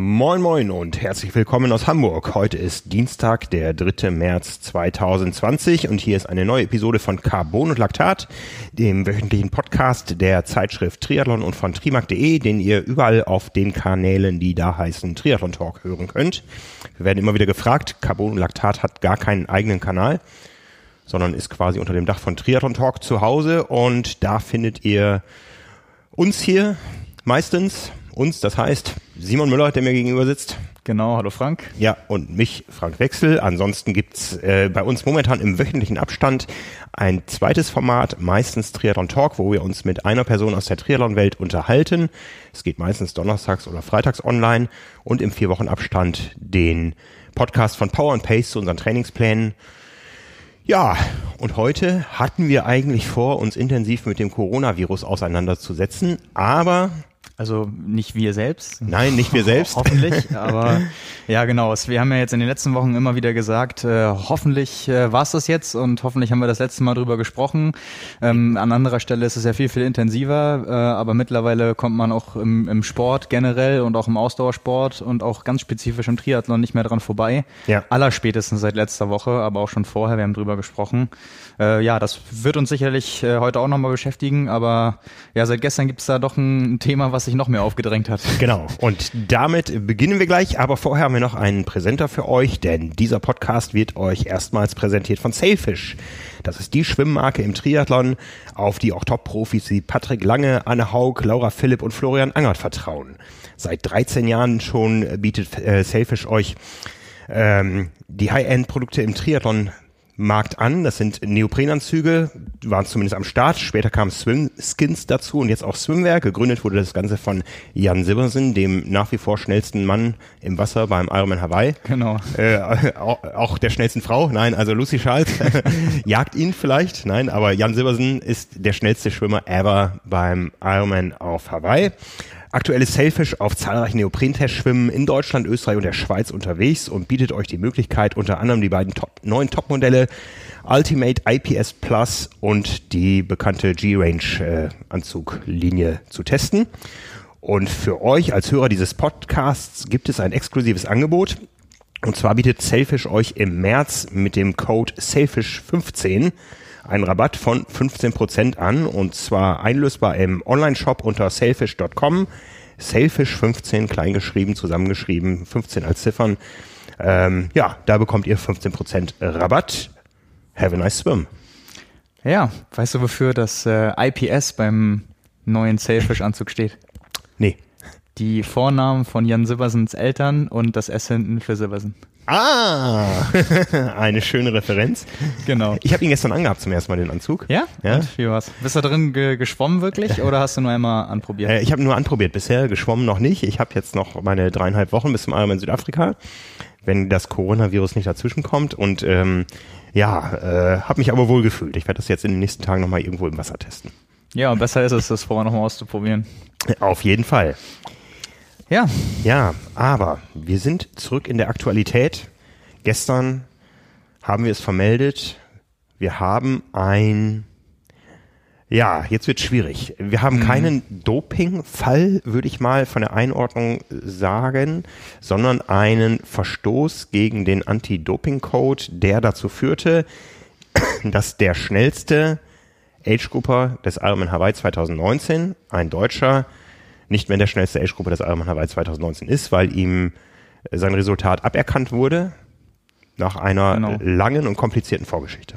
Moin Moin und herzlich willkommen aus Hamburg. Heute ist Dienstag, der 3. März 2020 und hier ist eine neue Episode von Carbon und Laktat, dem wöchentlichen Podcast der Zeitschrift Triathlon und von trimark.de, den ihr überall auf den Kanälen, die da heißen Triathlon Talk hören könnt. Wir werden immer wieder gefragt, Carbon und Laktat hat gar keinen eigenen Kanal, sondern ist quasi unter dem Dach von Triathlon Talk zu Hause und da findet ihr uns hier meistens uns, das heißt Simon Müller, der mir gegenüber sitzt. Genau, hallo Frank. Ja, und mich, Frank Wechsel. Ansonsten gibt's äh, bei uns momentan im wöchentlichen Abstand ein zweites Format, meistens Triathlon Talk, wo wir uns mit einer Person aus der Triathlon-Welt unterhalten. Es geht meistens donnerstags oder freitags online und im vier Wochen Abstand den Podcast von Power and Pace zu unseren Trainingsplänen. Ja, und heute hatten wir eigentlich vor, uns intensiv mit dem Coronavirus auseinanderzusetzen, aber also nicht wir selbst. Nein, nicht wir selbst. hoffentlich, aber ja genau. Wir haben ja jetzt in den letzten Wochen immer wieder gesagt, äh, hoffentlich äh, war es das jetzt und hoffentlich haben wir das letzte Mal drüber gesprochen. Ähm, an anderer Stelle ist es ja viel, viel intensiver, äh, aber mittlerweile kommt man auch im, im Sport generell und auch im Ausdauersport und auch ganz spezifisch im Triathlon nicht mehr dran vorbei. Ja. Allerspätestens seit letzter Woche, aber auch schon vorher, wir haben drüber gesprochen. Äh, ja, das wird uns sicherlich äh, heute auch nochmal beschäftigen, aber ja, seit gestern gibt es da doch ein Thema, was sich noch mehr aufgedrängt hat. Genau. Und damit beginnen wir gleich. Aber vorher haben wir noch einen Präsenter für euch, denn dieser Podcast wird euch erstmals präsentiert von Sailfish. Das ist die Schwimmmarke im Triathlon, auf die auch Top-Profis wie Patrick Lange, Anne Haug, Laura Philipp und Florian Angert vertrauen. Seit 13 Jahren schon bietet äh, Sailfish euch ähm, die High-End-Produkte im Triathlon Markt an. Das sind Neoprenanzüge, waren zumindest am Start. Später kamen Swim-Skins dazu und jetzt auch Swimwear. Gegründet wurde das Ganze von Jan Silbersen, dem nach wie vor schnellsten Mann im Wasser beim Ironman Hawaii. Genau. Äh, auch, auch der schnellsten Frau. Nein, also Lucy Charles jagt ihn vielleicht. Nein, aber Jan Silbersen ist der schnellste Schwimmer ever beim Ironman auf Hawaii. Aktuell ist Sailfish auf zahlreichen Neoprentests-Schwimmen in Deutschland, Österreich und der Schweiz unterwegs und bietet euch die Möglichkeit, unter anderem die beiden top, neuen Topmodelle Ultimate IPS Plus und die bekannte G-Range äh, Anzuglinie zu testen. Und für euch als Hörer dieses Podcasts gibt es ein exklusives Angebot. Und zwar bietet Sailfish euch im März mit dem Code Sailfish15 einen Rabatt von 15% an und zwar einlösbar im Online-Shop unter sailfish.com. Sailfish 15 kleingeschrieben, zusammengeschrieben, 15 als Ziffern. Ähm, ja, da bekommt ihr 15% Rabatt. Have a nice swim. Ja, weißt du, wofür das äh, IPS beim neuen Sailfish-Anzug steht? Nee. Die Vornamen von Jan Silbersens Eltern und das S hinten für Silbersen. Ah, eine schöne Referenz. Genau. Ich habe ihn gestern angehabt zum ersten Mal, den Anzug. Ja? ja? Und wie war's? Bist du drin ge geschwommen wirklich oder hast du nur einmal anprobiert? Äh, ich habe nur anprobiert, bisher geschwommen noch nicht. Ich habe jetzt noch meine dreieinhalb Wochen bis zum Ironman in Südafrika, wenn das Coronavirus nicht dazwischen kommt. Und ähm, ja, äh, habe mich aber wohl gefühlt. Ich werde das jetzt in den nächsten Tagen nochmal irgendwo im Wasser testen. Ja, und besser ist es, das vorher nochmal auszuprobieren. Auf jeden Fall. Ja. Ja, aber wir sind zurück in der Aktualität. Gestern haben wir es vermeldet. Wir haben ein, ja, jetzt wird schwierig. Wir haben mhm. keinen Doping-Fall, würde ich mal von der Einordnung sagen, sondern einen Verstoß gegen den Anti-Doping-Code, der dazu führte, dass der schnellste Age-Grupper des Ironman Hawaii 2019, ein Deutscher, nicht mehr der schnellste Age-Gruppe des Ironman Hawaii 2019 ist, weil ihm sein Resultat aberkannt wurde nach einer genau. langen und komplizierten Vorgeschichte.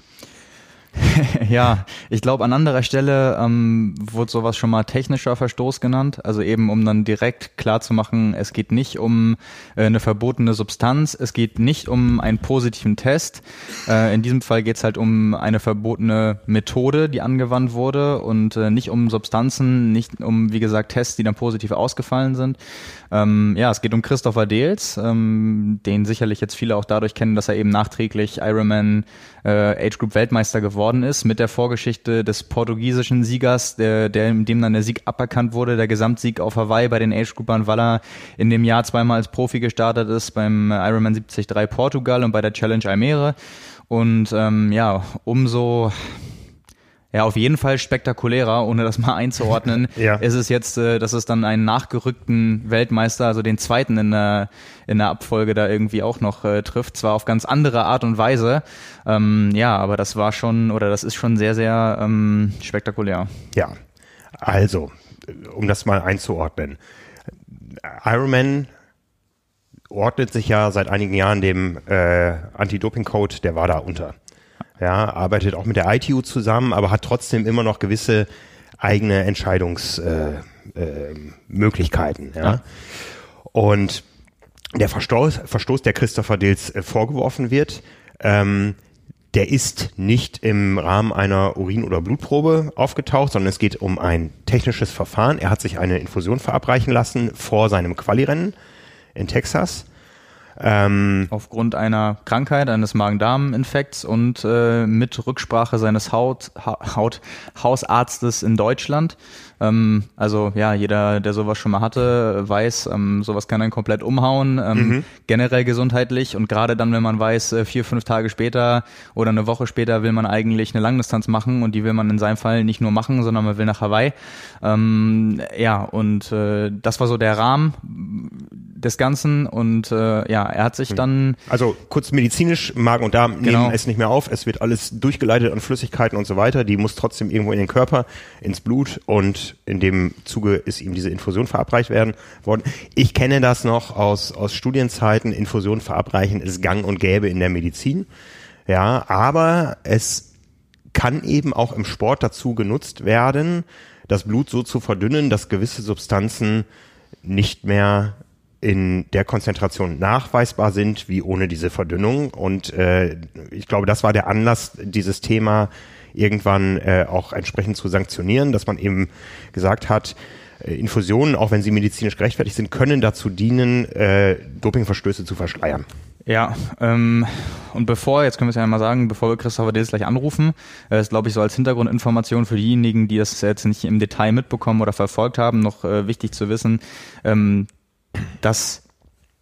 ja, ich glaube, an anderer Stelle ähm, wurde sowas schon mal technischer Verstoß genannt. Also eben, um dann direkt klar zu machen, es geht nicht um äh, eine verbotene Substanz, es geht nicht um einen positiven Test. Äh, in diesem Fall geht es halt um eine verbotene Methode, die angewandt wurde und äh, nicht um Substanzen, nicht um, wie gesagt, Tests, die dann positiv ausgefallen sind. Ähm, ja, es geht um Christopher Deels, ähm, den sicherlich jetzt viele auch dadurch kennen, dass er eben nachträglich Ironman äh, Age Group Weltmeister geworden ist, mit der Vorgeschichte des portugiesischen Siegers, der, der, dem dann der Sieg aberkannt wurde, der Gesamtsieg auf Hawaii bei den Age Groupern, weil er in dem Jahr zweimal als Profi gestartet ist, beim Ironman 73 Portugal und bei der Challenge Almere. Und ähm, ja, umso Ja, auf jeden Fall spektakulärer, ohne das mal einzuordnen. Ja. Ist es jetzt, äh, dass es dann einen nachgerückten Weltmeister, also den zweiten in der, in der Abfolge da irgendwie auch noch äh, trifft. Zwar auf ganz andere Art und Weise. Ähm, ja, aber das war schon, oder das ist schon sehr, sehr ähm, spektakulär. Ja, also, um das mal einzuordnen. Ironman ordnet sich ja seit einigen Jahren dem äh, Anti-Doping-Code der WADA unter. Ja, arbeitet auch mit der ITU zusammen, aber hat trotzdem immer noch gewisse eigene Entscheidungsmöglichkeiten. Äh, äh. Ja. Und der Verstoß, Verstoß, der Christopher Dills äh, vorgeworfen wird, ähm, der ist nicht im Rahmen einer Urin- oder Blutprobe aufgetaucht, sondern es geht um ein technisches Verfahren. Er hat sich eine Infusion verabreichen lassen vor seinem Qualirennen in Texas. Ähm, Aufgrund einer Krankheit, eines Magen-Darm-Infekts und äh, mit Rücksprache seines Haut, Ha- Haut, Hausarztes in Deutschland. Ähm, also ja, jeder, der sowas schon mal hatte, weiß, ähm, sowas kann einen komplett umhauen, ähm, generell gesundheitlich und gerade dann, wenn man weiß, äh, vier, fünf Tage später oder eine Woche später will man eigentlich eine Langdistanz machen und die will man in seinem Fall nicht nur machen, sondern man will nach Hawaii. Ähm, ja, und äh, das war so der Rahmen des Ganzen und äh, ja, er hat sich dann also kurz medizinisch, Magen und Darm Genau. nehmen es nicht mehr auf. Es wird alles durchgeleitet an Flüssigkeiten und so weiter. Die muss trotzdem irgendwo in den Körper, ins Blut und in dem Zuge ist ihm diese Infusion verabreicht werden worden. Ich kenne das noch aus, aus Studienzeiten. Infusion verabreichen ist gang und gäbe in der Medizin. Ja, aber es kann eben auch im Sport dazu genutzt werden, das Blut so zu verdünnen, dass gewisse Substanzen nicht mehr in der Konzentration nachweisbar sind wie ohne diese Verdünnung. Und äh, ich glaube, das war der Anlass, dieses Thema irgendwann äh, auch entsprechend zu sanktionieren, dass man eben gesagt hat, äh, Infusionen, auch wenn sie medizinisch gerechtfertigt sind, können dazu dienen, äh, Dopingverstöße zu verschleiern. Ja, ähm, und bevor, jetzt können wir es ja mal sagen, bevor wir Christopher Dills gleich anrufen, äh, ist glaube ich so als Hintergrundinformation für diejenigen, die das jetzt nicht im Detail mitbekommen oder verfolgt haben, noch äh, wichtig zu wissen, ähm, dass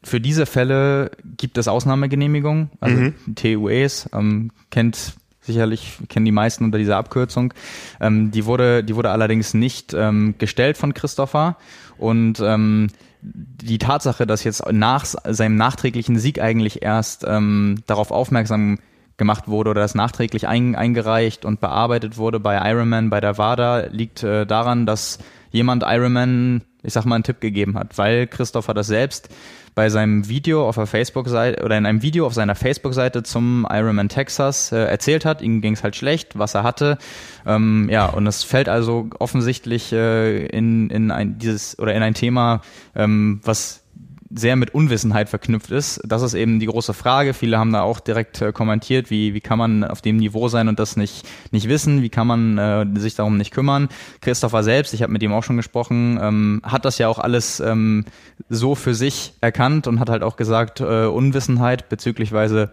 für diese Fälle gibt es Ausnahmegenehmigungen, also TUEs, ähm, kennt sicherlich kennen die meisten unter dieser Abkürzung. Ähm, die wurde, die wurde allerdings nicht ähm, gestellt von Christopher und ähm, die Tatsache, dass jetzt nach seinem nachträglichen Sieg eigentlich erst ähm, darauf aufmerksam gemacht wurde oder das nachträglich ein, eingereicht und bearbeitet wurde bei Ironman, bei der WADA, liegt äh, daran, dass jemand Ironman, ich sag mal, einen Tipp gegeben hat, weil Christopher das selbst bei seinem Video auf der Facebook-Seite oder in einem Video auf seiner Facebook-Seite zum Ironman Texas äh, erzählt hat. Ihm ging es halt schlecht, was er hatte. Ähm, ja, und es fällt also offensichtlich äh, in, in ein dieses oder in ein Thema, ähm, was sehr mit Unwissenheit verknüpft ist. Das ist eben die große Frage. Viele haben da auch direkt äh, kommentiert, wie, wie kann man auf dem Niveau sein und das nicht, nicht wissen, wie kann man äh, sich darum nicht kümmern. Christopher selbst, ich habe mit ihm auch schon gesprochen, ähm, hat das ja auch alles ähm, so für sich erkannt und hat halt auch gesagt, äh, Unwissenheit bezüglichweise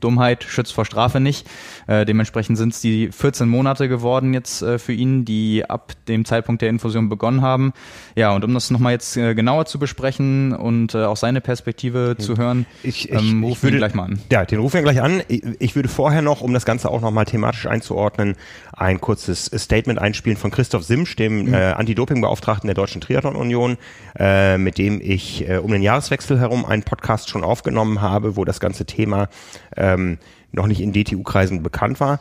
Dummheit schützt vor Strafe nicht. Äh, dementsprechend sind es die 14 Monate geworden jetzt äh, für ihn, die ab dem Zeitpunkt der Infusion begonnen haben. Ja, und um das nochmal jetzt äh, genauer zu besprechen und äh, auch seine Perspektive zu hören, Ich, ich, ähm, rufen wir gleich mal an. Ja, den rufen wir gleich an. Ich, ich würde vorher noch, um das Ganze auch nochmal thematisch einzuordnen, ein kurzes Statement einspielen von Christoph Simsch, dem äh, Anti-Doping-Beauftragten der Deutschen Triathlon-Union, äh, mit dem ich äh, um den Jahreswechsel herum einen Podcast schon aufgenommen habe, wo das ganze Thema ähm, noch nicht in DTU-Kreisen bekannt war.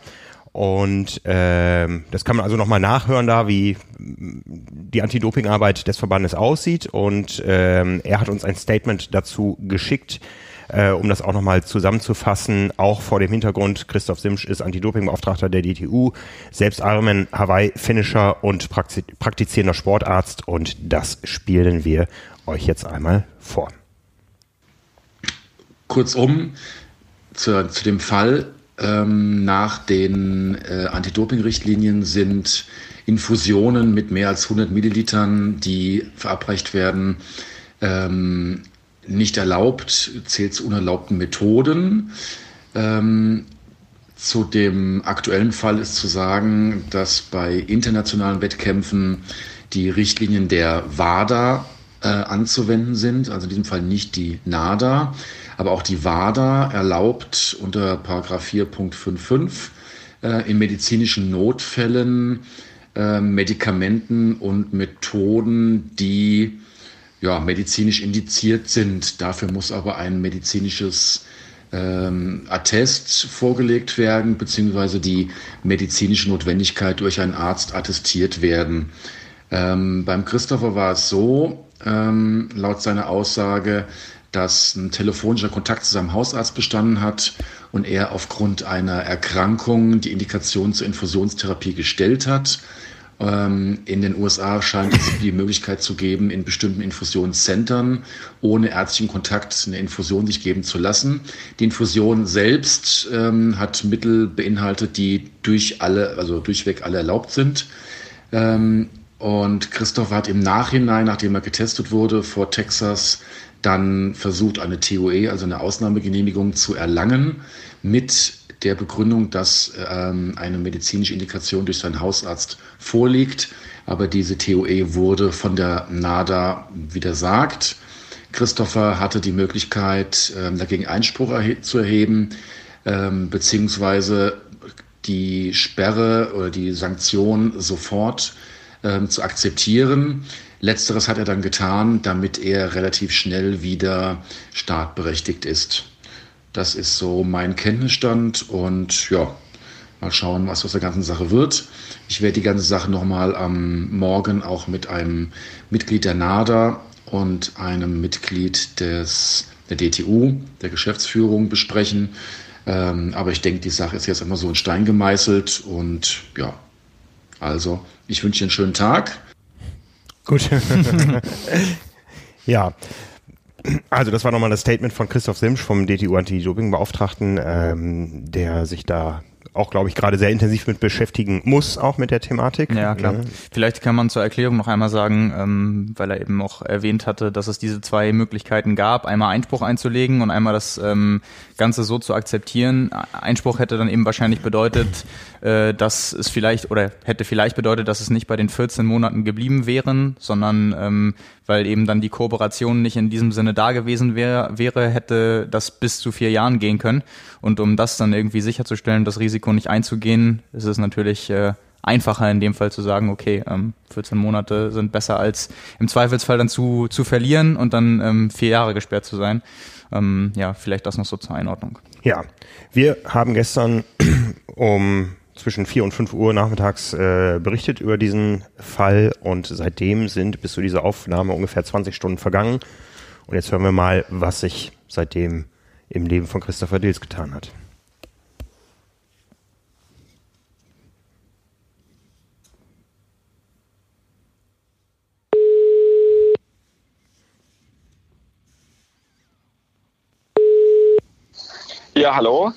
Und ähm, das kann man also nochmal nachhören da, wie mm, die Anti-Doping-Arbeit des Verbandes aussieht. Und ähm, er hat uns ein Statement dazu geschickt, äh, um das auch nochmal zusammenzufassen, auch vor dem Hintergrund, Christoph Simsch ist Anti-Doping-Beauftragter der DTU, selbst Ironman Hawaii-Finisher und prakti praktizierender Sportarzt. Und das spielen wir euch jetzt einmal vor. Kurzum, zu, zu dem Fall, ähm, nach den äh, Anti-Doping-Richtlinien sind Infusionen mit mehr als 100 Millilitern, die verabreicht werden, ähm, nicht erlaubt, zählt zu unerlaubten Methoden. Ähm, zu dem aktuellen Fall ist zu sagen, dass bei internationalen Wettkämpfen die Richtlinien der WADA äh, anzuwenden sind, also in diesem Fall nicht die NADA, aber auch die WADA erlaubt unter Paragraph 4.55 äh, in medizinischen Notfällen äh, Medikamenten und Methoden, die ja, medizinisch indiziert sind. Dafür muss aber ein medizinisches ähm, Attest vorgelegt werden, beziehungsweise die medizinische Notwendigkeit durch einen Arzt attestiert werden. Ähm, beim Christopher war es so, ähm, laut seiner Aussage, dass ein telefonischer Kontakt zu seinem Hausarzt bestanden hat und er aufgrund einer Erkrankung die Indikation zur Infusionstherapie gestellt hat. Ähm, in den USA scheint es die Möglichkeit zu geben, in bestimmten Infusionszentren ohne ärztlichen Kontakt eine Infusion sich geben zu lassen. Die Infusion selbst ähm, hat Mittel beinhaltet, die durch alle, also durchweg alle erlaubt sind. Ähm, und Christoph hat im Nachhinein, nachdem er getestet wurde vor Texas, dann versucht, eine TOE, also eine Ausnahmegenehmigung zu erlangen mit der Begründung, dass ähm, eine medizinische Indikation durch seinen Hausarzt vorliegt. Aber diese TOE wurde von der NADA widersagt. Christopher hatte die Möglichkeit, ähm, dagegen Einspruch erhe zu erheben, ähm, beziehungsweise die Sperre oder die Sanktion sofort ähm, zu akzeptieren. Letzteres hat er dann getan, damit er relativ schnell wieder startberechtigt ist. Das ist so mein Kenntnisstand und ja, mal schauen, was aus der ganzen Sache wird. Ich werde die ganze Sache nochmal am Morgen auch mit einem Mitglied der NADA und einem Mitglied des, der DTU, der Geschäftsführung, besprechen. Ähm, aber ich denke, die Sache ist jetzt immer so in Stein gemeißelt und ja, also ich wünsche dir einen schönen Tag. Gut. ja, also das war nochmal das Statement von Christoph Simsch vom DTU Anti-Doping-Beauftragten, ähm, der sich da auch, glaube ich, gerade sehr intensiv mit beschäftigen muss, auch mit der Thematik. Ja, klar. Ja. Vielleicht kann man zur Erklärung noch einmal sagen, ähm, weil er eben auch erwähnt hatte, dass es diese zwei Möglichkeiten gab, einmal Einspruch einzulegen und einmal das ähm, Ganze so zu akzeptieren. Einspruch hätte dann eben wahrscheinlich bedeutet, äh, dass es vielleicht oder hätte vielleicht bedeutet, dass es nicht bei den 14 Monaten geblieben wären, sondern ähm, weil eben dann die Kooperation nicht in diesem Sinne da gewesen wär, wäre, hätte das bis zu vier Jahren gehen können. Und um das dann irgendwie sicherzustellen, das Risiko nicht einzugehen, ist es natürlich äh, einfacher in dem Fall zu sagen, okay, ähm, 14 Monate sind besser als im Zweifelsfall dann zu, zu verlieren und dann ähm, vier Jahre gesperrt zu sein. Ähm, ja, vielleicht das noch so zur Einordnung. Ja, wir haben gestern um zwischen 4 und 5 Uhr nachmittags äh, berichtet über diesen Fall und seitdem sind bis zu dieser Aufnahme ungefähr 20 Stunden vergangen. Und jetzt hören wir mal, was sich seitdem im Leben von Christopher Dills getan hat. Ja, hallo.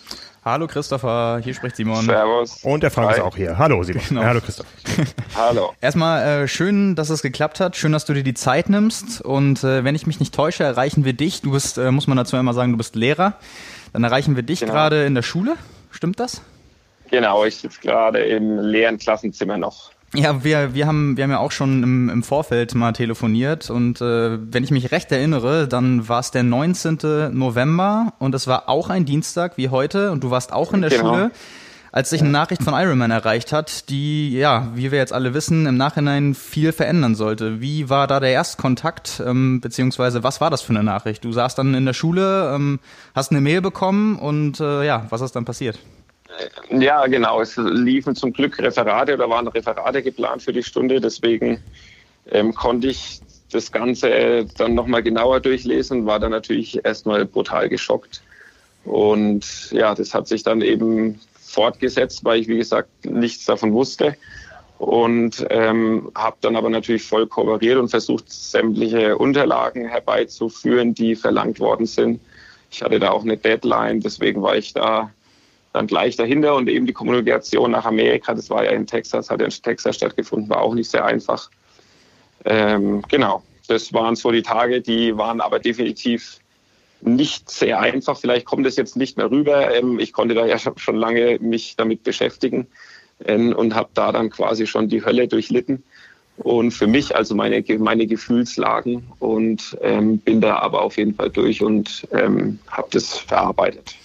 Hallo Christopher, hier spricht Simon. Servus. Und der Frank Hi. ist auch hier. Hallo Simon. Genau. hallo Christoph. hallo. Erstmal äh, schön, dass es geklappt hat. Schön, dass du dir die Zeit nimmst. Und äh, wenn ich mich nicht täusche, erreichen wir dich. Du bist, äh, muss man dazu einmal sagen, du bist Lehrer. Dann erreichen wir dich genau. gerade in der Schule. Stimmt das? Genau, ich sitze gerade im leeren Klassenzimmer noch. Ja, wir, wir, haben, wir haben ja auch schon im, im Vorfeld mal telefoniert und äh, wenn ich mich recht erinnere, dann war es der 19. November und es war auch ein Dienstag wie heute und du warst auch in der genau. Schule, als sich eine Nachricht von Ironman erreicht hat, die, ja, wie wir jetzt alle wissen, im Nachhinein viel verändern sollte. Wie war da der Erstkontakt, ähm, beziehungsweise was war das für eine Nachricht? Du saßt dann in der Schule, ähm, hast eine Mail bekommen und äh, ja, was ist dann passiert? Ja, genau. Es liefen zum Glück Referate oder waren Referate geplant für die Stunde. Deswegen ähm, konnte ich das Ganze dann nochmal genauer durchlesen, war dann natürlich erstmal brutal geschockt. Und ja, das hat sich dann eben fortgesetzt, weil ich, wie gesagt, nichts davon wusste. Und ähm, habe dann aber natürlich voll kooperiert und versucht, sämtliche Unterlagen herbeizuführen, die verlangt worden sind. Ich hatte da auch eine Deadline, deswegen war ich da dann gleich dahinter und eben die Kommunikation nach Amerika, das war ja in Texas, hat in Texas stattgefunden, war auch nicht sehr einfach. Ähm, genau, das waren so die Tage, die waren aber definitiv nicht sehr einfach. Vielleicht kommt es jetzt nicht mehr rüber. Ähm, ich konnte da ja schon lange mich damit beschäftigen ähm, und habe da dann quasi schon die Hölle durchlitten. Und für mich also meine, meine Gefühlslagen und ähm, bin da aber auf jeden Fall durch und ähm, habe das verarbeitet.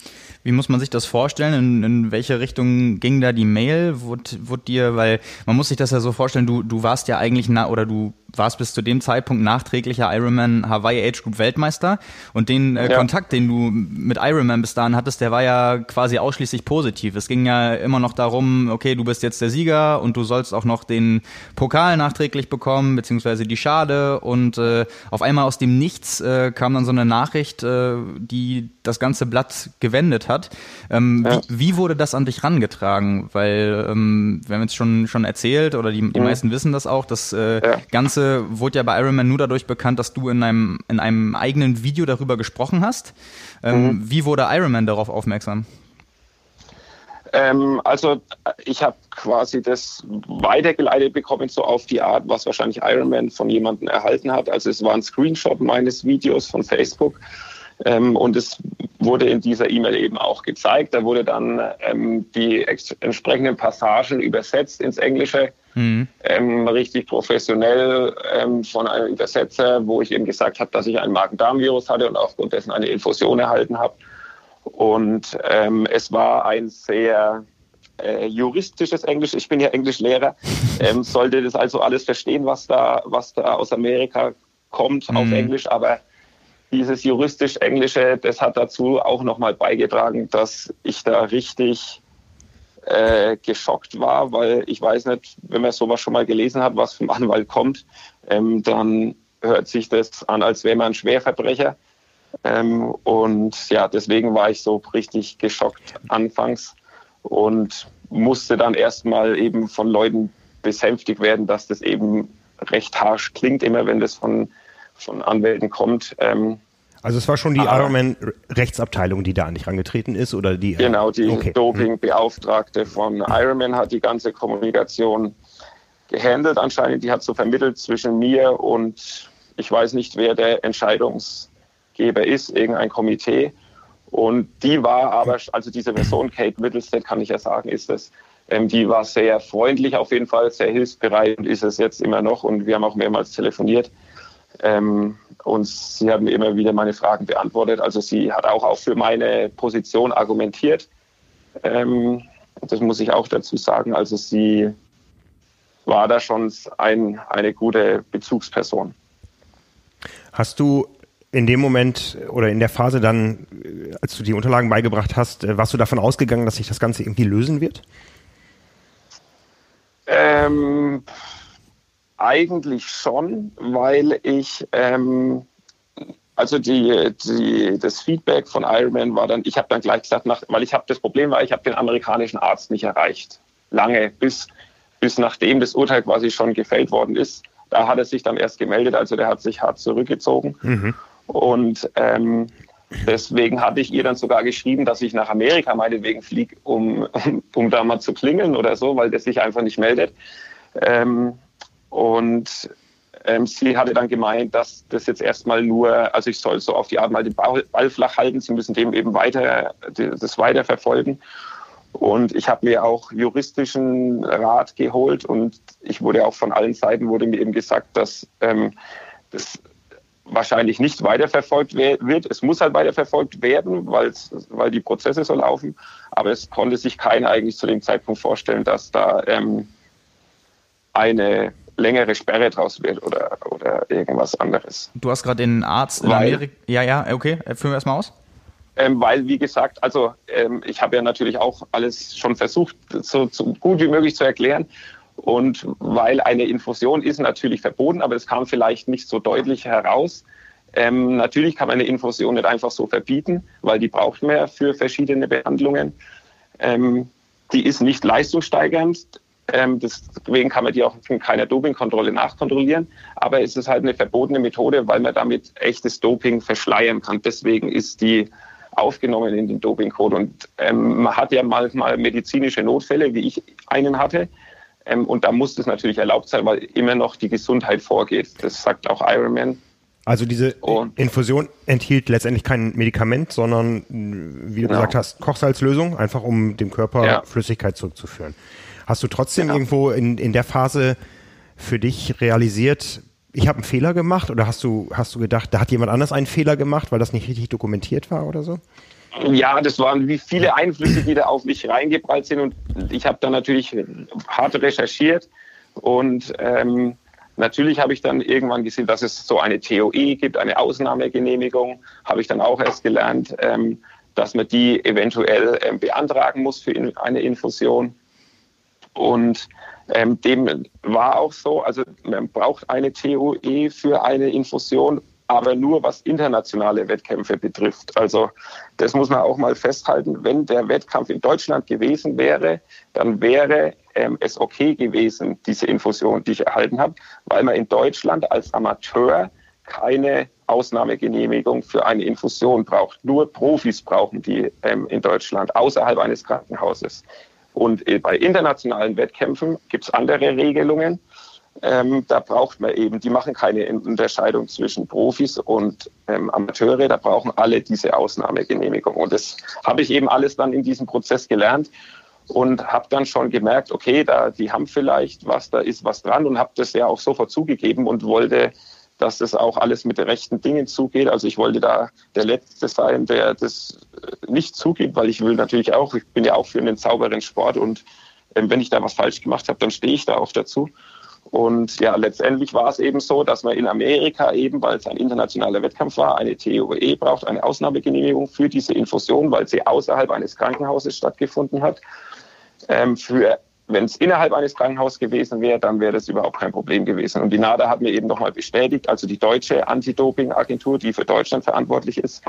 Wie muss man sich das vorstellen? In, in welche Richtung ging da die Mail? Wurde, wurde dir, weil man muss sich das ja so vorstellen, du, du warst ja eigentlich na, oder du warst bis zu dem Zeitpunkt nachträglicher Ironman Hawaii Age Group Weltmeister und den äh, ja. Kontakt, den du mit Ironman bis dahin hattest, der war ja quasi ausschließlich positiv. Es ging ja immer noch darum, okay, du bist jetzt der Sieger und du sollst auch noch den Pokal nachträglich bekommen, beziehungsweise die Schade und äh, auf einmal aus dem Nichts äh, kam dann so eine Nachricht, äh, die das ganze Blatt gewendet hat. Ähm, ja. wie, wie, wurde das an dich rangetragen? Weil ähm, wir haben jetzt schon, schon erzählt oder die, die mhm. meisten wissen das auch, das äh, ja. Ganze Ganze wurde ja bei Iron Man nur dadurch bekannt, dass du in einem, in einem eigenen Video darüber gesprochen hast. Ähm, mhm. Wie wurde Iron Man darauf aufmerksam? Ähm, also ich habe quasi das weitergeleitet bekommen, so auf die Art, was wahrscheinlich Iron Man von jemandem erhalten hat. Also es war ein Screenshot meines Videos von Facebook. Ähm, und es wurde in dieser E-Mail eben auch gezeigt. Da wurde dann ähm, die entsprechenden Passagen übersetzt ins Englische Mhm. Ähm, richtig professionell ähm, von einem Übersetzer, wo ich eben gesagt habe, dass ich ein Magen-Darm-Virus hatte und aufgrund dessen eine Infusion erhalten habe. Und ähm, es war ein sehr äh, juristisches Englisch. Ich bin ja Englischlehrer, ähm, sollte das also alles verstehen, was da, was da aus Amerika kommt mhm. auf Englisch, aber dieses juristisch-englische, das hat dazu auch nochmal beigetragen, dass ich da richtig äh, geschockt war, weil ich weiß nicht, wenn man sowas schon mal gelesen hat, was vom Anwalt kommt, ähm, dann hört sich das an, als wäre man ein Schwerverbrecher. Ähm, und ja, deswegen war ich so richtig geschockt anfangs und musste dann erstmal eben von Leuten besänftigt werden, dass das eben recht harsch klingt, immer wenn das von, von Anwälten kommt. Ähm, also es war schon die ah. Ironman-Rechtsabteilung, die da an dich rangetreten ist, oder die? Genau, die okay. Doping-Beauftragte von Ironman hat die ganze Kommunikation gehandelt anscheinend. Die hat so vermittelt zwischen mir und ich weiß nicht, wer der Entscheidungsgeber ist, irgendein Komitee. Und die war aber, also diese Person, Kate Middlestead, kann ich ja sagen, ist es, ähm, die war sehr freundlich auf jeden Fall, sehr hilfsbereit und ist es jetzt immer noch. Und wir haben auch mehrmals telefoniert. Ähm, und sie mir immer wieder meine Fragen beantwortet. Also sie hat auch, auch für meine Position argumentiert. Ähm, das muss ich auch dazu sagen. Also sie war da schon ein, eine gute Bezugsperson. Hast du in dem Moment oder in der Phase dann, als du die Unterlagen beigebracht hast, äh, warst du davon ausgegangen, dass sich das Ganze irgendwie lösen wird? Ähm, eigentlich schon, weil ich ähm, also die, die, das Feedback von Ironman war dann, ich habe dann gleich gesagt, nach, weil ich habe das Problem war, ich habe den amerikanischen Arzt nicht erreicht. Lange, bis, bis nachdem das Urteil quasi schon gefällt worden ist. Da hat er sich dann erst gemeldet, also der hat sich hart zurückgezogen. Mhm. Und ähm, deswegen hatte ich ihr dann sogar geschrieben, dass ich nach Amerika meinetwegen fliege, um, um, um da mal zu klingeln oder so, weil der sich einfach nicht meldet. Ähm, und ähm, sie hatte dann gemeint, dass das jetzt erstmal nur, also ich soll so auf die Art mal den Ball flach halten, sie müssen dem eben weiter, das weiter verfolgen. Und ich habe mir auch juristischen Rat geholt und ich wurde auch von allen Seiten wurde mir eben gesagt, dass ähm, das wahrscheinlich nicht weiterverfolgt wird. Es muss halt weiterverfolgt werden, weil die Prozesse so laufen. Aber es konnte sich keiner eigentlich zu dem Zeitpunkt vorstellen, dass da ähm, eine längere Sperre draus wird oder, oder irgendwas anderes. Du hast gerade den Arzt in weil, Amerika. Ja, ja, okay. Führen wir erstmal aus. Ähm, weil, wie gesagt, also ähm, ich habe ja natürlich auch alles schon versucht, so, so gut wie möglich zu erklären. Und weil eine Infusion ist natürlich verboten, aber es kam vielleicht nicht so deutlich heraus. Ähm, natürlich kann man eine Infusion nicht einfach so verbieten, weil die braucht man ja für verschiedene Behandlungen. Ähm, die ist nicht leistungssteigernd. Ähm, deswegen kann man die auch in keiner Dopingkontrolle nachkontrollieren. Aber es ist halt eine verbotene Methode, weil man damit echtes Doping verschleiern kann. Deswegen ist die aufgenommen in den Dopingcode. Und ähm, man hat ja manchmal medizinische Notfälle, wie ich einen hatte. Ähm, und da muss das natürlich erlaubt sein, weil immer noch die Gesundheit vorgeht. Das sagt auch Ironman. Also diese und, Infusion enthielt letztendlich kein Medikament, sondern, wie du genau. gesagt hast, Kochsalzlösung, einfach um dem Körper ja. Flüssigkeit zurückzuführen. Hast du trotzdem ja. irgendwo in, in der Phase für dich realisiert, ich habe einen Fehler gemacht? Oder hast du, hast du gedacht, da hat jemand anders einen Fehler gemacht, weil das nicht richtig dokumentiert war oder so? Ja, das waren wie viele Einflüsse, die da auf mich reingeprallt sind. Und ich habe dann natürlich hart recherchiert. Und ähm, natürlich habe ich dann irgendwann gesehen, dass es so eine TOE gibt, eine Ausnahmegenehmigung, habe ich dann auch erst gelernt, ähm, dass man die eventuell ähm, beantragen muss für in, eine Infusion und ähm, dem war auch so, also man braucht eine TOE für eine Infusion, aber nur was internationale Wettkämpfe betrifft. Also das muss man auch mal festhalten. Wenn der Wettkampf in Deutschland gewesen wäre, dann wäre ähm, es okay gewesen, diese Infusion, die ich erhalten habe, weil man in Deutschland als Amateur keine Ausnahmegenehmigung für eine Infusion braucht. Nur Profis brauchen die ähm, in Deutschland außerhalb eines Krankenhauses. Und äh, bei internationalen Wettkämpfen gibt es andere Regelungen. Ähm, da braucht man eben, die machen keine Unterscheidung zwischen Profis und ähm, Amateure, da brauchen alle diese Ausnahmegenehmigung. Und das habe ich eben alles dann in diesem Prozess gelernt und habe dann schon gemerkt, okay, da die haben vielleicht was, da ist was dran und habe das ja auch sofort zugegeben und wollte dass das auch alles mit den rechten Dingen zugeht. Also ich wollte da der Letzte sein, der das äh, nicht zugibt, weil ich will natürlich auch, ich bin ja auch für einen sauberen Sport und ähm, wenn ich da was falsch gemacht habe, dann stehe ich da auch dazu. Und ja, letztendlich war es eben so, dass man in Amerika eben, weil es ein internationaler Wettkampf war, eine TOE braucht, eine Ausnahmegenehmigung für diese Infusion, weil sie außerhalb eines Krankenhauses stattgefunden hat. Ähm, für wenn es innerhalb eines Krankenhauses gewesen wäre, dann wäre das überhaupt kein Problem gewesen. Und die NADA hat mir eben nochmal bestätigt, also die deutsche Anti-Doping-Agentur, die für Deutschland verantwortlich ist,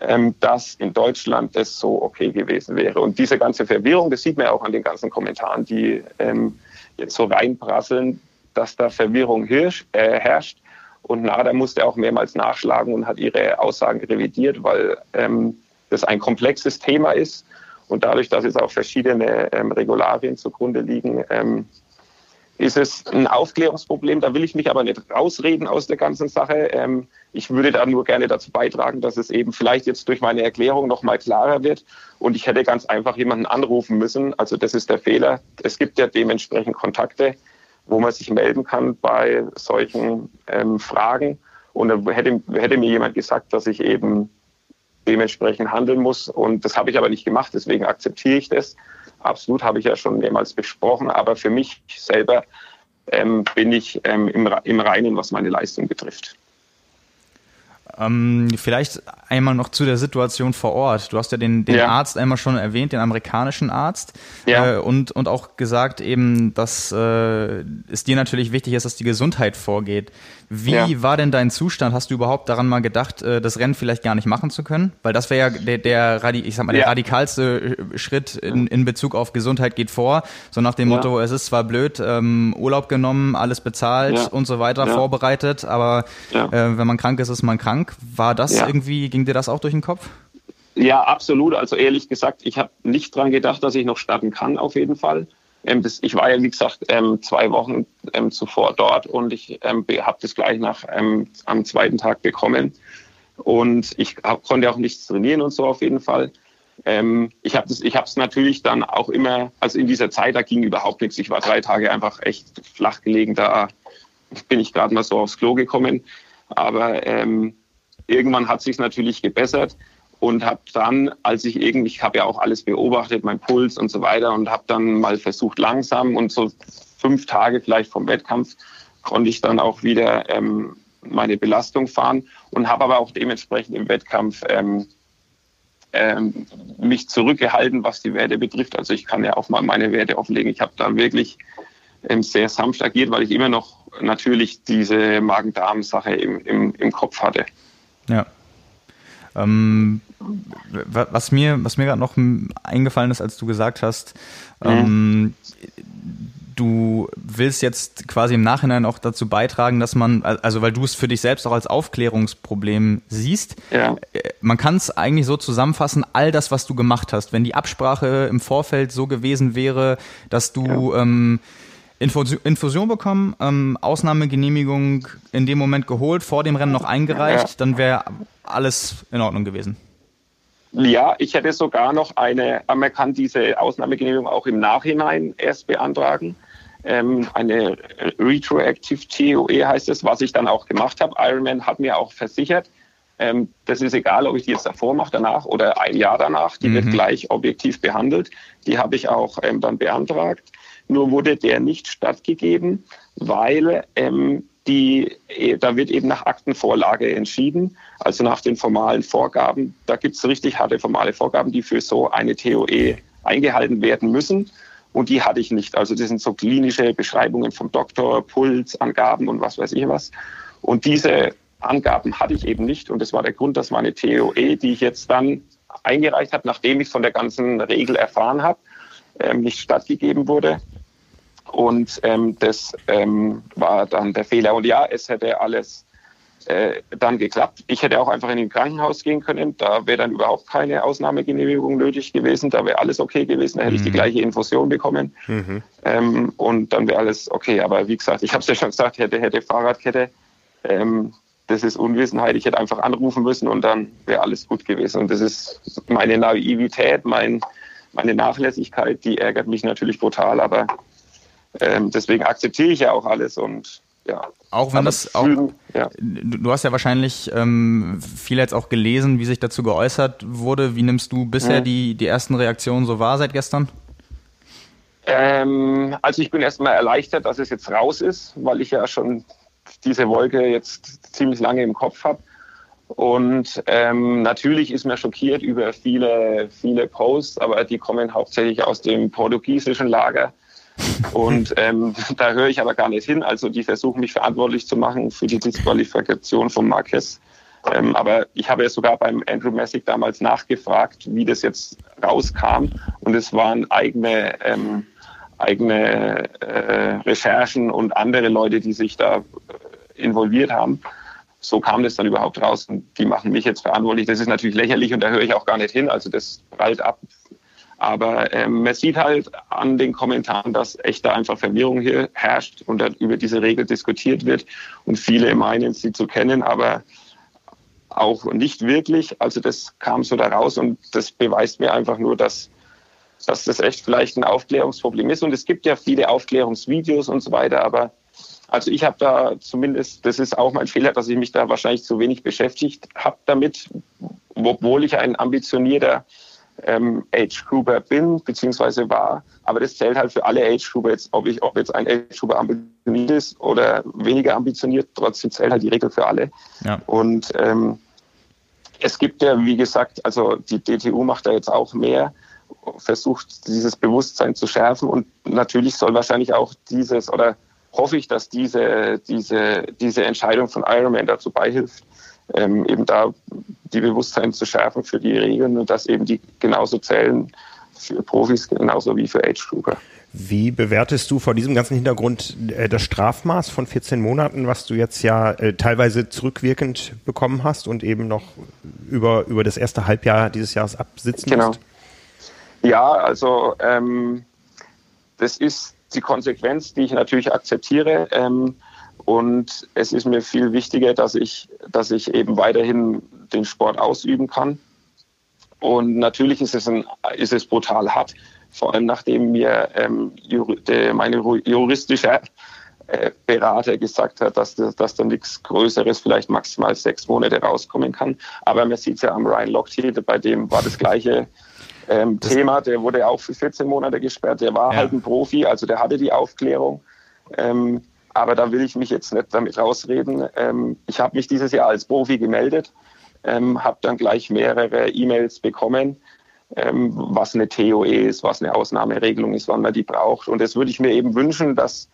ähm, dass in Deutschland das so okay gewesen wäre. Und diese ganze Verwirrung, das sieht man ja auch an den ganzen Kommentaren, die ähm, jetzt so reinprasseln, dass da Verwirrung äh, herrscht. Und NADA musste auch mehrmals nachschlagen und hat ihre Aussagen revidiert, weil ähm, das ein komplexes Thema ist und dadurch, dass es auch verschiedene ähm, Regularien zugrunde liegen, ähm, ist es ein Aufklärungsproblem. Da will ich mich aber nicht rausreden aus der ganzen Sache. Ähm, ich würde da nur gerne dazu beitragen, dass es eben vielleicht jetzt durch meine Erklärung noch mal klarer wird. Und ich hätte ganz einfach jemanden anrufen müssen. Also das ist der Fehler. Es gibt ja dementsprechend Kontakte, wo man sich melden kann bei solchen ähm, Fragen. Und da hätte, hätte mir jemand gesagt, dass ich eben dementsprechend handeln muss. Und das habe ich aber nicht gemacht, deswegen akzeptiere ich das. Absolut habe ich ja schon mehrmals besprochen, aber für mich selber ähm, bin ich ähm, im, im Reinen, was meine Leistung betrifft. Ähm, vielleicht einmal noch zu der Situation vor Ort. Du hast ja den, den ja. Arzt einmal schon erwähnt, den amerikanischen Arzt. Ja. Äh, und, und auch gesagt eben, dass äh, es dir natürlich wichtig ist, dass die Gesundheit vorgeht. Wie ja. war denn dein Zustand? Hast du überhaupt daran mal gedacht, äh, das Rennen vielleicht gar nicht machen zu können? Weil das wäre ja der, der, ich sag mal, der radikalste äh, Schritt in, in Bezug auf Gesundheit geht vor. So nach dem Motto, es ist zwar blöd, ähm, Urlaub genommen, alles bezahlt und so weiter, vorbereitet, aber äh, wenn man krank ist, ist man krank. War das irgendwie, ging dir das auch durch den Kopf? Ja, absolut. Also ehrlich gesagt, ich habe nicht dran gedacht, dass ich noch starten kann, auf jeden Fall. Ähm, das, ich war ja, wie gesagt, ähm, zwei Wochen ähm, zuvor dort und ich habe das gleich nach am zweiten Tag bekommen. Und ich konnte auch nichts trainieren und so auf jeden Fall. Ähm, ich habe es natürlich dann auch immer, also in dieser Zeit, da ging überhaupt nichts. Ich war drei Tage einfach echt flach gelegen. Da bin ich gerade mal so aufs Klo gekommen. Aber ähm, irgendwann hat sich natürlich gebessert und habe dann, als ich irgendwie, ich habe ja auch alles beobachtet, mein Puls und so weiter und habe dann mal versucht langsam und so fünf Tage vielleicht vom Wettkampf konnte ich dann auch wieder ähm, meine Belastung fahren und habe aber auch dementsprechend im Wettkampf ähm, ähm, mich zurückgehalten, was die Werte betrifft. Also ich kann ja auch mal meine Werte offenlegen. Ich habe da wirklich ähm, sehr sanft agiert, weil ich immer noch natürlich diese Magen-Darm-Sache im, im, im Kopf hatte. Ja. Ähm, was mir, was mir gerade noch eingefallen ist, als du gesagt hast, ähm, du willst jetzt quasi im Nachhinein auch dazu beitragen, dass man, also weil du es für dich selbst auch als Aufklärungsproblem siehst, ja. Äh, man kann es eigentlich so zusammenfassen, all das, was du gemacht hast, wenn die Absprache im Vorfeld so gewesen wäre, dass du ja. ähm, Infusion bekommen, ähm, Ausnahmegenehmigung in dem Moment geholt, vor dem Rennen noch eingereicht, ja. dann wäre alles in Ordnung gewesen. Ja, ich hätte sogar noch eine, man kann diese Ausnahmegenehmigung auch im Nachhinein erst beantragen. ähm, eine Retroactive TOE heißt es, was ich dann auch gemacht habe. Ironman hat mir auch versichert, ähm, das ist egal, ob ich die jetzt davor mache, danach oder ein Jahr danach. Die mhm. wird gleich objektiv behandelt. Die habe ich auch ähm, dann beantragt. Nur wurde der nicht stattgegeben, weil ähm, die, äh, da wird eben nach Aktenvorlage entschieden, also nach den formalen Vorgaben. Da gibt es richtig harte formale Vorgaben, die für so eine TOE eingehalten werden müssen. Und die hatte ich nicht. Also das sind so klinische Beschreibungen vom Doktor, Pulsangaben und was weiß ich was. Und diese Angaben hatte ich eben nicht. Und das war der Grund, dass meine TOE, die ich jetzt dann eingereicht habe, nachdem ich von der ganzen Regel erfahren habe, ähm, nicht stattgegeben wurde. Und ähm, das ähm, war dann der Fehler. Und ja, es hätte alles äh, dann geklappt. Ich hätte auch einfach in ein Krankenhaus gehen können. Da wäre dann überhaupt keine Ausnahmegenehmigung nötig gewesen. Da wäre alles okay gewesen. Da hätte mhm. ich die mhm. gleiche Infusion bekommen. Mhm. Ähm, und dann wäre alles okay. Aber wie gesagt, ich habe es ja schon gesagt, hätte, hätte Fahrradkette. Ähm, das ist Unwissenheit. Ich hätte einfach anrufen müssen und dann wäre alles gut gewesen. Und das ist meine Naivität, mein, meine Nachlässigkeit, die ärgert mich natürlich brutal, aber ähm, deswegen akzeptiere ich ja auch alles und ja. Auch wenn das auch, ja. du hast ja wahrscheinlich ähm, viel jetzt auch gelesen, wie sich dazu geäußert wurde. Wie nimmst du bisher mhm. die, die ersten Reaktionen so wahr seit gestern? Ähm, also ich bin erstmal erleichtert, dass es jetzt raus ist, weil ich ja schon diese Wolke jetzt ziemlich lange im Kopf habe. Und ähm, natürlich ist mir schockiert über viele, viele Posts, aber die kommen hauptsächlich aus dem portugiesischen Lager. Und ähm, da höre ich aber gar nicht hin. Also die versuchen mich verantwortlich zu machen für die Disqualifikation von Marquez. Ähm, aber ich habe ja sogar beim Andrew Messick damals nachgefragt, wie das jetzt rauskam. Und es waren eigene ähm, eigene äh, Recherchen und andere Leute, die sich da äh, involviert haben. So kam das dann überhaupt raus und die machen mich jetzt verantwortlich. Das ist natürlich lächerlich und da höre ich auch gar nicht hin. Also das prallt ab. Aber ähm, man sieht halt an den Kommentaren, dass echt da einfach Verwirrung hier herrscht und dann über diese Regel diskutiert wird. Und viele meinen, sie zu kennen, aber auch nicht wirklich. Also das kam so da raus und das beweist mir einfach nur, dass dass das echt vielleicht ein Aufklärungsproblem ist. Und es gibt ja viele Aufklärungsvideos und so weiter, aber also ich habe da zumindest, das ist auch mein Fehler, dass ich mich da wahrscheinlich zu wenig beschäftigt habe damit, obwohl ich ein ambitionierter ähm, Age-Grouper bin, beziehungsweise war. Aber das zählt halt für alle Age-Grouper jetzt, ob ich, ob jetzt ein Age-Grouper ambitioniert ist oder weniger ambitioniert, trotzdem zählt halt die Regel für alle. Ja. Und ähm, es gibt ja, wie gesagt, also die DTU macht da jetzt auch mehr versucht, dieses Bewusstsein zu schärfen. Und natürlich soll wahrscheinlich auch dieses oder hoffe ich, dass diese, diese, diese Entscheidung von Ironman dazu beihilft, ähm, eben da die Bewusstsein zu schärfen für die Regeln und dass eben die genauso zählen für Profis genauso wie für Age-Grouper. Wie bewertest du vor diesem ganzen Hintergrund äh, das Strafmaß von 14 Monaten, was du jetzt ja äh, teilweise zurückwirkend bekommen hast und eben noch über, über das erste Halbjahr dieses Jahres absitzen genau. musst? Ja, also ähm, das ist die Konsequenz, die ich natürlich akzeptiere. Ähm, und es ist mir viel wichtiger, dass ich, dass ich eben weiterhin den Sport ausüben kann. Und natürlich ist es, ein, ist es brutal hart, vor allem nachdem mir ähm, de, meine juristische äh, Berater gesagt hat, dass, dass da nichts Größeres, vielleicht maximal sechs Monate rauskommen kann. Aber man sieht es ja am Ryan Lochte, bei dem war das Gleiche ähm, Thema. Der wurde auch für 14 Monate gesperrt. Der war ja. halt ein Profi, also der hatte die Aufklärung. Ähm, aber da will ich mich jetzt nicht damit rausreden. Ähm, ich habe mich dieses Jahr als Profi gemeldet, ähm, habe dann gleich mehrere E-Mails bekommen, ähm, was eine TOE ist, was eine Ausnahmeregelung ist, wann man die braucht. Und das würde ich mir eben wünschen, dass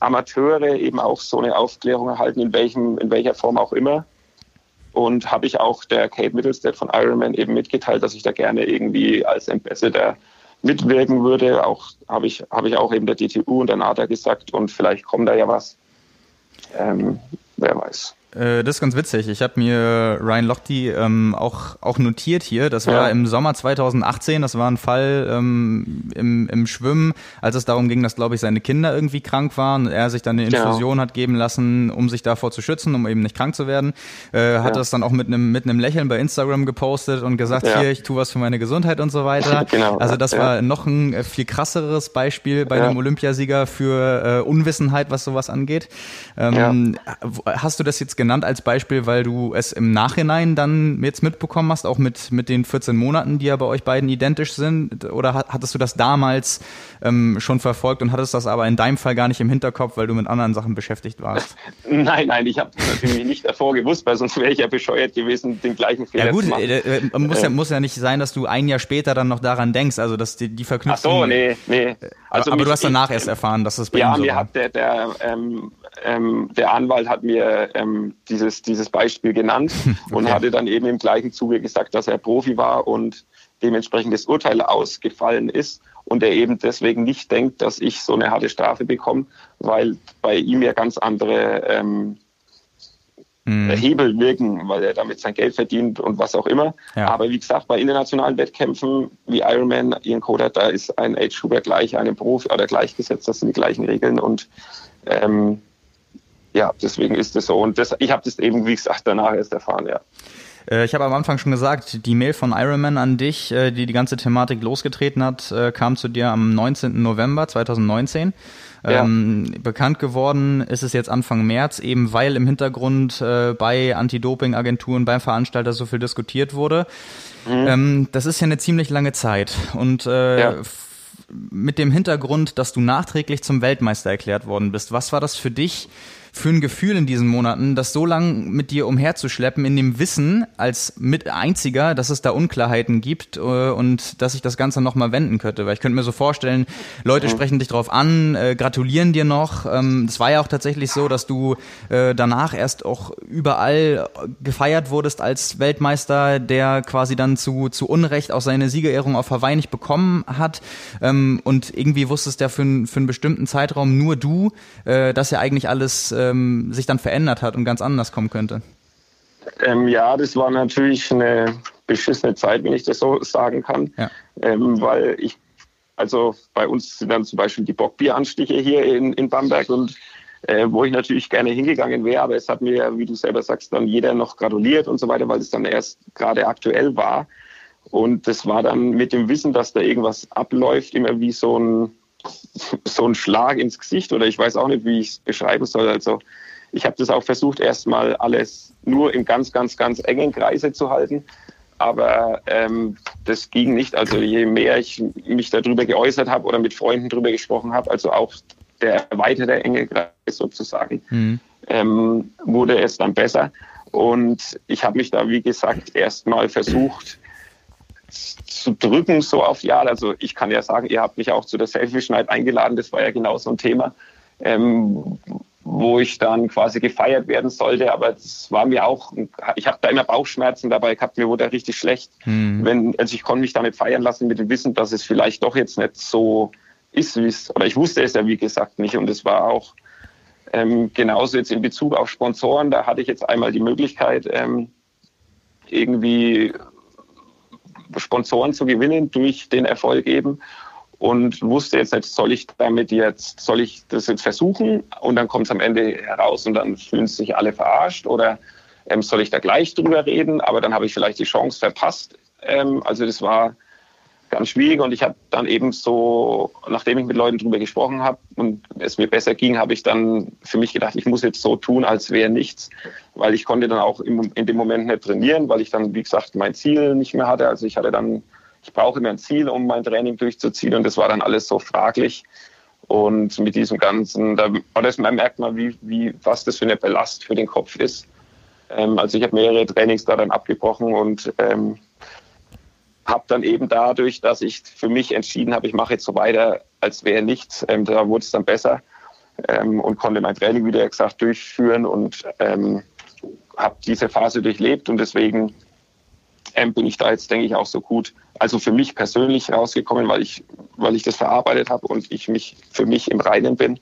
Amateure eben auch so eine Aufklärung erhalten, in, welchem, in welcher Form auch immer. Und habe ich auch der Kate Middlestead von Ironman eben mitgeteilt, dass ich da gerne irgendwie als Ambassador mitwirken würde. Auch habe ich, habe ich auch eben der DTU und der NADA gesagt und vielleicht kommt da ja was. Ähm, wer weiß. Äh, das ist ganz witzig. Ich habe mir Ryan Lochte ähm, auch, auch notiert hier. Das war ja. im Sommer 2018. Das war ein Fall ähm, im, im Schwimmen, als es darum ging, dass, glaube ich, seine Kinder irgendwie krank waren. Er sich dann eine genau. Infusion genau. hat geben lassen, um sich davor zu schützen, um eben nicht krank zu werden. Äh, hat ja. das dann auch mit einem mit einem Lächeln bei Instagram gepostet und gesagt, ja. hier, ich tue was für meine Gesundheit und so weiter. genau. Also das war noch ein äh, viel krasseres Beispiel bei einem Olympiasieger für äh, Unwissenheit, was sowas angeht. Ähm, hast du das jetzt genannt als Beispiel, weil du es im Nachhinein dann jetzt mitbekommen hast, auch mit, mit den 14 Monaten, die ja bei euch beiden identisch sind? Oder hattest du das damals ähm, schon verfolgt und hattest das aber in deinem Fall gar nicht im Hinterkopf, weil du mit anderen Sachen beschäftigt warst? Nein, nein, ich habe natürlich nicht davor gewusst, weil sonst wäre ich ja bescheuert gewesen, den gleichen Fehler ja, gut, zu machen. Äh, äh, muss, ja, muss ja nicht sein, dass du ein Jahr später dann noch daran denkst, also dass die, die Verknüpfung... Ach so, nee, nee. Also aber, aber du hast danach erst erfahren, dass es bei ja, ihm so mir hat der, der ähm, ähm, der Anwalt hat mir ähm, dieses, dieses Beispiel genannt okay. und hatte dann eben im gleichen Zuge gesagt, dass er Profi war und dementsprechend das Urteil ausgefallen ist und er eben deswegen nicht denkt, dass ich so eine harte Strafe bekomme, weil bei ihm ja ganz andere ähm, mhm. Hebel wirken, weil er damit sein Geld verdient und was auch immer. Ja. Aber wie gesagt, bei internationalen Wettkämpfen wie Ironman, Ian Coder, da ist ein Age Huber gleich einem Profi oder gleichgesetzt, das sind die gleichen Regeln und ähm, ja, deswegen ist es so. Und das, ich habe das eben, wie gesagt, danach erst erfahren, ja. Äh, ich habe am Anfang schon gesagt, die Mail von Ironman an dich, äh, die die ganze Thematik losgetreten hat, äh, kam zu dir am 19. November 2019. Ja. Ähm, bekannt geworden ist es jetzt Anfang März, eben weil im Hintergrund äh, bei Anti-Doping-Agenturen, beim Veranstalter so viel diskutiert wurde. Mhm. Ähm, das ist ja eine ziemlich lange Zeit. Und äh, ja. mit dem Hintergrund, dass du nachträglich zum Weltmeister erklärt worden bist, was war das für dich? Für ein Gefühl in diesen Monaten, das so lang mit dir umherzuschleppen, in dem Wissen als mit einziger, dass es da Unklarheiten gibt äh, und dass ich das Ganze nochmal wenden könnte. Weil ich könnte mir so vorstellen, Leute mhm. sprechen dich drauf an, äh, gratulieren dir noch. Ähm, es war ja auch tatsächlich so, dass du äh, danach erst auch überall gefeiert wurdest als Weltmeister, der quasi dann zu, zu Unrecht auch seine Siegerehrung auf Hawaii nicht bekommen hat. Ähm, und irgendwie wusstest ja für, für einen bestimmten Zeitraum nur du, äh, dass ja eigentlich alles äh, ähm, sich dann verändert hat und ganz anders kommen könnte? Ähm, ja, das war natürlich eine beschissene Zeit, wenn ich das so sagen kann, ja. ähm, weil ich, also bei uns sind dann zum Beispiel die Bockbieranstiche hier in, in Bamberg und äh, wo ich natürlich gerne hingegangen wäre, aber es hat mir, wie du selber sagst, dann jeder noch gratuliert und so weiter, weil es dann erst gerade aktuell war. Und das war dann mit dem Wissen, dass da irgendwas abläuft, immer wie so ein so ein Schlag ins Gesicht oder ich weiß auch nicht, wie ich es beschreiben soll. Also ich habe das auch versucht, erstmal alles nur im ganz, ganz, ganz engen Kreise zu halten. Aber ähm, das ging nicht. Also je mehr ich mich darüber geäußert habe oder mit Freunden darüber gesprochen habe, also auch der erweiterte enge Kreis sozusagen, mhm. ähm, wurde es dann besser. Und ich habe mich da, wie gesagt, erstmal versucht, zu drücken, so auf ja. Also ich kann ja sagen, ihr habt mich auch zu der Selfie-Schneid eingeladen, das war ja genau so ein Thema, ähm, wo ich dann quasi gefeiert werden sollte. Aber es war mir auch, ich habe da immer Bauchschmerzen dabei gehabt, mir wurde da richtig schlecht. Hm. Wenn, also ich konnte mich damit feiern lassen mit dem Wissen, dass es vielleicht doch jetzt nicht so ist, wie es, oder ich wusste es ja wie gesagt nicht. Und es war auch ähm, genauso jetzt in Bezug auf Sponsoren, da hatte ich jetzt einmal die Möglichkeit, ähm, irgendwie Sponsoren zu gewinnen durch den Erfolg eben und wusste jetzt nicht, soll ich damit jetzt, soll ich das jetzt versuchen und dann kommt es am Ende heraus und dann fühlen sich alle verarscht oder ähm, soll ich da gleich drüber reden, aber dann habe ich vielleicht die Chance verpasst. Ähm, also das war ganz schwierig und ich habe dann eben so, nachdem ich mit Leuten drüber gesprochen habe und es mir besser ging, habe ich dann für mich gedacht, ich muss jetzt so tun, als wäre nichts, weil ich konnte dann auch im, in dem Moment nicht trainieren, weil ich dann, wie gesagt, mein Ziel nicht mehr hatte. Also ich hatte dann, ich brauche immer ein Ziel, um mein Training durchzuziehen und das war dann alles so fraglich. Und mit diesem ganzen, da, das merkt man, wie, wie, was das für eine Belast für den Kopf ist. Ähm, also ich habe mehrere Trainings da dann abgebrochen und ähm, habe dann eben dadurch, dass ich für mich entschieden habe, ich mache jetzt so weiter, als wäre nichts, ähm, da wurde es dann besser ähm, und konnte mein Training, wieder gesagt, durchführen und ähm, habe diese Phase durchlebt und deswegen ähm, bin ich da jetzt, denke ich, auch so gut, also für mich persönlich rausgekommen, weil ich, weil ich das verarbeitet habe und ich mich für mich im Reinen bin.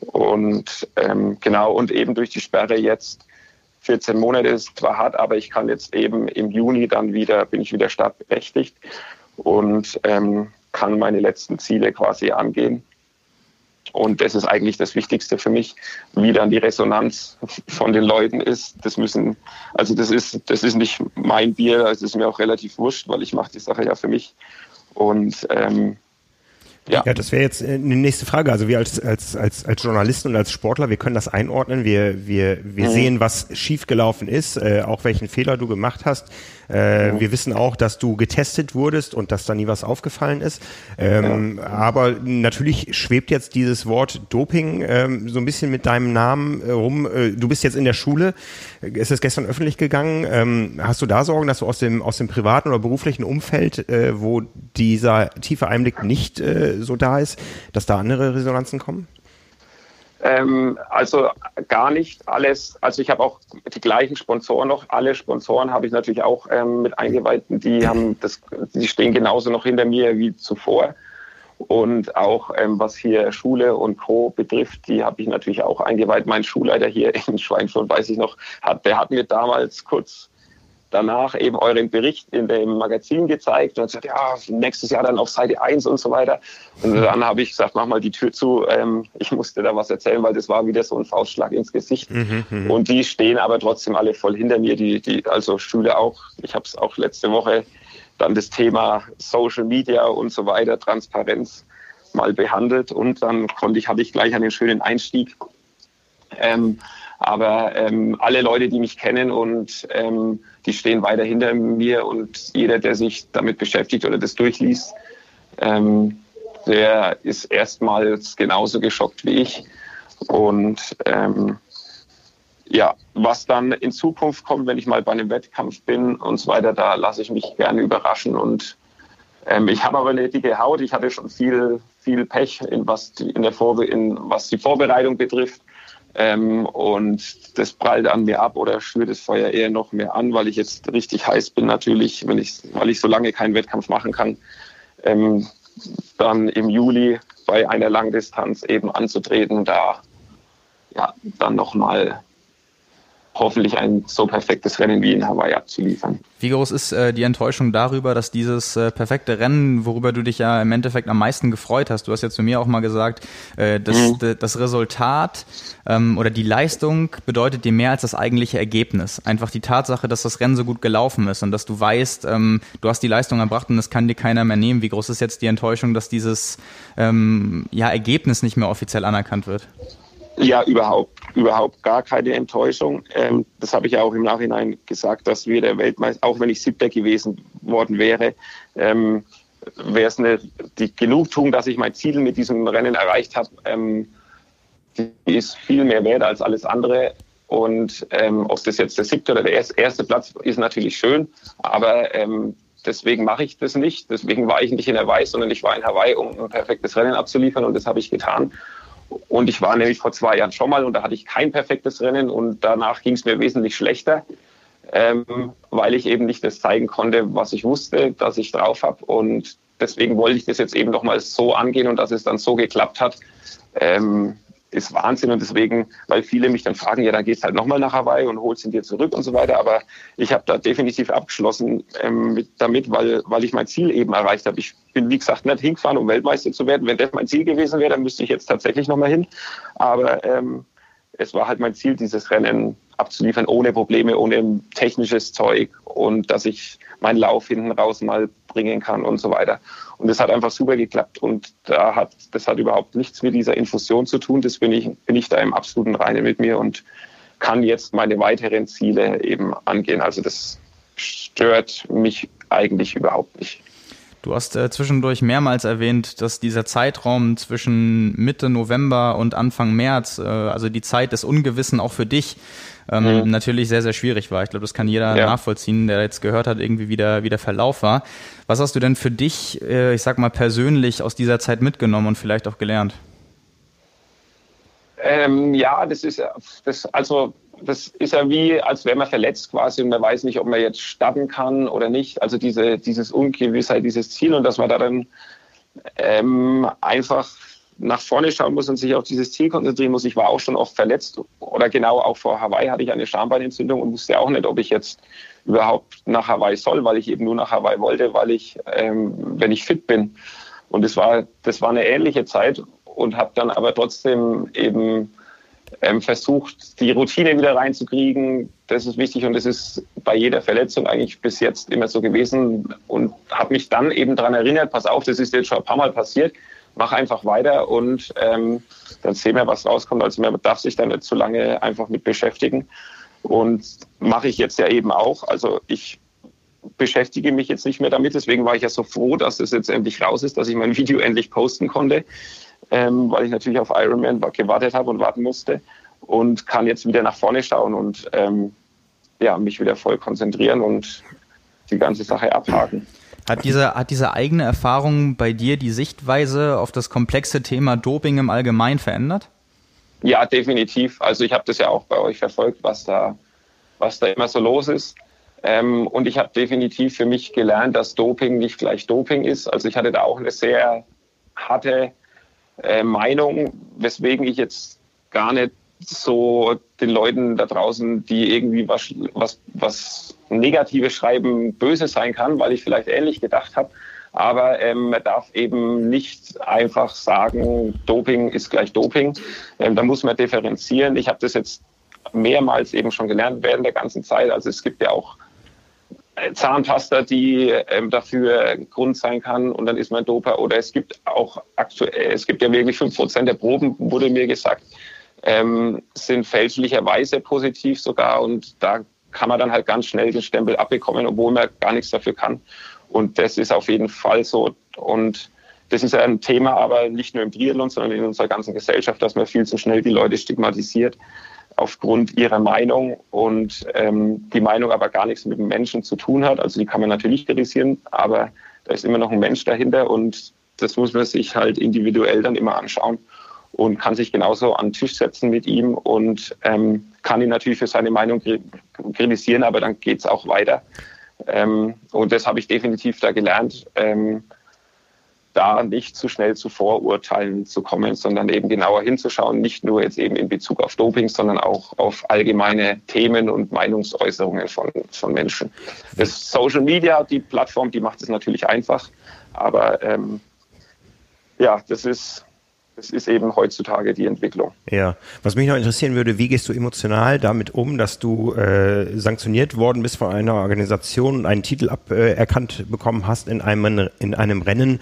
Und ähm, genau, und eben durch die Sperre jetzt 14 Monate ist zwar hart, aber ich kann jetzt eben im Juni dann wieder, bin ich wieder startberechtigt und ähm, kann meine letzten Ziele quasi angehen. Und das ist eigentlich das Wichtigste für mich, wie dann die Resonanz von den Leuten ist. Das müssen, also das ist, das ist nicht mein Bier, es ist mir auch relativ wurscht, weil ich mache die Sache ja für mich. Und ähm, ja. ja, das wäre jetzt eine nächste Frage. Also wir als, als, als, als Journalisten und als Sportler, wir können das einordnen. Wir, wir, wir mhm. sehen, was schiefgelaufen ist, äh, auch welchen Fehler du gemacht hast. Äh, mhm. Wir wissen auch, dass du getestet wurdest und dass da nie was aufgefallen ist. Ähm, ja. Aber natürlich schwebt jetzt dieses Wort Doping ähm, so ein bisschen mit deinem Namen äh, rum. Äh, du bist jetzt in der Schule. Es ist gestern öffentlich gegangen. Ähm, hast du da Sorgen, dass du aus dem, aus dem privaten oder beruflichen Umfeld, äh, wo dieser tiefe Einblick nicht äh, so da ist, dass da andere Resonanzen kommen? Ähm, also gar nicht alles. Also ich habe auch die gleichen Sponsoren noch. Alle Sponsoren habe ich natürlich auch ähm, mit eingeweiht. Die haben das, die stehen genauso noch hinter mir wie zuvor. Und auch ähm, was hier Schule und Co. betrifft, die habe ich natürlich auch eingeweiht. Mein Schulleiter hier in Schweinfurt, weiß ich noch, hat, der hat mir damals kurz danach eben euren Bericht in dem Magazin gezeigt und hat gesagt, ja, nächstes Jahr dann auf Seite 1 und so weiter. Und dann habe ich gesagt, mach mal die Tür zu. Ähm, ich musste da was erzählen, weil das war wieder so ein Faustschlag ins Gesicht. Mhm, mhm. und die stehen aber trotzdem alle voll hinter mir, die, die also Schüler auch. Ich habe es auch letzte Woche dann das Thema Social Media und so weiter, Transparenz mal behandelt und dann konnte ich, hatte ich gleich einen schönen Einstieg. Ähm, aber ähm, alle Leute, die mich kennen und ähm, die stehen weiter hinter mir und jeder, der sich damit beschäftigt oder das durchliest, ähm, der ist erstmals genauso geschockt wie ich. Und ähm, ja, was dann in Zukunft kommt, wenn ich mal bei einem Wettkampf bin und so weiter, da lasse ich mich gerne überraschen. Und ähm, ich habe aber eine dicke Haut. Ich hatte schon viel, viel Pech, in was die, in der Vorbe in was die Vorbereitung betrifft. Ähm, und das prallt an mir ab oder schürt das Feuer eher noch mehr an, weil ich jetzt richtig heiß bin natürlich, wenn ich, weil ich so lange keinen Wettkampf machen kann, ähm, dann im Juli bei einer Langdistanz eben anzutreten, da ja, dann nochmal hoffentlich ein so perfektes Rennen wie in Hawaii abzuliefern. Wie groß ist äh, die Enttäuschung darüber, dass dieses äh, perfekte Rennen, worüber du dich ja im Endeffekt am meisten gefreut hast, du hast ja zu mir auch mal gesagt, äh, das, mhm. das Resultat ähm, oder die Leistung bedeutet dir mehr als das eigentliche Ergebnis. Einfach die Tatsache, dass das Rennen so gut gelaufen ist und dass du weißt, ähm, du hast die Leistung erbracht und das kann dir keiner mehr nehmen. Wie groß ist jetzt die Enttäuschung, dass dieses ähm, ja, Ergebnis nicht mehr offiziell anerkannt wird? Ja, überhaupt, überhaupt gar keine Enttäuschung. Ähm, das habe ich ja auch im Nachhinein gesagt, dass wir der Weltmeister, auch wenn ich Siebter gewesen worden wäre, ähm, wäre es eine, die Genugtuung, dass ich mein Ziel mit diesem Rennen erreicht habe, ähm, die ist viel mehr wert als alles andere. Und ähm, ob das jetzt der siebte oder der erste Platz ist, natürlich schön, aber ähm, deswegen mache ich das nicht. Deswegen war ich nicht in Hawaii, sondern ich war in Hawaii, um ein perfektes Rennen abzuliefern und das habe ich getan. Und ich war nämlich vor zwei Jahren schon mal und da hatte ich kein perfektes Rennen und danach ging es mir wesentlich schlechter, ähm, weil ich eben nicht das zeigen konnte, was ich wusste, dass ich drauf habe. Und deswegen wollte ich das jetzt eben nochmal so angehen und dass es dann so geklappt hat. Ähm, ist Wahnsinn und deswegen, weil viele mich dann fragen, ja, dann gehst halt nochmal nach Hawaii und holst ihn dir zurück und so weiter. Aber ich habe da definitiv abgeschlossen ähm, mit, damit, weil, weil ich mein Ziel eben erreicht habe. Ich bin, wie gesagt, nicht hingefahren, um Weltmeister zu werden. Wenn das mein Ziel gewesen wäre, dann müsste ich jetzt tatsächlich nochmal hin. Aber ähm, es war halt mein Ziel, dieses Rennen abzuliefern, ohne Probleme, ohne technisches Zeug und dass ich meinen Lauf hinten raus mal bringen kann und so weiter. Und das hat einfach super geklappt. Und da hat, das hat überhaupt nichts mit dieser Infusion zu tun. Das bin ich, bin ich da im absoluten Reinen mit mir und kann jetzt meine weiteren Ziele eben angehen. Also das stört mich eigentlich überhaupt nicht. Du hast äh, zwischendurch mehrmals erwähnt, dass dieser Zeitraum zwischen Mitte November und Anfang März, äh, also die Zeit des Ungewissen auch für dich, ähm, mhm. natürlich sehr, sehr schwierig war. Ich glaube, das kann jeder ja. nachvollziehen, der jetzt gehört hat, irgendwie wie der, wie der Verlauf war. Was hast du denn für dich, äh, ich sag mal, persönlich aus dieser Zeit mitgenommen und vielleicht auch gelernt? Ähm, ja, das ist das, also das ist ja wie, als wäre man verletzt quasi und man weiß nicht, ob man jetzt starten kann oder nicht. Also diese, dieses Ungewissheit, dieses Ziel und dass man da dann ähm, einfach nach vorne schauen muss und sich auf dieses Ziel konzentrieren muss. Ich war auch schon oft verletzt oder genau auch vor Hawaii hatte ich eine Schambeinentzündung und wusste auch nicht, ob ich jetzt überhaupt nach Hawaii soll, weil ich eben nur nach Hawaii wollte, weil ich, ähm, wenn ich fit bin. Und das war, das war eine ähnliche Zeit und habe dann aber trotzdem eben ähm, versucht, die Routine wieder reinzukriegen. Das ist wichtig und das ist bei jeder Verletzung eigentlich bis jetzt immer so gewesen und habe mich dann eben daran erinnert, pass auf, das ist jetzt schon ein paar Mal passiert, mach einfach weiter und ähm, dann sehen wir, was rauskommt. Also man darf sich da nicht zu lange einfach mit beschäftigen und mache ich jetzt ja eben auch. Also ich beschäftige mich jetzt nicht mehr damit. Deswegen war ich ja so froh, dass es jetzt endlich raus ist, dass ich mein Video endlich posten konnte ähm, weil ich natürlich auf Ironman gewartet habe und warten musste und kann jetzt wieder nach vorne schauen und ähm, ja, mich wieder voll konzentrieren und die ganze Sache abhaken. Hat diese, hat diese eigene Erfahrung bei dir die Sichtweise auf das komplexe Thema Doping im Allgemeinen verändert? Ja, definitiv. Also ich habe das ja auch bei euch verfolgt, was da, was da immer so los ist. Ähm, und ich habe definitiv für mich gelernt, dass Doping nicht gleich Doping ist. Also ich hatte da auch eine sehr harte äh, Meinung, weswegen ich jetzt gar nicht so den Leuten da draußen, die irgendwie was, was, was Negatives schreiben, böse sein kann, weil ich vielleicht ähnlich gedacht habe. Aber ähm, man darf eben nicht einfach sagen, Doping ist gleich Doping. Ähm, da muss man differenzieren. Ich habe das jetzt mehrmals eben schon gelernt während der ganzen Zeit. Also es gibt ja auch Zahnpasta, die ähm, dafür Grund sein kann und dann ist man Doper. Oder es gibt auch aktuell, es gibt ja wirklich fünf Prozent der Proben, wurde mir gesagt, ähm, sind fälschlicherweise positiv sogar und da kann man dann halt ganz schnell den Stempel abbekommen, obwohl man gar nichts dafür kann. Und das ist auf jeden Fall so. Und das ist ein Thema, aber nicht nur im Triathlon, sondern in unserer ganzen Gesellschaft, dass man viel zu schnell die Leute stigmatisiert aufgrund ihrer Meinung und ähm, die Meinung aber gar nichts mit dem Menschen zu tun hat. Also die kann man natürlich kritisieren, aber da ist immer noch ein Mensch dahinter und das muss man sich halt individuell dann immer anschauen und kann sich genauso an den Tisch setzen mit ihm und ähm, kann ihn natürlich für seine Meinung kritisieren, aber dann geht es auch weiter. Ähm, und das habe ich definitiv da gelernt. Ähm, da nicht zu schnell zu Vorurteilen zu kommen, sondern eben genauer hinzuschauen, nicht nur jetzt eben in Bezug auf Doping, sondern auch auf allgemeine Themen und Meinungsäußerungen von, von Menschen. Das Social Media, die Plattform, die macht es natürlich einfach, aber ähm, ja, das ist das ist eben heutzutage die Entwicklung. Ja, was mich noch interessieren würde, wie gehst du emotional damit um, dass du äh, sanktioniert worden bist von einer Organisation und einen Titel aberkannt äh, bekommen hast in einem, in einem Rennen,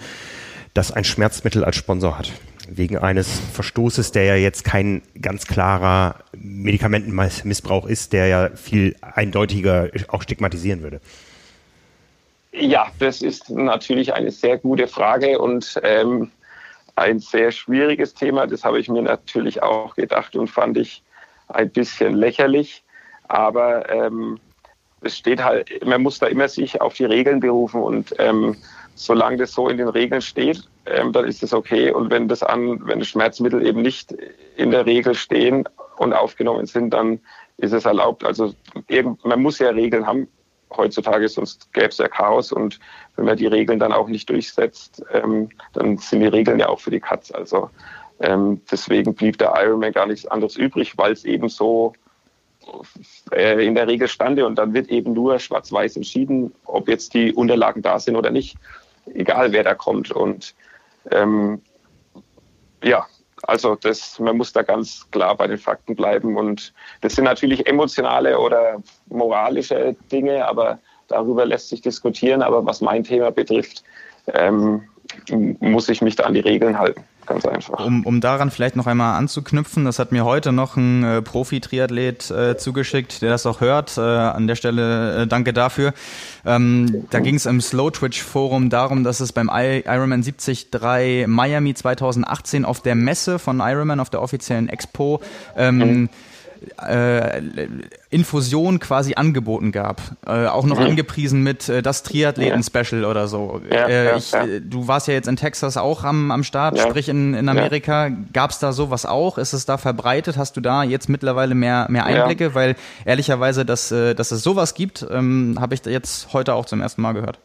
das ein Schmerzmittel als Sponsor hat. Wegen eines Verstoßes, der ja jetzt kein ganz klarer Medikamentenmissbrauch ist, der ja viel eindeutiger auch stigmatisieren würde. Ja, das ist natürlich eine sehr gute Frage und ähm, ein sehr schwieriges Thema. Das habe ich mir natürlich auch gedacht und fand ich ein bisschen lächerlich. Aber ähm, es steht halt, man muss da immer sich auf die Regeln berufen und ähm, solange das so in den Regeln steht, ähm, dann ist es okay. Und wenn das an, wenn Schmerzmittel eben nicht in der Regel stehen und aufgenommen sind, dann ist es erlaubt. Also eben, man muss ja Regeln haben heutzutage, sonst gäbe es ja Chaos. Und wenn man die Regeln dann auch nicht durchsetzt, ähm, dann sind die Regeln ja auch für die Katz. Also ähm, deswegen blieb der Ironman gar nichts anderes übrig, weil es eben so äh, in der Regel stande und dann wird eben nur schwarz-weiß entschieden, ob jetzt die Unterlagen da sind oder nicht egal wer da kommt. Und ähm, ja, also das, man muss da ganz klar bei den Fakten bleiben. Und das sind natürlich emotionale oder moralische Dinge, aber darüber lässt sich diskutieren. Aber was mein Thema betrifft, ähm, muss ich mich da an die Regeln halten. Ganz einfach. Um, um daran vielleicht noch einmal anzuknüpfen, das hat mir heute noch ein äh, Profi-Triathlet äh, zugeschickt, der das auch hört. Äh, an der Stelle äh, danke dafür. Ähm, da ging es im Slow Twitch Forum darum, dass es beim I Ironman 73 Miami 2018 auf der Messe von Ironman, auf der offiziellen Expo, ähm, mhm äh, Infusion quasi angeboten gab. Äh, auch noch mhm. angepriesen mit äh, das Triathleten-Special oder so. Ja, äh, ja, ich, ja. Äh, du warst ja jetzt in Texas auch am, am Start, sprich in, in Amerika. Gab es da sowas auch? Ist es da verbreitet? Hast du da jetzt mittlerweile mehr, mehr Einblicke? Weil ehrlicherweise, dass, äh, dass es sowas gibt, ähm, habe ich jetzt heute auch zum ersten Mal gehört.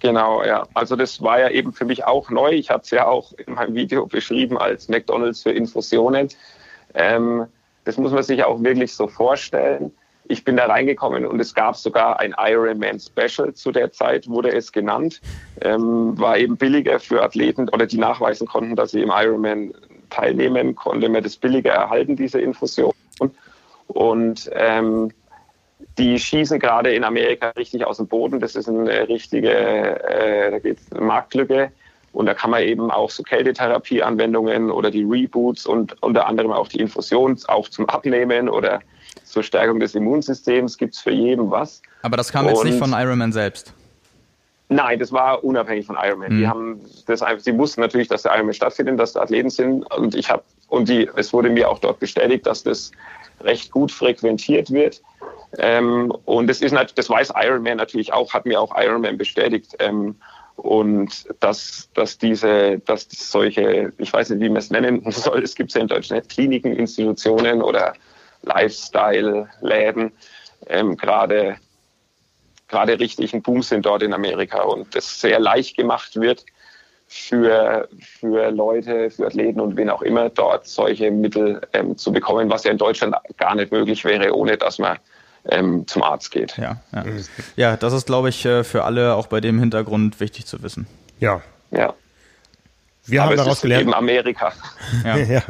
Genau, ja. Also das war ja eben für mich auch neu. Ich hatte es ja auch in meinem Video beschrieben als McDonald's für Infusionen. Ähm, das muss man sich auch wirklich so vorstellen. Ich bin da reingekommen und es gab sogar ein Ironman Special zu der Zeit, wurde es genannt. Ähm, war eben billiger für Athleten oder die nachweisen konnten, dass sie im Ironman teilnehmen, konnte man das billiger erhalten, diese Infusion. Und ähm, die schießen gerade in Amerika richtig aus dem Boden. Das ist eine richtige, äh, Marktlücke. Und da kann man eben auch so Kältetherapie-Anwendungen oder die Reboots und unter anderem auch die Infusion auch zum Abnehmen oder zur Stärkung des Immunsystems gibt es für jeden was. Aber das kam jetzt nicht von Ironman selbst. Nein, das war unabhängig von Ironman. Mhm. Die haben das einfach, sie wussten natürlich, dass der Ironman stattfindet, dass da Athleten sind und ich habe und die, es wurde mir auch dort bestätigt, dass das recht gut frequentiert wird. Ähm, und das ist das weiß Ironman natürlich auch, hat mir auch Ironman bestätigt. Ähm, und dass, dass diese, dass solche, ich weiß nicht, wie man es nennen soll, es gibt ja in Deutschland Kliniken, Institutionen oder Lifestyle-Läden, ähm, gerade gerade richtig ein Boom sind dort in Amerika und das sehr leicht gemacht wird für, für Leute, für Athleten und wen auch immer dort solche Mittel ähm, zu bekommen, was ja in Deutschland gar nicht möglich wäre, ohne dass man ähm, zum Arzt geht. Ja, ja. ja das ist, glaube ich, äh, für alle auch bei dem Hintergrund wichtig zu wissen. Ja. Ja. Wir Aber haben daraus gelernt. Eben Amerika. Ja. ja.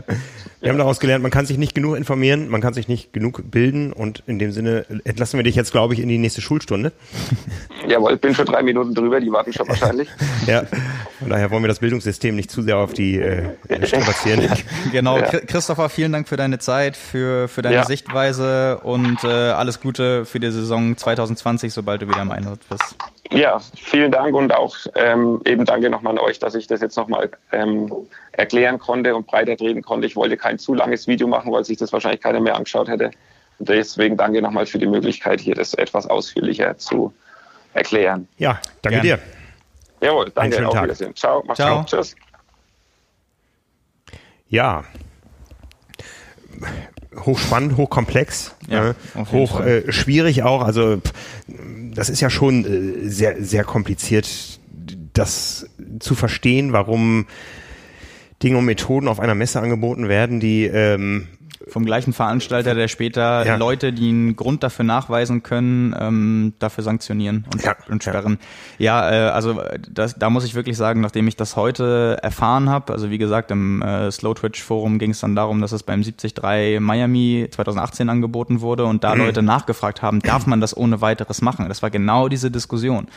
Wir haben daraus gelernt, man kann sich nicht genug informieren, man kann sich nicht genug bilden und in dem Sinne entlassen wir dich jetzt, glaube ich, in die nächste Schulstunde. Jawohl, ich bin schon drei Minuten drüber, die warten schon wahrscheinlich. ja, von daher wollen wir das Bildungssystem nicht zu sehr auf die äh, strapazieren. genau, ja. Christopher, vielen Dank für deine Zeit, für, für deine ja. Sichtweise und äh, alles Gute für die Saison 2020, sobald du wieder im Einsatz bist. Ja, vielen Dank und auch ähm, eben danke nochmal an euch, dass ich das jetzt nochmal ähm, erklären konnte und breiter treten konnte. Ich wollte kein zu langes Video machen, weil sich das wahrscheinlich keiner mehr angeschaut hätte. Und deswegen danke nochmal für die Möglichkeit, hier das etwas ausführlicher zu erklären. Ja, danke Gerne. dir. Jawohl, danke. Einen Auf Wiedersehen. Ciao, mach's Ciao. gut. Tschüss. Ja, hochspannend, hochkomplex, ja, äh, hoch äh, schwierig auch. Also das ist ja schon äh, sehr, sehr kompliziert, das zu verstehen, warum Dinge und Methoden auf einer Messe angeboten werden, die ähm, vom gleichen Veranstalter, der später ja. Leute, die einen Grund dafür nachweisen können, ähm, dafür sanktionieren und, ja. und sperren. Ja, ja äh, also das, da muss ich wirklich sagen, nachdem ich das heute erfahren habe, also wie gesagt, im äh, Slow Twitch Forum ging es dann darum, dass es beim 73 Miami 2018 angeboten wurde und da mhm. Leute nachgefragt haben, darf man das ohne weiteres machen? Das war genau diese Diskussion.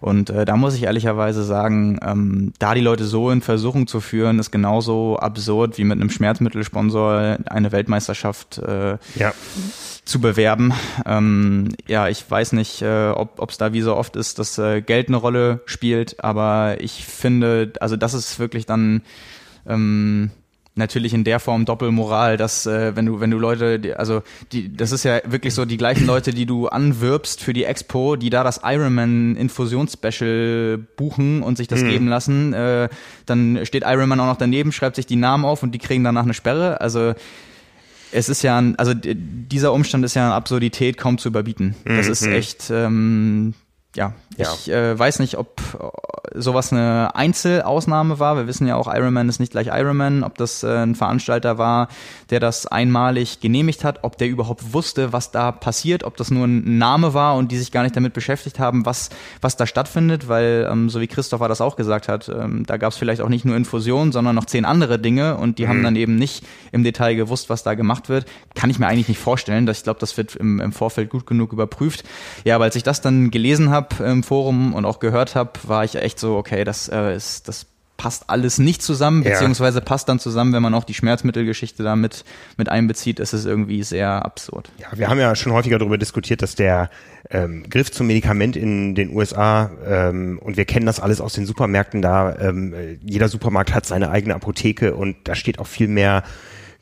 Und äh, da muss ich ehrlicherweise sagen, ähm, da die Leute so in Versuchung zu führen, ist genauso absurd wie mit einem Schmerzmittelsponsor eine Weltmeisterschaft äh, ja. zu bewerben. Ähm, ja, ich weiß nicht, äh, ob es da wie so oft ist, dass äh, Geld eine Rolle spielt, aber ich finde, also das ist wirklich dann ähm, natürlich in der Form Doppelmoral, dass äh, wenn du wenn du Leute, die, also die, das ist ja wirklich so die gleichen Leute, die du anwirbst für die Expo, die da das Ironman Infusions-Special buchen und sich das mhm. geben lassen, äh, dann steht Ironman auch noch daneben, schreibt sich die Namen auf und die kriegen danach eine Sperre. Also es ist ja, ein, also dieser Umstand ist ja eine Absurdität kaum zu überbieten. Das mhm. ist echt, ähm, ja, ja. Ich äh, weiß nicht, ob äh, sowas eine Einzelausnahme war. Wir wissen ja auch, Ironman ist nicht gleich Ironman. Ob das äh, ein Veranstalter war, der das einmalig genehmigt hat, ob der überhaupt wusste, was da passiert, ob das nur ein Name war und die sich gar nicht damit beschäftigt haben, was, was da stattfindet, weil, ähm, so wie Christopher das auch gesagt hat, ähm, da gab es vielleicht auch nicht nur Infusion, sondern noch zehn andere Dinge und die mhm. haben dann eben nicht im Detail gewusst, was da gemacht wird. Kann ich mir eigentlich nicht vorstellen. Dass ich glaube, das wird im, im Vorfeld gut genug überprüft. Ja, weil als ich das dann gelesen habe im Forum und auch gehört habe, war ich echt so, okay, das äh, ist, das passt alles nicht zusammen, beziehungsweise passt dann zusammen, wenn man auch die Schmerzmittelgeschichte da mit, mit einbezieht, ist es irgendwie sehr absurd. Ja, wir haben ja schon häufiger darüber diskutiert, dass der ähm, Griff zum Medikament in den USA, ähm, und wir kennen das alles aus den Supermärkten da, ähm, jeder Supermarkt hat seine eigene Apotheke und da steht auch viel mehr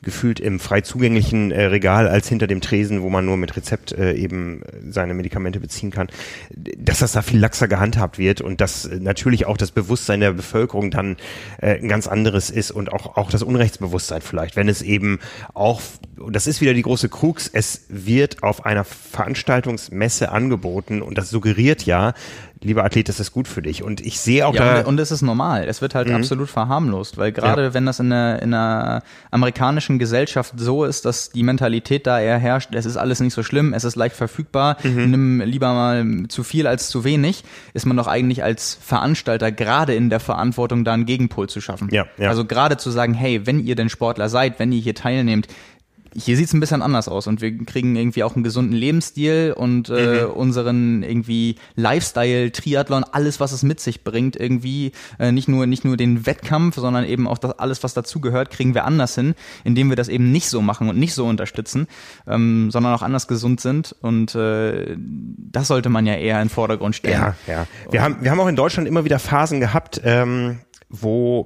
gefühlt im frei zugänglichen äh, Regal als hinter dem Tresen, wo man nur mit Rezept äh, eben seine Medikamente beziehen kann, dass das da viel laxer gehandhabt wird und dass natürlich auch das Bewusstsein der Bevölkerung dann äh, ein ganz anderes ist und auch, auch das Unrechtsbewusstsein vielleicht, wenn es eben auch, und das ist wieder die große Krux, es wird auf einer Veranstaltungsmesse angeboten und das suggeriert ja, lieber Athlet, das ist gut für dich. Und ich sehe auch ja, da. Und, es ist normal. Es wird halt mhm. absolut verharmlost, weil gerade ja. wenn das in einer, in einer amerikanischen Gesellschaft so ist, dass die Mentalität da eher herrscht, es ist alles nicht so schlimm, es ist leicht verfügbar, mhm. nimm lieber mal zu viel als zu wenig, ist man doch eigentlich als Veranstalter gerade in der Verantwortung, da einen Gegenpol zu schaffen. Ja, ja. Also gerade zu sagen, hey, wenn ihr denn Sportler seid, wenn ihr hier teilnehmt, hier sieht's ein bisschen anders aus und wir kriegen irgendwie auch einen gesunden Lebensstil und äh, mhm. unseren irgendwie Lifestyle, Triathlon, alles was es mit sich bringt, irgendwie äh, nicht nur nicht nur den Wettkampf, sondern eben auch das alles was dazugehört, kriegen wir anders hin, indem wir das eben nicht so machen und nicht so unterstützen, ähm, sondern auch anders gesund sind und äh, das sollte man ja eher in den Vordergrund stellen. Ja, ja. Wir haben wir haben auch in Deutschland immer wieder Phasen gehabt, ähm, wo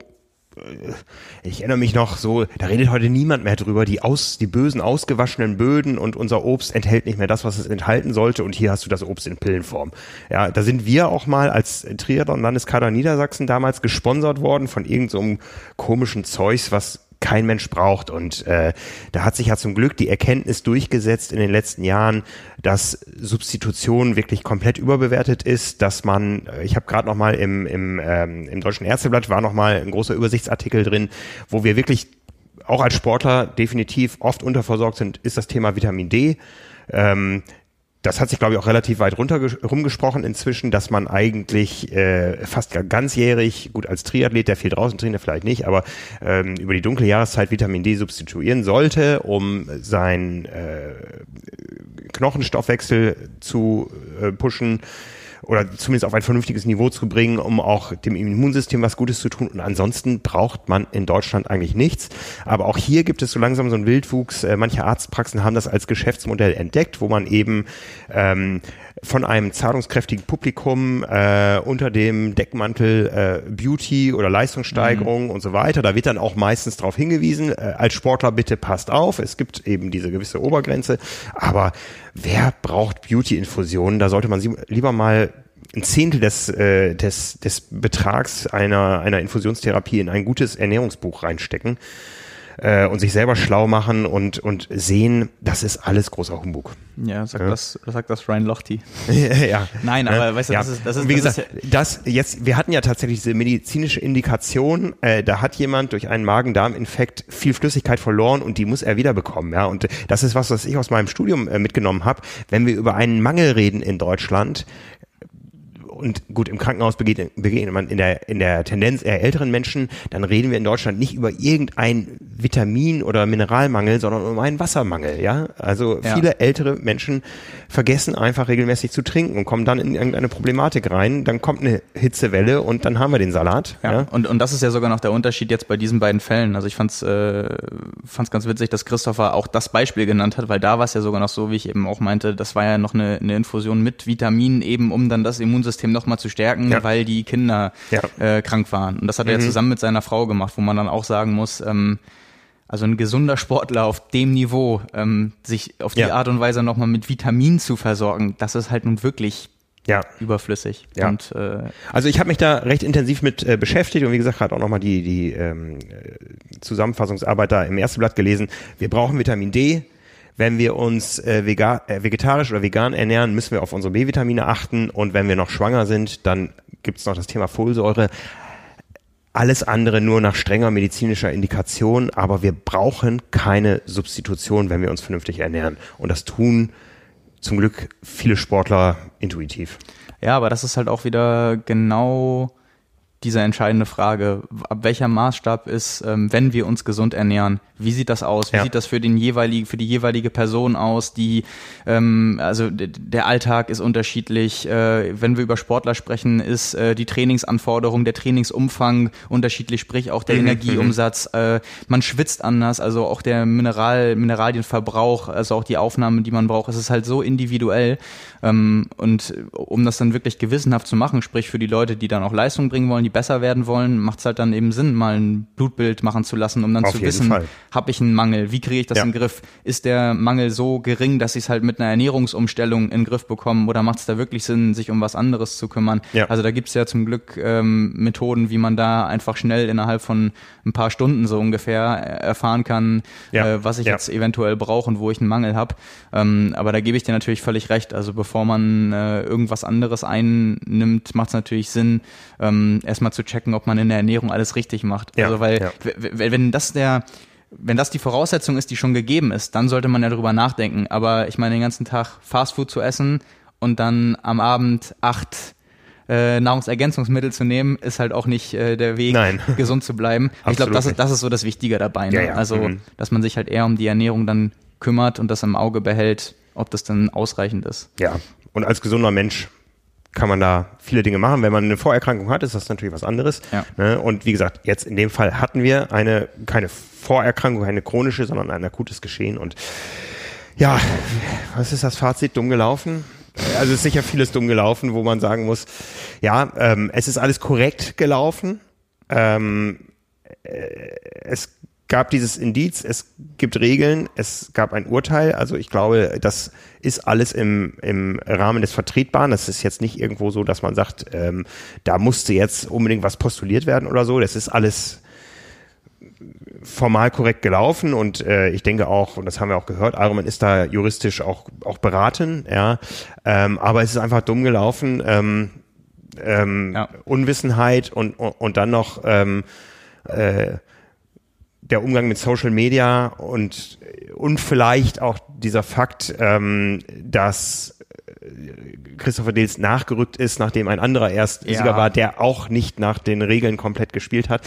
ich erinnere mich noch so, da redet heute niemand mehr drüber, die aus, die bösen ausgewaschenen Böden und unser Obst enthält nicht mehr das, was es enthalten sollte und hier hast du das Obst in Pillenform. Ja, da sind wir auch mal als Triathlon Landeskader Niedersachsen damals gesponsert worden von irgendeinem so komischen Zeugs, was kein Mensch braucht. Und äh, da hat sich ja zum Glück die Erkenntnis durchgesetzt in den letzten Jahren, dass Substitution wirklich komplett überbewertet ist, dass man, äh, ich habe gerade noch mal im, im, ähm, im Deutschen Ärzteblatt war noch mal ein großer Übersichtsartikel drin, wo wir wirklich auch als Sportler definitiv oft unterversorgt sind, ist das Thema Vitamin D. Ähm, das hat sich, glaube ich, auch relativ weit runter rumgesprochen inzwischen, dass man eigentlich äh, fast ganzjährig, gut als Triathlet, der viel draußen trainiert, vielleicht nicht, aber ähm, über die dunkle Jahreszeit Vitamin D substituieren sollte, um sein äh, Knochenstoffwechsel zu äh, pushen oder zumindest auf ein vernünftiges Niveau zu bringen, um auch dem Immunsystem was Gutes zu tun. Und ansonsten braucht man in Deutschland eigentlich nichts. Aber auch hier gibt es so langsam so einen Wildwuchs. Äh, manche Arztpraxen haben das als Geschäftsmodell entdeckt, wo man eben ähm, von einem zahlungskräftigen Publikum äh, unter dem Deckmantel äh, Beauty oder Leistungssteigerung mhm. und so weiter. Da wird dann auch meistens darauf hingewiesen, äh, als Sportler bitte passt auf. Es gibt eben diese gewisse Obergrenze. Aber wer braucht Beauty-Infusionen? Da sollte man sie lieber mal ein Zehntel des, äh, des, des Betrags einer, einer Infusionstherapie in ein gutes Ernährungsbuch reinstecken äh, und sich selber schlau machen und, und sehen, das ist alles großer Humbug. Ja, sagt, ja. Das, sagt das Ryan Lochte. ja. Nein, aber ja. weißt du, ja. das ist, das ist, und wie das gesagt, ist, das jetzt, wir hatten ja tatsächlich diese medizinische Indikation, äh, da hat jemand durch einen Magen-Darm-Infekt viel Flüssigkeit verloren und die muss er wiederbekommen, ja. Und das ist was, was ich aus meinem Studium äh, mitgenommen habe. Wenn wir über einen Mangel reden in Deutschland, und gut, im Krankenhaus begegnet, begegnet man in der, in der Tendenz eher älteren Menschen, dann reden wir in Deutschland nicht über irgendein Vitamin- oder Mineralmangel, sondern um einen Wassermangel, ja. Also ja. viele ältere Menschen vergessen einfach regelmäßig zu trinken und kommen dann in irgendeine Problematik rein, dann kommt eine Hitzewelle und dann haben wir den Salat. Ja, ja. Und, und das ist ja sogar noch der Unterschied jetzt bei diesen beiden Fällen. Also ich fand's, äh, fand's ganz witzig, dass Christopher auch das Beispiel genannt hat, weil da war es ja sogar noch so, wie ich eben auch meinte, das war ja noch eine, eine Infusion mit Vitaminen eben, um dann das Immunsystem Immunsystem nochmal zu stärken, ja. weil die Kinder ja. äh, krank waren. Und das hat mhm. er zusammen mit seiner Frau gemacht, wo man dann auch sagen muss, ähm, also ein gesunder Sportler auf dem Niveau, ähm, sich auf die ja. Art und Weise nochmal mit Vitaminen zu versorgen, das ist halt nun wirklich ja. überflüssig. Ja. Und, äh, also ich habe mich da recht intensiv mit äh, beschäftigt und wie gesagt gerade auch nochmal die, die ähm, Zusammenfassungsarbeit da im ersten Blatt gelesen. Wir brauchen Vitamin D, wenn wir uns äh, vegan, äh, vegetarisch oder vegan ernähren, müssen wir auf unsere B-Vitamine achten. Und wenn wir noch schwanger sind, dann gibt es noch das Thema Folsäure. Alles andere nur nach strenger medizinischer Indikation, aber wir brauchen keine Substitution, wenn wir uns vernünftig ernähren. Und das tun zum Glück viele Sportler intuitiv. Ja, aber das ist halt auch wieder genau diese entscheidende Frage, ab welcher Maßstab ist, ähm, wenn wir uns gesund ernähren, wie sieht das aus? Wie ja. sieht das für den jeweiligen, für die jeweilige Person aus? Die, ähm, also der Alltag ist unterschiedlich. Äh, wenn wir über Sportler sprechen, ist äh, die Trainingsanforderung, der Trainingsumfang unterschiedlich, sprich auch der mhm. Energieumsatz. Äh, man schwitzt anders, also auch der Mineral, Mineralienverbrauch, also auch die Aufnahmen, die man braucht. Es ist halt so individuell. Ähm, und um das dann wirklich gewissenhaft zu machen, sprich für die Leute, die dann auch Leistung bringen wollen, die besser werden wollen, macht es halt dann eben Sinn, mal ein Blutbild machen zu lassen, um dann Auf zu wissen, habe ich einen Mangel, wie kriege ich das Ja. in den Griff? Ist der Mangel so gering, dass ich es halt mit einer Ernährungsumstellung in den Griff bekomme oder macht es da wirklich Sinn, sich um was anderes zu kümmern? Ja. Also da gibt's ja zum Glück ähm, Methoden, wie man da einfach schnell innerhalb von ein paar Stunden so ungefähr äh, erfahren kann, Ja. äh, was ich jetzt eventuell brauche und wo ich einen Mangel habe. Ähm, aber da gebe ich dir natürlich völlig recht. Also bevor man äh, irgendwas anderes einnimmt, macht es natürlich Sinn, ähm, erstmal zu checken, ob man in der Ernährung alles richtig macht. Ja, Also weil ja. wenn das der wenn das die Voraussetzung ist, die schon gegeben ist, dann sollte man ja darüber nachdenken. Aber ich meine, den ganzen Tag Fastfood zu essen und dann am Abend acht äh, Nahrungsergänzungsmittel zu nehmen, ist halt auch nicht äh, der Weg, Nein. gesund zu bleiben. ich glaube, das ist, das ist so das Wichtige dabei. Ne? Ja, ja. Also, Mhm. dass man sich halt eher um die Ernährung dann kümmert und das im Auge behält, ob das dann ausreichend ist. Ja, und als gesunder Mensch kann man da viele Dinge machen. Wenn man eine Vorerkrankung hat, ist das natürlich was anderes. Ja. Ne? Und wie gesagt, jetzt in dem Fall hatten wir eine keine Vorerkrankung, keine chronische, sondern ein akutes Geschehen. Und ja, was ist das Fazit? Dumm gelaufen? Also es ist sicher vieles dumm gelaufen, wo man sagen muss, ja, ähm, es ist alles korrekt gelaufen. Ähm, äh, es gab dieses Indiz, es gibt Regeln, es gab ein Urteil. Also ich glaube, das ist alles im, im Rahmen des Vertretbaren. Das ist jetzt nicht irgendwo so, dass man sagt, ähm, da musste jetzt unbedingt was postuliert werden oder so. Das ist alles formal korrekt gelaufen und äh, ich denke auch, und das haben wir auch gehört, Ironman ist da juristisch auch, auch beraten, ja. Ähm, aber es ist einfach dumm gelaufen. Ähm, ähm, Ja. Unwissenheit und, und, und dann noch ähm, äh, der Umgang mit Social Media und, und vielleicht auch dieser Fakt, ähm, dass Christopher Dils nachgerückt ist, nachdem ein anderer erst Ja. Sieger war, der auch nicht nach den Regeln komplett gespielt hat.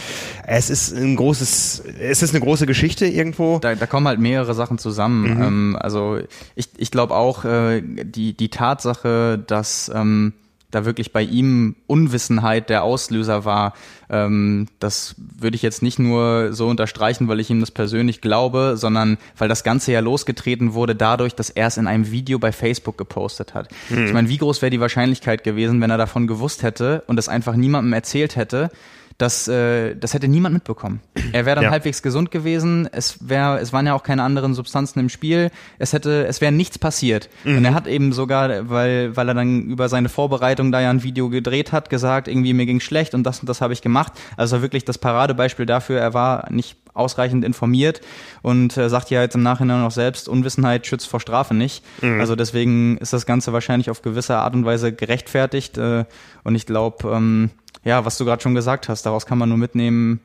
Es ist ein großes, es ist eine große Geschichte irgendwo. Da, da kommen halt mehrere Sachen zusammen. Ähm, also ich, ich glaube auch, äh, die, die Tatsache, dass ähm, da wirklich bei ihm Unwissenheit der Auslöser war, ähm, das würde ich jetzt nicht nur so unterstreichen, weil ich ihm das persönlich glaube, sondern weil das Ganze ja losgetreten wurde dadurch, dass er es in einem Video bei Facebook gepostet hat. Ich meine, wie groß wäre die Wahrscheinlichkeit gewesen, wenn er davon gewusst hätte und es einfach niemandem erzählt hätte, das, äh, das hätte niemand mitbekommen. Er wäre dann Ja. halbwegs gesund gewesen. Es wäre, es waren ja auch keine anderen Substanzen im Spiel. Es hätte, es wäre nichts passiert. Und er hat eben sogar, weil, weil er dann über seine Vorbereitung da ja ein Video gedreht hat, gesagt, irgendwie mir ging schlecht und das und das habe ich gemacht. Also wirklich das Paradebeispiel dafür. Er war nicht ausreichend informiert und äh, sagt ja jetzt im Nachhinein auch selbst, Unwissenheit schützt vor Strafe nicht. Also deswegen ist das Ganze wahrscheinlich auf gewisse Art und Weise gerechtfertigt. Äh, und ich glaube, ähm, ja, was du gerade schon gesagt hast, daraus kann man nur mitnehmen,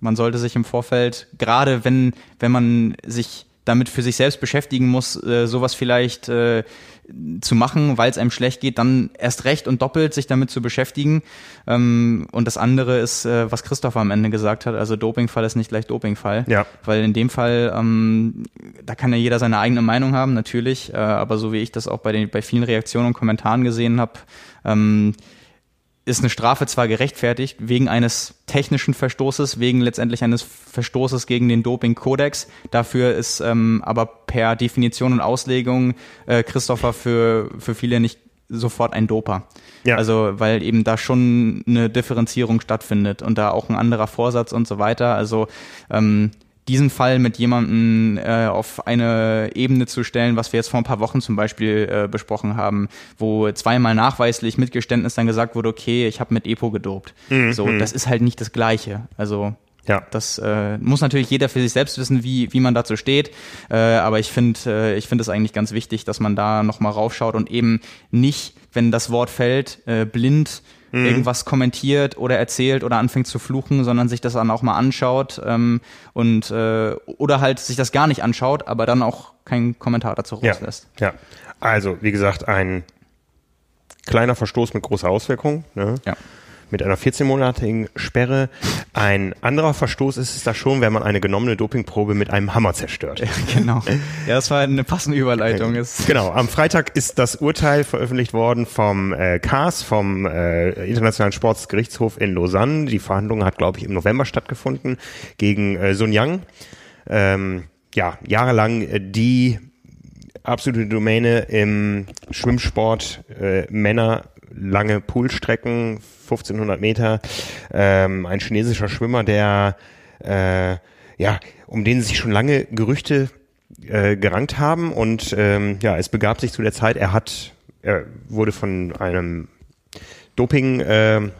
man sollte sich im Vorfeld, gerade wenn, wenn man sich damit für sich selbst beschäftigen muss, äh, sowas vielleicht äh, zu machen, weil es einem schlecht geht, dann erst recht und doppelt sich damit zu beschäftigen. Ähm, und das andere ist, äh, was Christoph am Ende gesagt hat, also Dopingfall ist nicht gleich Dopingfall. Ja. Weil in dem Fall, ähm, da kann ja jeder seine eigene Meinung haben, natürlich, äh, aber so wie ich das auch bei, den, bei vielen Reaktionen und Kommentaren gesehen habe, ähm, ist eine Strafe zwar gerechtfertigt wegen eines technischen Verstoßes, wegen letztendlich eines Verstoßes gegen den Doping-Kodex. Dafür ist ähm, aber per Definition und Auslegung äh, Christopher für, für viele nicht sofort ein Doper. Ja. Also weil eben da schon eine Differenzierung stattfindet und da auch ein anderer Vorsatz und so weiter. Also ähm, diesen Fall mit jemandem äh, auf eine Ebene zu stellen, was wir jetzt vor ein paar Wochen zum Beispiel äh, besprochen haben, wo zweimal nachweislich mit Geständnis dann gesagt wurde, okay, ich habe mit Epo gedopt. So, das ist halt nicht das Gleiche. Also Ja. das äh, muss natürlich jeder für sich selbst wissen, wie, wie man dazu steht. Äh, aber ich finde äh, ich finde es eigentlich ganz wichtig, dass man da nochmal raufschaut und eben nicht, wenn das Wort fällt, äh, blind irgendwas kommentiert oder erzählt oder anfängt zu fluchen, sondern sich das dann auch mal anschaut ähm, und äh, oder halt sich das gar nicht anschaut, aber dann auch keinen Kommentar dazu Ja, rauslässt. ja. Also, wie gesagt, ein kleiner Verstoß mit großer Auswirkung. Ne? Ja. Mit einer 14-monatigen Sperre. Ein anderer Verstoß ist es da schon, wenn man eine genommene Dopingprobe mit einem Hammer zerstört. Genau. Ja, das war eine passende Überleitung. Es- Genau, am Freitag ist das Urteil veröffentlicht worden vom äh, CAS, vom äh, Internationalen Sportsgerichtshof in Lausanne. Die Verhandlung hat, glaube ich, im November stattgefunden gegen äh, Sun Yang. Ähm, ja, jahrelang äh, die absolute Domäne im Schwimmsport äh, Männer lange Poolstrecken, 1500 Meter. Ähm, ein chinesischer Schwimmer, der äh, ja, um den sich schon lange Gerüchte äh, gerankt haben und ähm, ja, es begab sich zu der Zeit, er hat, er wurde von einem Doping äh,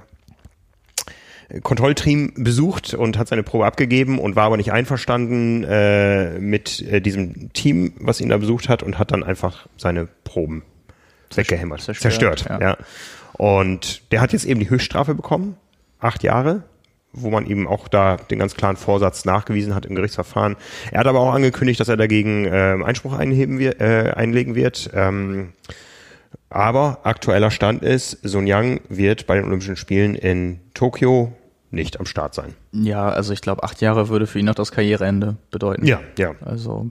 Kontrollteam besucht und hat seine Probe abgegeben und war aber nicht einverstanden äh, mit äh, diesem Team, was ihn da besucht hat und hat dann einfach seine Proben weggehämmert, zerstört, zerstört ja. ja. Und der hat jetzt eben die Höchststrafe bekommen, acht Jahre, wo man ihm auch da den ganz klaren Vorsatz nachgewiesen hat im Gerichtsverfahren. Er hat aber auch angekündigt, dass er dagegen äh, Einspruch einheben wir, äh, einlegen wird. Ähm, aber aktueller Stand ist, Sun Yang wird bei den Olympischen Spielen in Tokio nicht am Start sein. Ja, also ich glaube, acht Jahre würde für ihn noch das Karriereende bedeuten. Ja, ja. Also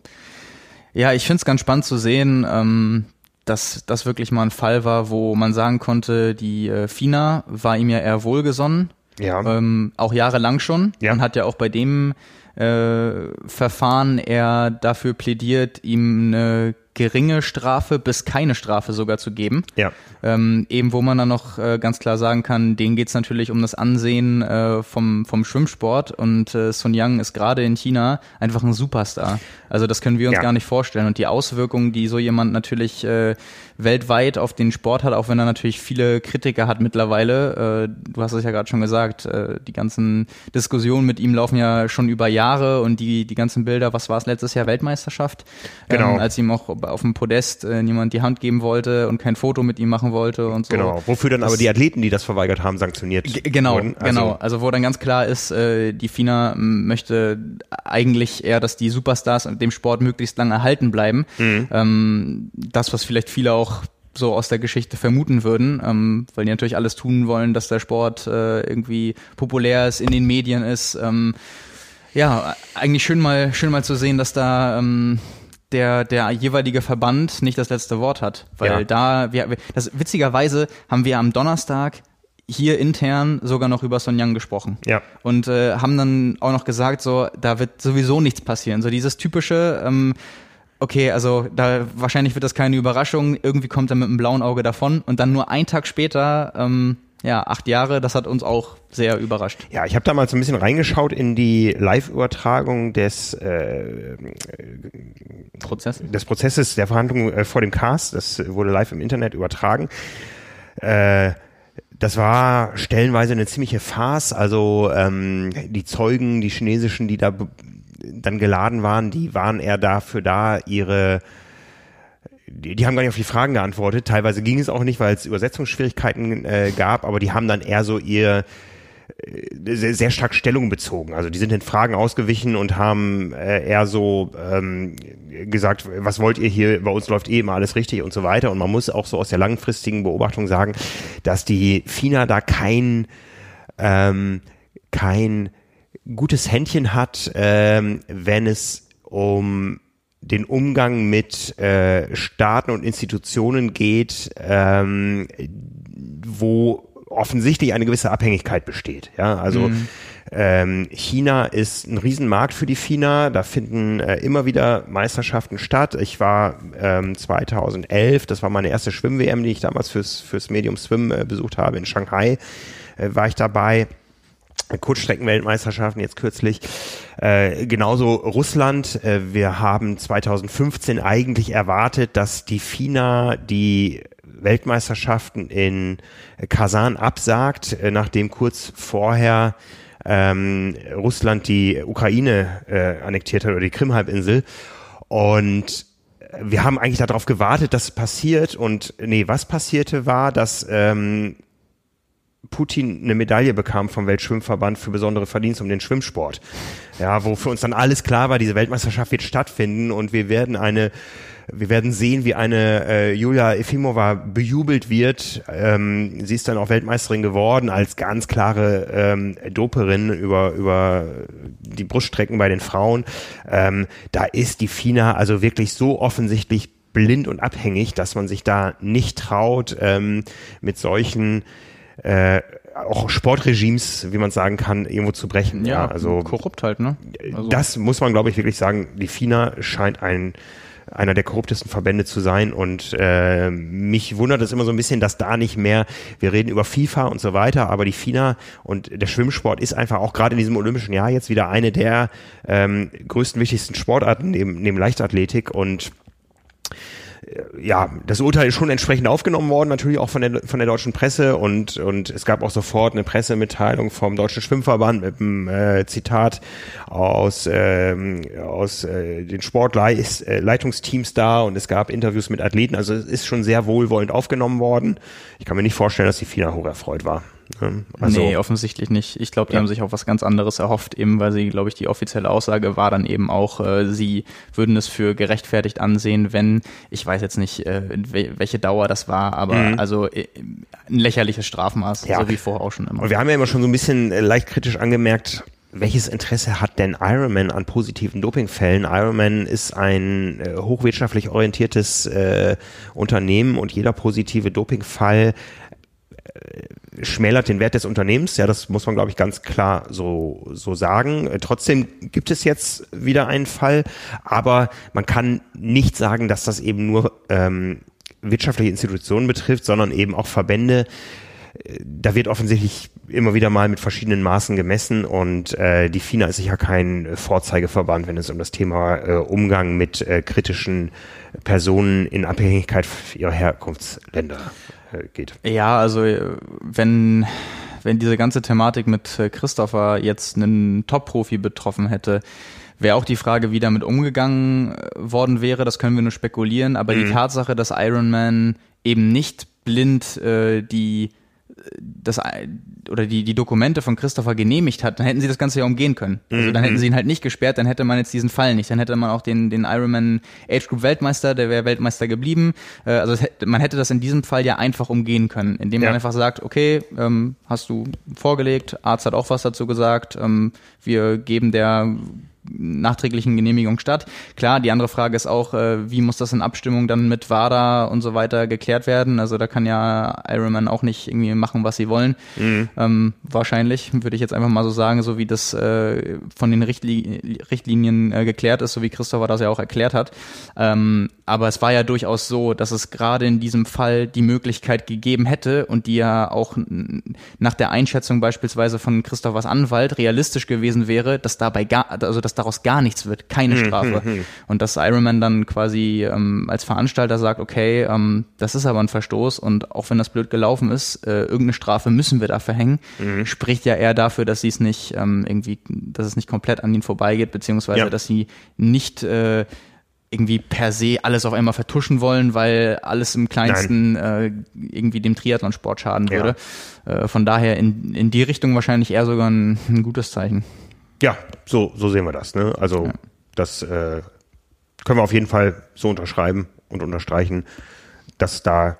ja, ich finde es ganz spannend zu sehen, ähm, dass das wirklich mal ein Fall war, wo man sagen konnte, die äh, FINA war ihm ja eher wohlgesonnen. Ja. Ähm, auch jahrelang schon. Ja. Und hat ja auch bei dem äh, Verfahren eher dafür plädiert, ihm eine geringe Strafe bis keine Strafe sogar zu geben. Ja. Ähm, eben wo man dann noch äh, ganz klar sagen kann, denen geht's natürlich um das Ansehen äh, vom, vom Schwimmsport und äh, Sun Yang ist gerade in China einfach ein Superstar. Also das können wir uns Ja. gar nicht vorstellen. Und die Auswirkungen, die so jemand natürlich äh, weltweit auf den Sport hat, auch wenn er natürlich viele Kritiker hat mittlerweile, äh, du hast es ja gerade schon gesagt, äh, die ganzen Diskussionen mit ihm laufen ja schon über Jahre und die, die ganzen Bilder, was war es letztes Jahr, Weltmeisterschaft? Genau. Ähm, als ihm auch auf dem Podest äh, niemand die Hand geben wollte und kein Foto mit ihm machen wollte und so. Genau. Wofür dann aber Das- die Athleten, die das verweigert haben, sanktioniert genau, wurden. Also, genau. Also wo dann ganz klar ist, äh, die FINA möchte eigentlich eher, dass die Superstars dem Sport möglichst lange erhalten bleiben. Mhm. Ähm, das, was vielleicht viele auch so aus der Geschichte vermuten würden, ähm, weil die natürlich alles tun wollen, dass der Sport äh, irgendwie populär ist, in den Medien ist. Ähm, ja, eigentlich schön mal, schön mal zu sehen, dass da ähm, der, der jeweilige Verband nicht das letzte Wort hat. Weil Ja. da, wir- das, witzigerweise haben wir am Donnerstag hier intern sogar noch über Son Yang gesprochen. Ja. Und äh, haben dann auch noch gesagt, so, da wird sowieso nichts passieren. So dieses typische, ähm, okay, also da wahrscheinlich wird das keine Überraschung, irgendwie kommt er mit einem blauen Auge davon und dann nur einen Tag später, ähm, ja, acht Jahre, das hat uns auch sehr überrascht. Ja, ich habe da mal so ein bisschen reingeschaut in die Live-Übertragung des, äh, Prozess. des Prozesses der Verhandlungen äh, vor dem Cast. Das wurde live im Internet übertragen. Äh, das war stellenweise eine ziemliche Farce. Also ähm, die Zeugen, die chinesischen, die da dann geladen waren, die waren eher dafür da, ihre die, die haben gar nicht auf die Fragen geantwortet. Teilweise ging es auch nicht, weil es Übersetzungsschwierigkeiten äh, gab, aber die haben dann eher so ihr äh, sehr, sehr stark Stellung bezogen. Also die sind den Fragen ausgewichen und haben äh, eher so ähm, gesagt, was wollt ihr hier, bei uns läuft eh immer alles richtig und so weiter. Und man muss auch so aus der langfristigen Beobachtung sagen, dass die FINA da kein ähm, kein gutes Händchen hat, ähm, wenn es um den Umgang mit äh, Staaten und Institutionen geht, ähm, wo offensichtlich eine gewisse Abhängigkeit besteht. Ja, also ähm, China ist ein Riesenmarkt für die FINA. Da finden äh, immer wieder Meisterschaften statt. Ich war ähm, 2011, das war meine erste Schwimm-WM, die ich damals fürs fürs Medium Swim äh, besucht habe in Shanghai, äh, war ich dabei. Kurzstreckenweltmeisterschaften jetzt kürzlich. Äh, genauso Russland. Äh, wir haben 2015 eigentlich erwartet, dass die FINA die Weltmeisterschaften in Kasan absagt, äh, nachdem kurz vorher ähm, Russland die Ukraine äh, annektiert hat oder die Krim-Halbinsel. Und wir haben eigentlich darauf gewartet, dass es passiert. Und nee, was passierte war, dass ähm, Putin eine Medaille bekam vom Weltschwimmverband für besondere Verdienste um den Schwimmsport. Ja, wo für uns dann alles klar war, diese Weltmeisterschaft wird stattfinden und wir werden eine, wir werden sehen, wie eine äh, Julia Efimova bejubelt wird. Ähm, sie ist dann auch Weltmeisterin geworden als ganz klare ähm, Doperin über über die Bruststrecken bei den Frauen. Ähm, da ist die FINA also wirklich so offensichtlich blind und abhängig, dass man sich da nicht traut, ähm, mit solchen äh, auch Sportregimes, wie man sagen kann, irgendwo zu brechen. Ja, also korrupt halt, ne? Also, das muss man, glaube ich, wirklich sagen. Die FINA scheint ein einer der korruptesten Verbände zu sein. Und äh, mich wundert es immer so ein bisschen, dass da nicht mehr, wir reden über FIFA und so weiter, aber die FINA und der Schwimmsport ist einfach auch gerade in diesem olympischen Jahr jetzt wieder eine der ähm, größten, wichtigsten Sportarten neben, neben Leichtathletik und ja, das Urteil ist schon entsprechend aufgenommen worden, natürlich auch von der, von der deutschen Presse und, und es gab auch sofort eine Pressemitteilung vom Deutschen Schwimmverband mit einem äh, Zitat aus, ähm, aus äh, den Sportleitungsteams da und es gab Interviews mit Athleten, also es ist schon sehr wohlwollend aufgenommen worden. Ich kann mir nicht vorstellen, dass die FINA hoch erfreut war. Also, nee, offensichtlich nicht. Ich glaube, die ja. haben sich auch was ganz anderes erhofft, eben weil sie, glaube ich, die offizielle Aussage war dann eben auch, äh, sie würden es für gerechtfertigt ansehen, wenn, ich weiß jetzt nicht, äh, welche Dauer das war, aber mhm. also äh, ein lächerliches Strafmaß, ja. so wie vorher auch schon immer. Und wir haben ja immer schon so ein bisschen äh, leicht kritisch angemerkt, welches Interesse hat denn Ironman an positiven Dopingfällen? Ironman ist ein äh, hochwirtschaftlich orientiertes äh, Unternehmen und jeder positive Dopingfall äh, schmälert den Wert des Unternehmens. Ja, das muss man, glaube ich, ganz klar so, so sagen. Äh, trotzdem gibt es jetzt wieder einen Fall, aber man kann nicht sagen, dass das eben nur ähm, wirtschaftliche Institutionen betrifft, sondern eben auch Verbände. Äh, da wird offensichtlich immer wieder mal mit verschiedenen Maßen gemessen und äh, die FINA ist sicher kein Vorzeigeverband, wenn es um das Thema äh, Umgang mit äh, kritischen Personen in Abhängigkeit ihrer Herkunftsländer geht. Ja, also äh, wenn wenn diese ganze Thematik mit äh, Christopher jetzt einen Top-Profi betroffen hätte, wäre auch die Frage, wie damit umgegangen worden wäre. Das können wir nur spekulieren. Aber mhm. die Tatsache, dass Iron Man eben nicht blind äh, die das oder die, die Dokumente von Christopher genehmicht hat, dann hätten sie das Ganze ja umgehen können. Also dann hätten mhm. sie ihn halt nicht gesperrt, dann hätte man jetzt diesen Fall nicht. Dann hätte man auch den, den Ironman Age Group Weltmeister, der wäre Weltmeister geblieben. Äh, also man hätte das in diesem Fall ja einfach umgehen können, indem man ja. einfach sagt, okay, ähm, hast du vorgelegt, Arzt hat auch was dazu gesagt, ähm, wir geben der nachträglichen Genehmigung statt. Klar, die andere Frage ist auch, äh, wie muss das in Abstimmung dann mit WADA und so weiter geklärt werden? Also da kann ja Ironman auch nicht irgendwie machen, was sie wollen. Mhm. Ähm, wahrscheinlich, würde ich jetzt einfach mal so sagen, so wie das äh, von den Richtli Richtlinien äh, geklärt ist, so wie Christopher das ja auch erklärt hat. Ähm, aber es war ja durchaus so, dass es gerade in diesem Fall die Möglichkeit gegeben hätte und die ja auch nach der Einschätzung beispielsweise von Christophers Anwalt realistisch gewesen wäre, dass dabei gar, also dass daraus gar nichts wird, keine hm, Strafe. Hm, hm. Und dass Ironman dann quasi ähm, als Veranstalter sagt, okay, ähm, das ist aber ein Verstoß und auch wenn das blöd gelaufen ist, äh, irgendeine Strafe müssen wir da verhängen, mhm. spricht ja eher dafür, dass sie es nicht ähm, irgendwie, dass es nicht komplett an ihnen vorbeigeht, beziehungsweise ja. dass sie nicht äh, irgendwie per se alles auf einmal vertuschen wollen, weil alles im kleinsten äh, irgendwie dem Triathlonsport schaden würde. Ja. Äh, von daher in, in die Richtung wahrscheinlich eher sogar ein, ein gutes Zeichen. Ja, so, so sehen wir das. Ne? Also ja. das äh, können wir auf jeden Fall so unterschreiben und unterstreichen, dass da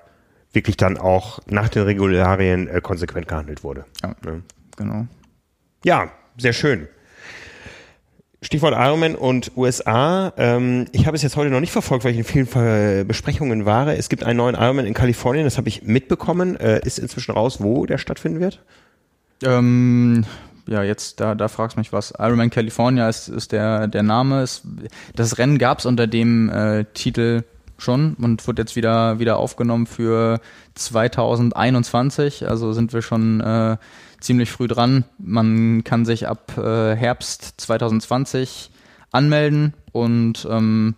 wirklich dann auch nach den Regularien äh, konsequent gehandelt wurde. Ja, ne? genau. Ja, sehr schön. Stichwort Ironman und USA. Ähm, ich habe es jetzt heute noch nicht verfolgt, weil ich in vielen Ver Besprechungen war. Es gibt einen neuen Ironman in Kalifornien, das habe ich mitbekommen. Äh, ist inzwischen raus, wo der stattfinden wird? Ähm, ja, jetzt, da, da fragst mich was. Ironman California ist, ist der, der Name. Ist, das Rennen gab es unter dem äh, Titel schon und wird jetzt wieder, wieder aufgenommen für 2021. Also sind wir schon äh, ziemlich früh dran. Man kann sich ab äh, Herbst 2020 anmelden und ähm,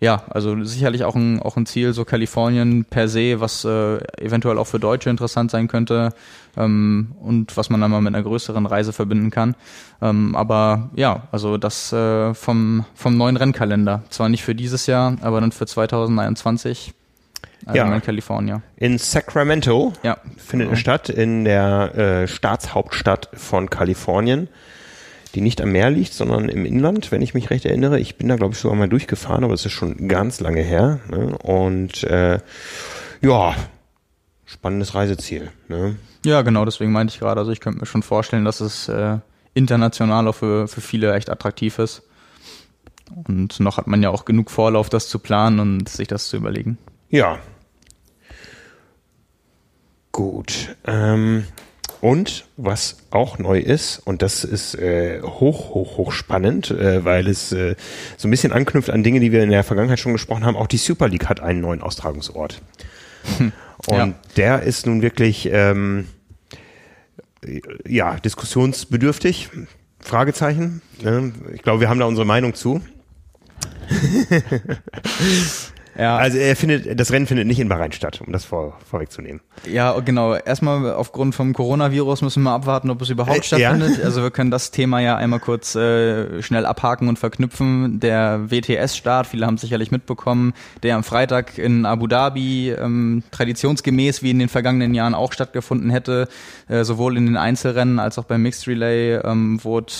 ja, also sicherlich auch ein, auch ein Ziel, so Kalifornien per se, was äh, eventuell auch für Deutsche interessant sein könnte ähm, und was man dann mal mit einer größeren Reise verbinden kann. Ähm, aber ja, also das äh, vom, vom neuen Rennkalender. Zwar nicht für dieses Jahr, aber dann für 2021 also ja. in Kalifornien. In Sacramento ja, findet genau. es statt, in der äh, Staatshauptstadt von Kalifornien, die nicht am Meer liegt, sondern im Inland, wenn ich mich recht erinnere. Ich bin da, glaube ich, sogar mal durchgefahren, aber es ist schon ganz lange her. Ne? Und äh, ja, spannendes Reiseziel. Ne? Ja, genau, deswegen meinte ich gerade, also ich könnte mir schon vorstellen, dass es äh, international auch für, für viele echt attraktiv ist. Und noch hat man ja auch genug Vorlauf, das zu planen und sich das zu überlegen. Ja, Gut. Ähm, Und was auch neu ist, und das ist äh, hoch, hoch, hoch spannend, äh, weil es äh, so ein bisschen anknüpft an Dinge, die wir in der Vergangenheit schon gesprochen haben, auch die Super League hat einen neuen Austragungsort. Hm. Und ja. der ist nun wirklich ähm, ja diskussionsbedürftig. Fragezeichen. Ne? Ich glaube, wir haben da unsere Meinung zu. Ja. Also er findet, das Rennen findet nicht in Bahrain statt, um das vor, vorwegzunehmen. Ja, genau. Erstmal aufgrund vom Coronavirus müssen wir abwarten, ob es überhaupt äh, stattfindet. Ja. Also wir können das Thema ja einmal kurz äh, schnell abhaken und verknüpfen. Der WTS-Start, viele haben sicherlich mitbekommen, der am Freitag in Abu Dhabi ähm, traditionsgemäß wie in den vergangenen Jahren auch stattgefunden hätte, äh, sowohl in den Einzelrennen als auch beim Mixed Relay ähm, wurde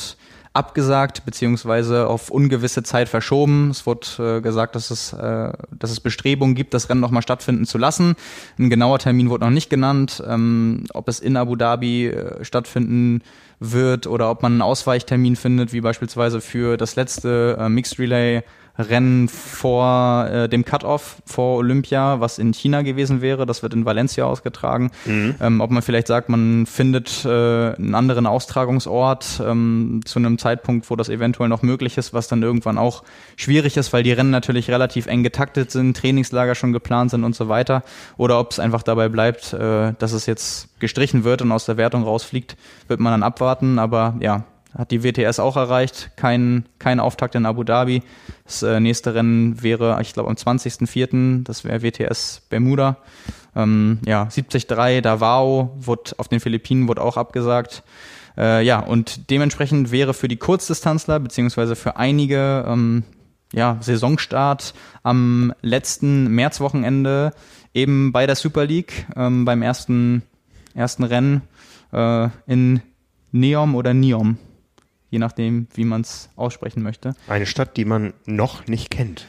abgesagt beziehungsweise auf ungewisse Zeit verschoben. Es wurde äh, gesagt, dass es, äh, dass es Bestrebungen gibt, das Rennen nochmal stattfinden zu lassen. Ein genauer Termin wurde noch nicht genannt. Ähm, ob es in Abu Dhabi äh, stattfinden wird oder ob man einen Ausweichtermin findet, wie beispielsweise für das letzte äh, Mixed Relay Rennen vor äh, dem Cut-Off vor Olympia, was in China gewesen wäre. Das wird in Valencia ausgetragen. Mhm. Ähm, ob man vielleicht sagt, man findet äh, einen anderen Austragungsort ähm, zu einem Zeitpunkt, wo das eventuell noch möglich ist, was dann irgendwann auch schwierig ist, weil die Rennen natürlich relativ eng getaktet sind, Trainingslager schon geplant sind und so weiter. Oder ob es einfach dabei bleibt, äh, dass es jetzt gestrichen wird und aus der Wertung rausfliegt, wird man dann abwarten. Aber ja, hat die WTS auch erreicht. Kein, kein Auftakt in Abu Dhabi. Das äh, nächste Rennen wäre, ich glaube, am 20.04. Das wäre WTS Bermuda. Ähm, ja, 73 Davao wurde auf den Philippinen wurde auch abgesagt. Äh, ja, und dementsprechend wäre für die Kurzdistanzler beziehungsweise für einige ähm, ja, Saisonstart am letzten Märzwochenende eben bei der Super League ähm, beim ersten, ersten Rennen äh, in Neom oder Niom je nachdem, wie man es aussprechen möchte. Eine Stadt, die man noch nicht kennt.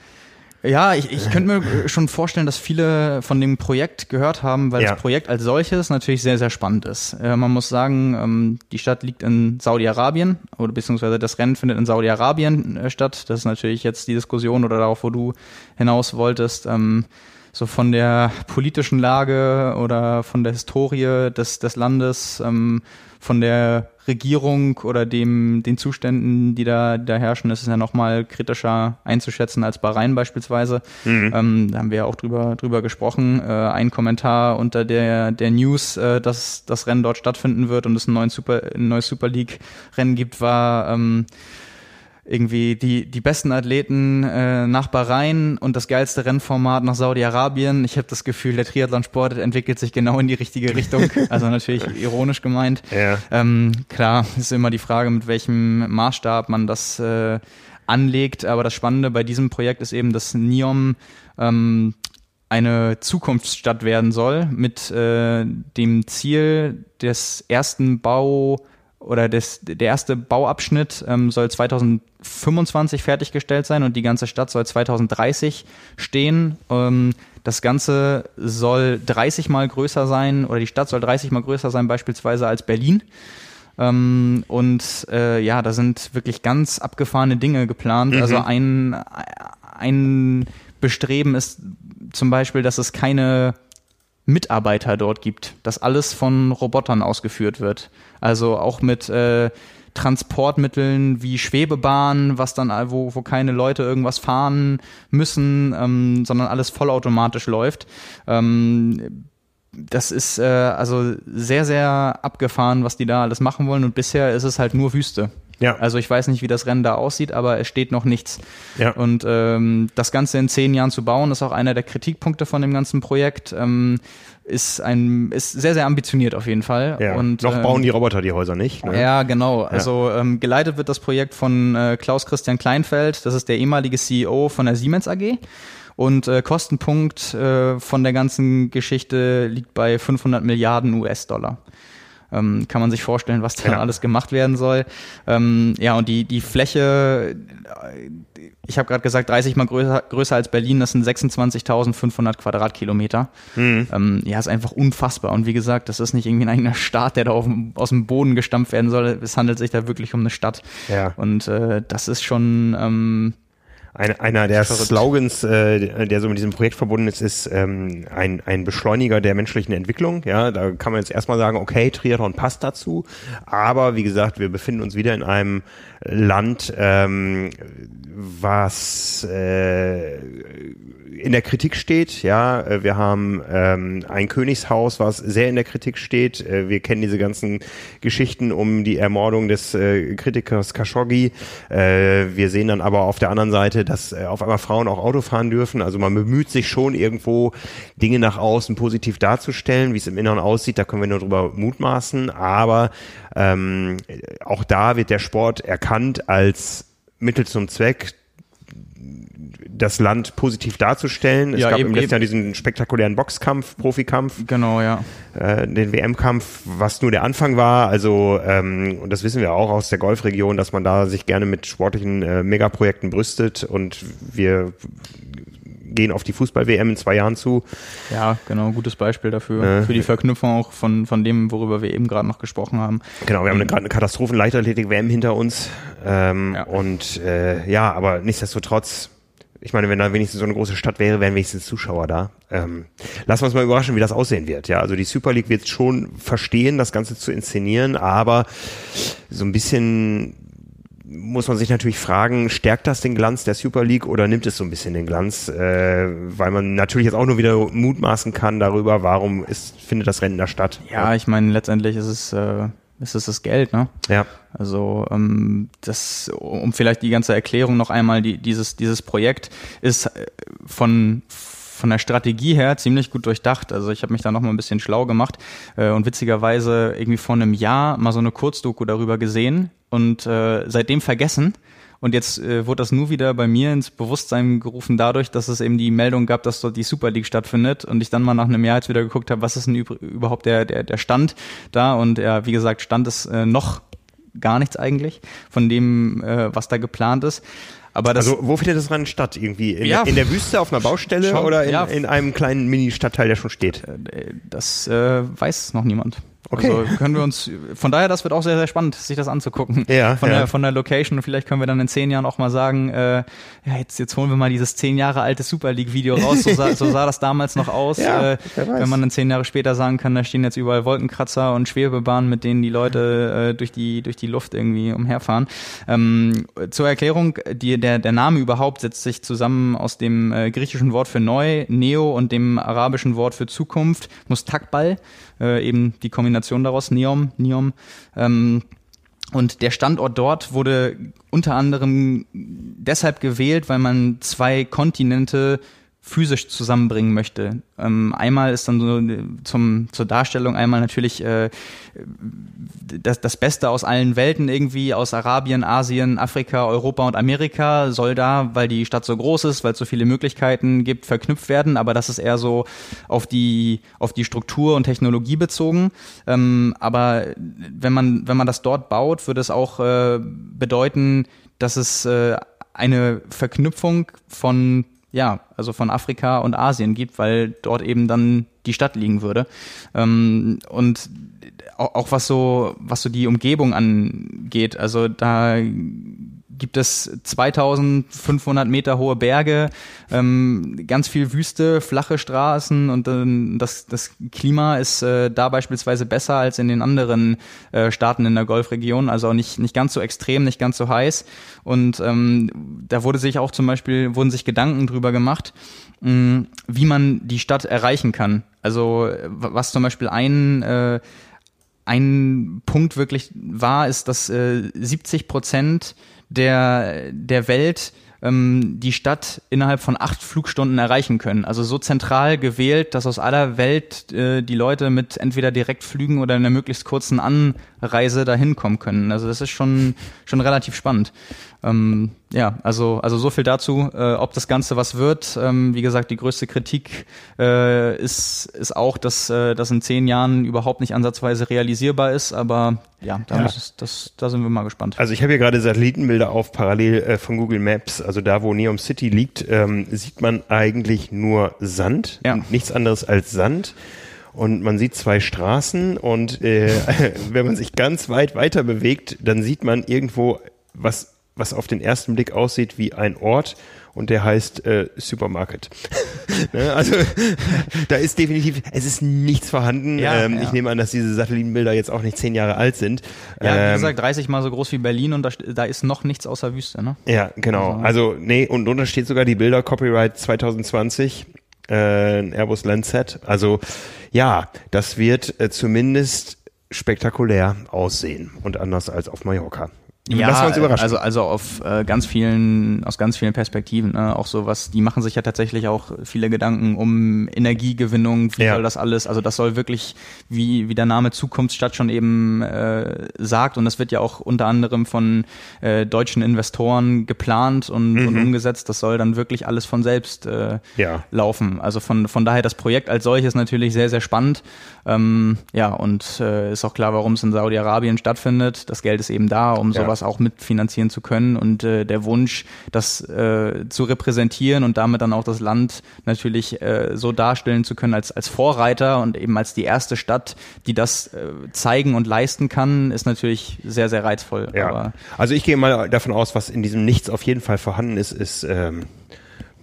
Ja, ich, ich könnte mir schon vorstellen, dass viele von dem Projekt gehört haben, weil ja. das Projekt als solches natürlich sehr, sehr spannend ist. Äh, man muss sagen, ähm, die Stadt liegt in Saudi-Arabien oder beziehungsweise das Rennen findet in Saudi-Arabien äh, statt. Das ist natürlich jetzt die Diskussion oder darauf, wo du hinaus wolltest. Ähm, so von der politischen Lage oder von der Historie des, des Landes, ähm, von der Regierung oder dem, den Zuständen, die da, da herrschen, ist es ja nochmal kritischer einzuschätzen als Bahrain beispielsweise. Mhm. Ähm, da haben wir ja auch drüber, drüber gesprochen. Äh, ein Kommentar unter der, der News, äh, dass das Rennen dort stattfinden wird und es ein, neuen Super, ein neues Super League Rennen gibt, war, ähm, irgendwie die, die besten Athleten äh, nach Bahrain und das geilste Rennformat nach Saudi-Arabien. Ich habe das Gefühl, der Triathlon-Sport entwickelt sich genau in die richtige Richtung. Also natürlich ironisch gemeint. Ja. Ähm, klar, ist immer die Frage, mit welchem Maßstab man das äh, anlegt. Aber das Spannende bei diesem Projekt ist eben, dass NIOM ähm, eine Zukunftsstadt werden soll mit äh, dem Ziel des ersten Bau oder des, der erste Bauabschnitt ähm, soll 2025 fertiggestellt sein und die ganze Stadt soll 2030 stehen. Ähm, das Ganze soll 30 mal größer sein oder die Stadt soll 30 mal größer sein beispielsweise als Berlin. Ähm, und äh, ja, da sind wirklich ganz abgefahrene Dinge geplant. Mhm. Also ein, ein Bestreben ist zum Beispiel, dass es keine Mitarbeiter dort gibt, dass alles von Robotern ausgeführt wird. Also auch mit äh, Transportmitteln wie Schwebebahnen, was dann, wo, wo keine Leute irgendwas fahren müssen, ähm, sondern alles vollautomatisch läuft. Ähm, das ist äh, also sehr, sehr abgefahren, was die da alles machen wollen. Und bisher ist es halt nur Wüste. Ja. Also ich weiß nicht, wie das Rennen da aussieht, aber es steht noch nichts. Ja. Und ähm, das Ganze in zehn Jahren zu bauen, ist auch einer der Kritikpunkte von dem ganzen Projekt. Ähm, ist ein ist sehr sehr ambitioniert auf jeden Fall. Ja. Und noch ähm, bauen die Roboter die Häuser nicht. Ne? Ja, genau. Also ähm, geleitet wird das Projekt von äh, Klaus Christian Kleinfeld. Das ist der ehemalige CEO von der Siemens AG. Und äh, Kostenpunkt äh, von der ganzen Geschichte liegt bei 500 Milliarden US-Dollar. Ähm, kann man sich vorstellen, was da ja. alles gemacht werden soll. Ähm, ja, und die, die Fläche, ich habe gerade gesagt, 30 mal größer, größer als Berlin, das sind 26.500 Quadratkilometer. Mhm. Ähm, ja, ist einfach unfassbar. Und wie gesagt, das ist nicht irgendwie ein eigener Staat, der da auf, aus dem Boden gestampft werden soll. Es handelt sich da wirklich um eine Stadt. Ja. Und äh, das ist schon... Ein, einer der Verrückt. Slogans, äh, der so mit diesem Projekt verbunden ist, ist ähm, ein, ein Beschleuniger der menschlichen Entwicklung. Ja, da kann man jetzt erstmal sagen, okay, Triathlon passt dazu, aber wie gesagt, wir befinden uns wieder in einem Land, ähm, was äh, in der Kritik steht. Ja, äh, wir haben ähm, ein Königshaus, was sehr in der Kritik steht. Äh, wir kennen diese ganzen Geschichten um die Ermordung des äh, Kritikers Khashoggi. Äh, wir sehen dann aber auf der anderen Seite, dass äh, auf einmal Frauen auch Auto fahren dürfen. Also man bemüht sich schon irgendwo Dinge nach außen positiv darzustellen, wie es im Inneren aussieht. Da können wir nur drüber mutmaßen. Aber ähm, auch da wird der Sport erkannt als Mittel zum Zweck das Land positiv darzustellen. Es ja, gab eben, im letzten Jahr diesen spektakulären Boxkampf, Profikampf. Genau, ja. Äh, den WM-Kampf, was nur der Anfang war. Also, ähm, und das wissen wir auch aus der Golfregion, dass man da sich gerne mit sportlichen äh, Megaprojekten brüstet und wir gehen auf die Fußball-WM in zwei Jahren zu. Ja, genau, gutes Beispiel dafür. Äh, für die Verknüpfung auch von, von dem, worüber wir eben gerade noch gesprochen haben. Genau, wir haben gerade eine Katastrophen-Leichtathletik-WM hinter uns. Ähm, ja. Und äh, ja, aber nichtsdestotrotz ich meine, wenn da wenigstens so eine große Stadt wäre, wären wenigstens Zuschauer da. Ähm, lassen wir uns mal überraschen, wie das aussehen wird. Ja, also die Super League wird schon verstehen, das Ganze zu inszenieren, aber so ein bisschen muss man sich natürlich fragen, stärkt das den Glanz der Super League oder nimmt es so ein bisschen den Glanz? Äh, weil man natürlich jetzt auch nur wieder mutmaßen kann darüber, warum ist, findet das Rennen da statt. Ja, ich meine, letztendlich ist es äh, ist es das Geld, ne? Ja. Also ähm, das, um vielleicht die ganze Erklärung noch einmal, die, dieses, dieses Projekt ist äh, von von der Strategie her ziemlich gut durchdacht. Also ich habe mich da noch mal ein bisschen schlau gemacht äh, und witzigerweise irgendwie vor einem Jahr mal so eine Kurzdoku darüber gesehen und äh, seitdem vergessen. Und jetzt äh, wurde das nur wieder bei mir ins Bewusstsein gerufen dadurch, dass es eben die Meldung gab, dass dort die Super League stattfindet und ich dann mal nach einem Jahr jetzt wieder geguckt habe, was ist denn überhaupt der, der, der Stand da und ja, wie gesagt, Stand ist äh, noch gar nichts eigentlich von dem, äh, was da geplant ist. Aber das, also wo findet das Rennen statt? Irgendwie in, ja, in der Wüste auf einer Baustelle schon, oder in, ja. in einem kleinen Mini-Stadtteil, der schon steht? Äh, das äh, weiß noch niemand. Okay. Also können wir uns, von daher, das wird auch sehr, sehr spannend, sich das anzugucken. Ja. Von, ja. Der, von der Location und vielleicht können wir dann in zehn Jahren auch mal sagen, äh, ja, jetzt, jetzt holen wir mal dieses zehn Jahre alte Super League Video raus. So sah, so sah das damals noch aus. Ja, äh, wenn man dann zehn Jahre später sagen kann, da stehen jetzt überall Wolkenkratzer und Schwebebahnen, mit denen die Leute äh, durch die, durch die Luft irgendwie umherfahren. Ähm, zur Erklärung, die, der, der Name überhaupt setzt sich zusammen aus dem äh, griechischen Wort für neu, Neo und dem arabischen Wort für Zukunft, Mustakbal äh, eben die Kombination daraus, Neom, Neom. Ähm, und der Standort dort wurde unter anderem deshalb gewählt, weil man zwei Kontinente physisch zusammenbringen möchte. Ähm, einmal ist dann so zum, zur Darstellung einmal natürlich äh, das, das Beste aus allen Welten irgendwie, aus Arabien, Asien, Afrika, Europa und Amerika soll da, weil die Stadt so groß ist, weil es so viele Möglichkeiten gibt, verknüpft werden, aber das ist eher so auf die, auf die Struktur und Technologie bezogen. Ähm, aber wenn man, wenn man das dort baut, würde es auch äh, bedeuten, dass es äh, eine Verknüpfung von ja, also von Afrika und Asien gibt, weil dort eben dann die Stadt liegen würde. Ähm, und auch, auch was so, was so die Umgebung angeht, also da gibt es 2500 Meter hohe Berge, ähm, ganz viel Wüste, flache Straßen und äh, das, das Klima ist äh, da beispielsweise besser als in den anderen äh, Staaten in der Golfregion, also auch nicht, nicht ganz so extrem, nicht ganz so heiß. Und ähm, da wurde sich auch zum Beispiel, wurden sich Gedanken drüber gemacht, mh, mm, wie man die Stadt erreichen kann. Also was zum Beispiel ein äh, ein Punkt wirklich war, ist, dass äh, 70 Prozent der, der Welt ähm, die Stadt innerhalb von acht Flugstunden erreichen können. Also so zentral gewählt, dass aus aller Welt äh, die Leute mit entweder Direktflügen oder einer möglichst kurzen Anreise dahin kommen können. Also das ist schon, schon relativ spannend. Ähm, ja, also, also so viel dazu, äh, ob das Ganze was wird. Ähm, wie gesagt, die größte Kritik äh, ist, ist auch, dass äh, das in zehn Jahren überhaupt nicht ansatzweise realisierbar ist, aber ja, da, ja. Muss, das, da sind wir mal gespannt. Also ich habe hier gerade Satellitenbilder auf parallel äh, von Google Maps. Also da, wo Neom City liegt, ähm, sieht man eigentlich nur Sand, ja. nichts anderes als Sand und man sieht zwei Straßen und äh, wenn man sich ganz weit weiter bewegt, dann sieht man irgendwo was was auf den ersten Blick aussieht wie ein Ort und der heißt äh, Supermarket. ne? Also da ist definitiv, es ist nichts vorhanden. Ja, ähm, ja. Ich nehme an, dass diese Satellitenbilder jetzt auch nicht zehn Jahre alt sind. Ja, wie Ähm, gesagt, 30 mal so groß wie Berlin und da, da ist noch nichts außer Wüste, ne? Ja, genau. Also, nee, und drunter steht sogar die Bilder Copyright 2020, äh, ein Airbus Landsat. Also, ja, das wird äh, zumindest spektakulär aussehen und anders als auf Mallorca. Lassen wir uns überraschen. also also auf äh, ganz vielen aus ganz vielen Perspektiven, ne? auch so was, die machen sich ja tatsächlich auch viele Gedanken um Energiegewinnung, wie Ja. soll das alles, also das soll wirklich wie wie der Name Zukunftsstadt schon eben äh, sagt und das wird ja auch unter anderem von äh, deutschen Investoren geplant und, und umgesetzt, das soll dann wirklich alles von selbst äh, Mhm. Ja. laufen. Also von, von daher das Projekt als solches natürlich sehr, sehr spannend. Ähm, ja, und äh, ist auch klar, warum es in Saudi-Arabien stattfindet. Das Geld ist eben da, um Ja. sowas auch mitfinanzieren zu können. Und äh, der Wunsch, das äh, zu repräsentieren und damit dann auch das Land natürlich äh, so darstellen zu können als, als Vorreiter und eben als die erste Stadt, die das äh, zeigen und leisten kann, ist natürlich sehr, sehr reizvoll. Ja. Aber also ich gehe mal davon aus, was in diesem Nichts auf jeden Fall vorhanden ist, ist ähm,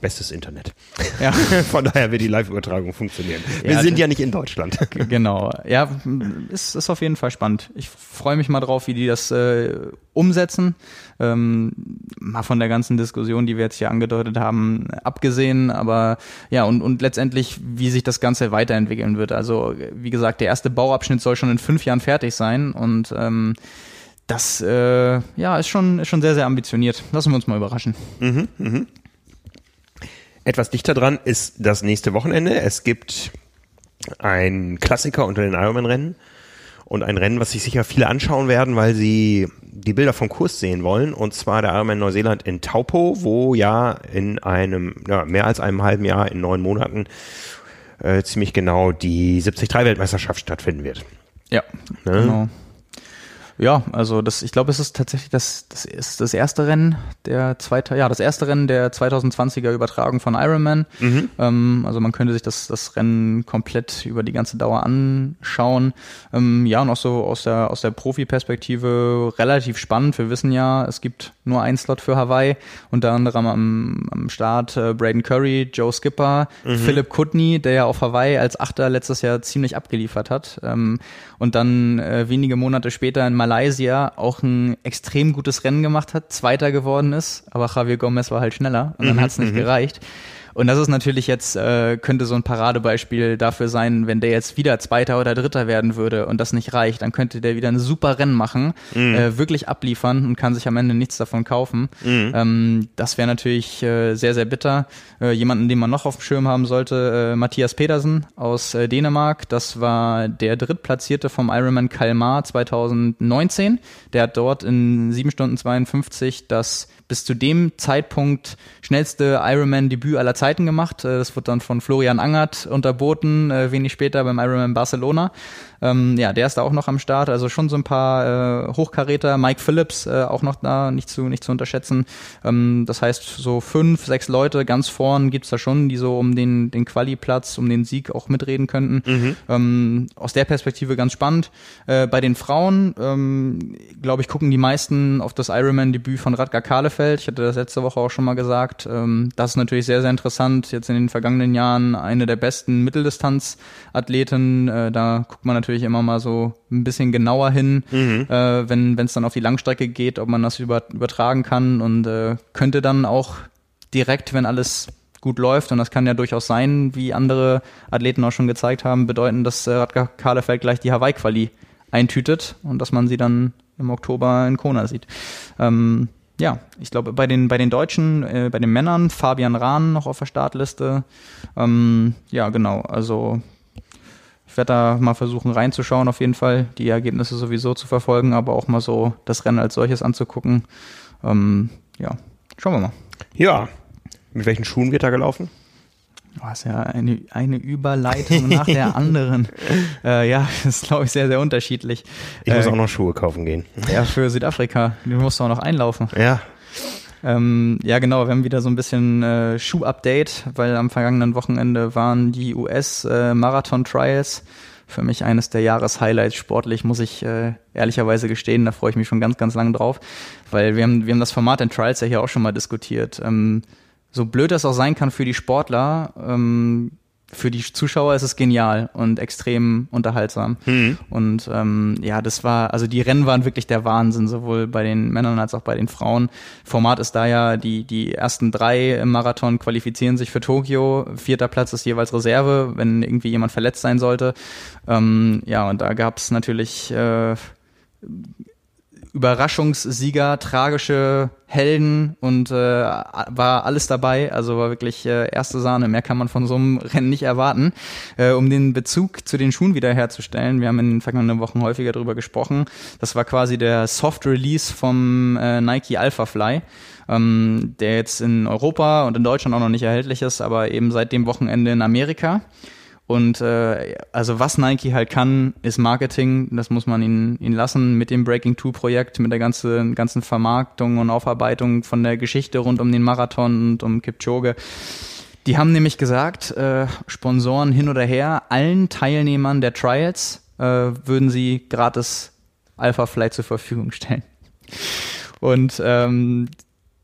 bestes Internet. ja. Von daher wird die Live-Übertragung funktionieren. Wir Ja, sind ja nicht in Deutschland. Genau. Ja, ist, ist auf jeden Fall spannend. Ich freue mich mal drauf, wie die das äh, umsetzen. Ähm, mal von der ganzen Diskussion, die wir jetzt hier angedeutet haben, abgesehen, aber ja, und, und letztendlich, wie sich das Ganze weiterentwickeln wird. Also, wie gesagt, der erste Bauabschnitt soll schon in fünf Jahren fertig sein und ähm, das äh, ja, ist schon, ist schon sehr, sehr ambitioniert. Lassen wir uns mal überraschen. Etwas dichter dran ist das nächste Wochenende. Es gibt ein Klassiker unter den Ironman-Rennen und ein Rennen, was sich sicher viele anschauen werden, weil sie die Bilder vom Kurs sehen wollen. Und zwar der Ironman Neuseeland in Taupo, wo ja in einem, ja, mehr als einem halben Jahr, in neun Monaten, äh, ziemlich genau die 73-Weltmeisterschaft stattfinden wird. Ja, Ne? genau. Ja, also das, ich glaube, es ist tatsächlich das, das ist das erste Rennen der zweite, ja, das erste Rennen der 2020er Übertragung von Ironman. Ähm, also man könnte sich das, das Rennen komplett über die ganze Dauer anschauen. Ähm, ja, und auch so aus der, aus der Profi-Perspektive relativ spannend. Wir wissen ja, es gibt nur einen Slot für Hawaii, unter anderem am, am Start äh, Braden Curry, Joe Skipper, Philip Kutney, der ja auf Hawaii als Achter letztes Jahr ziemlich abgeliefert hat. Ähm, und dann äh, wenige Monate später in Malaysia auch ein extrem gutes Rennen gemacht hat, Zweiter geworden ist, aber Javier Gomez war halt schneller und dann hat's nicht gereicht. Und das ist natürlich jetzt, äh, könnte so ein Paradebeispiel dafür sein, wenn der jetzt wieder Zweiter oder Dritter werden würde und das nicht reicht, dann könnte der wieder ein super Rennen machen, äh, wirklich abliefern und kann sich am Ende nichts davon kaufen. Ähm, das wäre natürlich äh, sehr, sehr bitter. Äh, jemanden, den man noch auf dem Schirm haben sollte, äh, Matthias Pedersen aus äh, Dänemark. Das war der Drittplatzierte vom Ironman Kalmar 2019. Der hat dort in 7 Stunden 52 das bis zu dem Zeitpunkt schnellste Ironman-Debüt aller Zeiten gemacht. Äh, Das wird dann von Florian Angert unterboten, äh, wenig später beim Ironman Barcelona. Ähm, ja, der ist da auch noch am Start, also schon so ein paar äh, Hochkaräter. Mike Phillips äh, auch noch da, nicht zu, nicht zu unterschätzen. Ähm, das heißt, so fünf, sechs Leute ganz vorn gibt's da schon, die so um den, den Quali-Platz, um den Sieg auch mitreden könnten. Ähm, aus der Perspektive ganz spannend. Äh, bei den Frauen, ähm, glaube ich, gucken die meisten auf das Ironman-Debüt von Radka Kahlefeld. Ich hatte das letzte Woche auch schon mal gesagt. Ähm, das ist natürlich sehr, sehr interessant. Jetzt in den vergangenen Jahren eine der besten Mitteldistanz-Athleten. Äh, da guckt man natürlich immer mal so ein bisschen genauer hin, äh, wenn es dann auf die Langstrecke geht, ob man das über, übertragen kann und äh, könnte dann auch direkt, wenn alles gut läuft, und das kann ja durchaus sein, wie andere Athleten auch schon gezeigt haben, bedeuten, dass äh, Radka Kahlefeld gleich die Hawaii-Quali eintütet und dass man sie dann im Oktober in Kona sieht. Ähm, ja, ich glaube, bei den, bei den Deutschen, äh, bei den Männern, Fabian Rahn noch auf der Startliste. Ähm, ja, genau, also ich werde da mal versuchen reinzuschauen, auf jeden Fall, die Ergebnisse sowieso zu verfolgen, aber auch mal so das Rennen als solches anzugucken. Ähm, ja, schauen wir mal. Ja. Mit welchen Schuhen wird da gelaufen? Du hast ja eine, eine Überleitung nach der anderen. Äh, ja, das ist, glaube ich, sehr, sehr unterschiedlich. Ich muss äh, auch noch Schuhe kaufen gehen. Ja, für Südafrika. Du musst auch noch einlaufen. Ja. Ähm, ja, genau, wir haben wieder so ein bisschen äh, Schuh-Update, weil am vergangenen Wochenende waren die US-Marathon-Trials für mich eines der Jahreshighlights sportlich, muss ich äh, ehrlicherweise gestehen. Da freue ich mich schon ganz, ganz lange drauf, weil wir haben, wir haben das Format in Trials ja hier auch schon mal diskutiert. Ähm, so blöd das auch sein kann für die Sportler, ähm, für die Zuschauer ist es genial und extrem unterhaltsam. Mhm. Und ähm, ja, das war, also die Rennen waren wirklich der Wahnsinn, sowohl bei den Männern als auch bei den Frauen. Format ist da ja, die, die ersten drei im Marathon qualifizieren sich für Tokio. Vierter Platz ist jeweils Reserve, wenn irgendwie jemand verletzt sein sollte. Ähm, ja, und da gab es natürlich äh, Überraschungssieger, tragische Helden und äh, war alles dabei. Also war wirklich äh, erste Sahne. Mehr kann man von so einem Rennen nicht erwarten. Äh, um den Bezug zu den Schuhen wiederherzustellen, wir haben in den vergangenen Wochen häufiger darüber gesprochen. Das war quasi der Soft Release vom äh, Nike Alpha Fly. Ähm, der jetzt in Europa und in Deutschland auch noch nicht erhältlich ist, aber eben seit dem Wochenende in Amerika. Und äh, also was Nike halt kann, ist Marketing. Das muss man ihnen, ihnen lassen mit dem Breaking Two Projekt, mit der ganzen, ganzen Vermarktung und Aufarbeitung von der Geschichte rund um den Marathon und um Kipchoge. Die haben nämlich gesagt, äh, Sponsoren hin oder her, allen Teilnehmern der Trials äh, würden sie gratis Alpha Flight zur Verfügung stellen. Und ähm,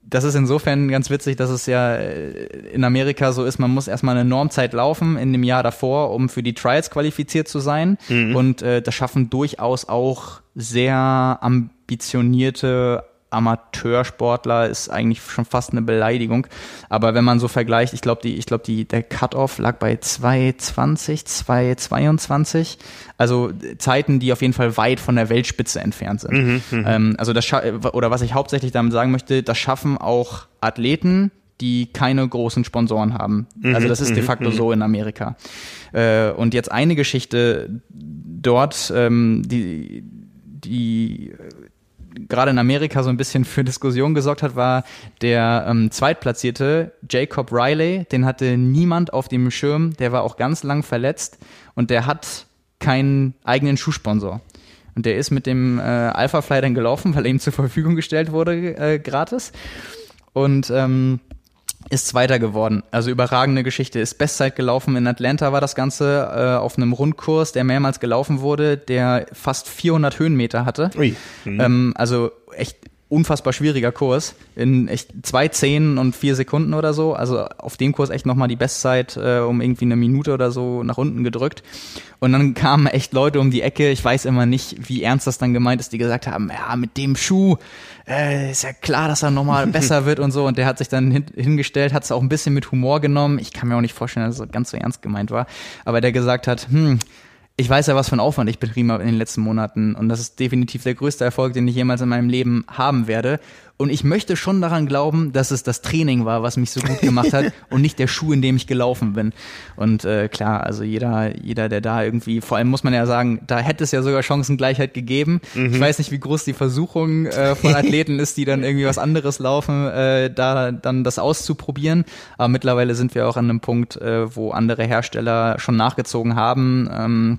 das ist insofern ganz witzig, dass es ja äh, in Amerika so ist, man muss erstmal eine Normzeit laufen in dem Jahr davor, um für die Trials qualifiziert zu sein. Mhm. Und äh, das schaffen durchaus auch sehr ambitionierte Amateursportler ist eigentlich schon fast eine Beleidigung. Aber wenn man so vergleicht, ich glaube, die, ich glaube, die, der Cut-Off lag bei 2,20, 2,22. Also Zeiten, die auf jeden Fall weit von der Weltspitze entfernt sind. Mhm, mhm. ähm, also das, oder was ich hauptsächlich damit sagen möchte, das schaffen auch Athleten, die keine großen Sponsoren haben. Mhm, also das ist de facto so in Amerika. Äh, und jetzt eine Geschichte dort, ähm, die, die gerade in Amerika so ein bisschen für Diskussion gesorgt hat, war der ähm, Zweitplatzierte Jacob Riley. Den hatte niemand auf dem Schirm. Der war auch ganz lang verletzt und der hat keinen eigenen Schuhsponsor. Und der ist mit dem äh, Alpha Fly dann gelaufen, weil er ihm zur Verfügung gestellt wurde, äh, gratis. Und ähm, ist Zweiter geworden. Also überragende Geschichte. Ist Bestzeit gelaufen. In Atlanta war das Ganze äh, auf einem Rundkurs, der mehrmals gelaufen wurde, der fast 400 Höhenmeter hatte. Ui. Mhm. Ähm, also echt unfassbar schwieriger Kurs. In echt zwei Zehn und vier Sekunden oder so. Also auf dem Kurs echt nochmal die Bestzeit äh, um irgendwie eine Minute oder so nach unten gedrückt. Und dann kamen echt Leute um die Ecke. Ich weiß immer nicht, wie ernst das dann gemeint ist, die gesagt haben, ja, mit dem Schuh äh, ist ja klar, dass er nochmal besser wird und so. Und der hat sich dann hin, hingestellt, hat es auch ein bisschen mit Humor genommen. Ich kann mir auch nicht vorstellen, dass es ganz so ernst gemeint war. Aber der gesagt hat, hm, ich weiß ja, was für ein Aufwand ich betrieben habe in den letzten Monaten und das ist definitiv der größte Erfolg, den ich jemals in meinem Leben haben werde. Und ich möchte schon daran glauben, dass es das Training war, was mich so gut gemacht hat und nicht der Schuh, in dem ich gelaufen bin. Und äh, klar, also jeder, jeder, der da irgendwie, vor allem muss man ja sagen, da hätte es ja sogar Chancengleichheit gegeben. Mhm. Ich weiß nicht, wie groß die Versuchung äh, von Athleten ist, die dann irgendwie was anderes laufen, äh, da dann das auszuprobieren. Aber mittlerweile sind wir auch an einem Punkt, äh, wo andere Hersteller schon nachgezogen haben. Ähm,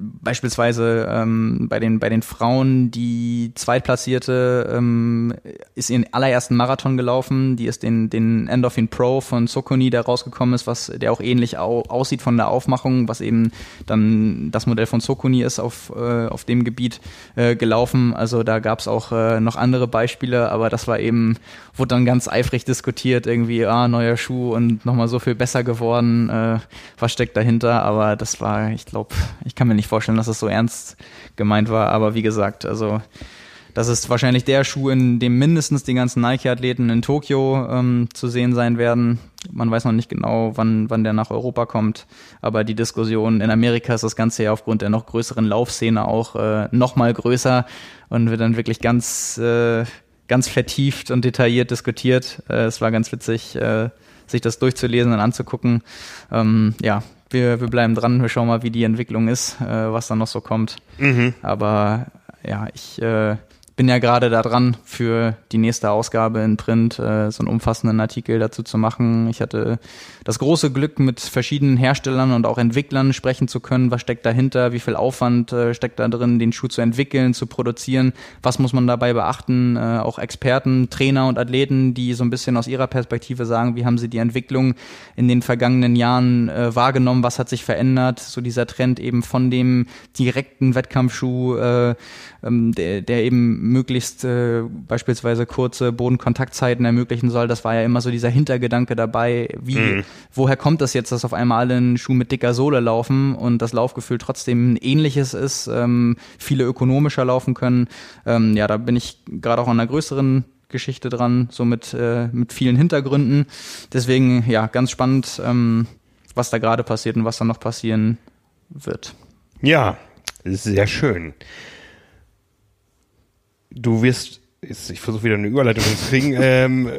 Beispielsweise ähm, bei, den, bei den Frauen, die Zweitplatzierte ähm, ist ihren allerersten Marathon gelaufen, die ist den, den Endorphin Pro von Sokoni, der rausgekommen ist, was der auch ähnlich au aussieht von der Aufmachung, was eben dann das Modell von Sokoni ist auf, äh, auf dem Gebiet äh, gelaufen. Also da gab es auch äh, noch andere Beispiele, aber das war eben, wurde dann ganz eifrig diskutiert, irgendwie, ah, neuer Schuh und nochmal so viel besser geworden, äh, was steckt dahinter, aber das war, ich glaube, ich kann mir nicht nicht vorstellen, dass es so ernst gemeint war, aber wie gesagt, also das ist wahrscheinlich der Schuh, in dem mindestens die ganzen Nike-Athleten in Tokio ähm, zu sehen sein werden. Man weiß noch nicht genau, wann, wann der nach Europa kommt, aber die Diskussion in Amerika ist das Ganze ja aufgrund der noch größeren Laufszene auch äh, noch mal größer und wird dann wirklich ganz, äh, ganz vertieft und detailliert diskutiert. Äh, es war ganz witzig, äh, sich das durchzulesen und anzugucken. Ähm, ja, wir, wir bleiben dran, wir schauen mal, wie die Entwicklung ist, äh, was da noch so kommt. Mhm. Aber ja, ich äh, bin ja gerade da dran, für die nächste Ausgabe in Print äh, so einen umfassenden Artikel dazu zu machen. Ich hatte das große Glück, mit verschiedenen Herstellern und auch Entwicklern sprechen zu können. Was steckt dahinter? Wie viel Aufwand äh, steckt da drin, den Schuh zu entwickeln, zu produzieren? Was muss man dabei beachten? Äh, auch Experten, Trainer und Athleten, die so ein bisschen aus ihrer Perspektive sagen, wie haben sie die Entwicklung in den vergangenen Jahren äh, wahrgenommen? Was hat sich verändert? So dieser Trend eben von dem direkten Wettkampfschuh, äh, ähm, der, der eben möglichst äh, beispielsweise kurze Bodenkontaktzeiten ermöglichen soll. Das war ja immer so dieser Hintergedanke dabei, wie, mhm. woher kommt das jetzt, dass auf einmal alle einen Schuh mit dicker Sohle laufen und das Laufgefühl trotzdem ein ähnliches ist, ähm, viele ökonomischer laufen können. Ähm, ja, da bin ich gerade auch an einer größeren Geschichte dran, so mit, äh, mit vielen Hintergründen. Deswegen, ja, ganz spannend, ähm, was da gerade passiert und was da noch passieren wird. Ja, sehr schön du wirst, ich versuche wieder eine Überleitung zu kriegen, ähm,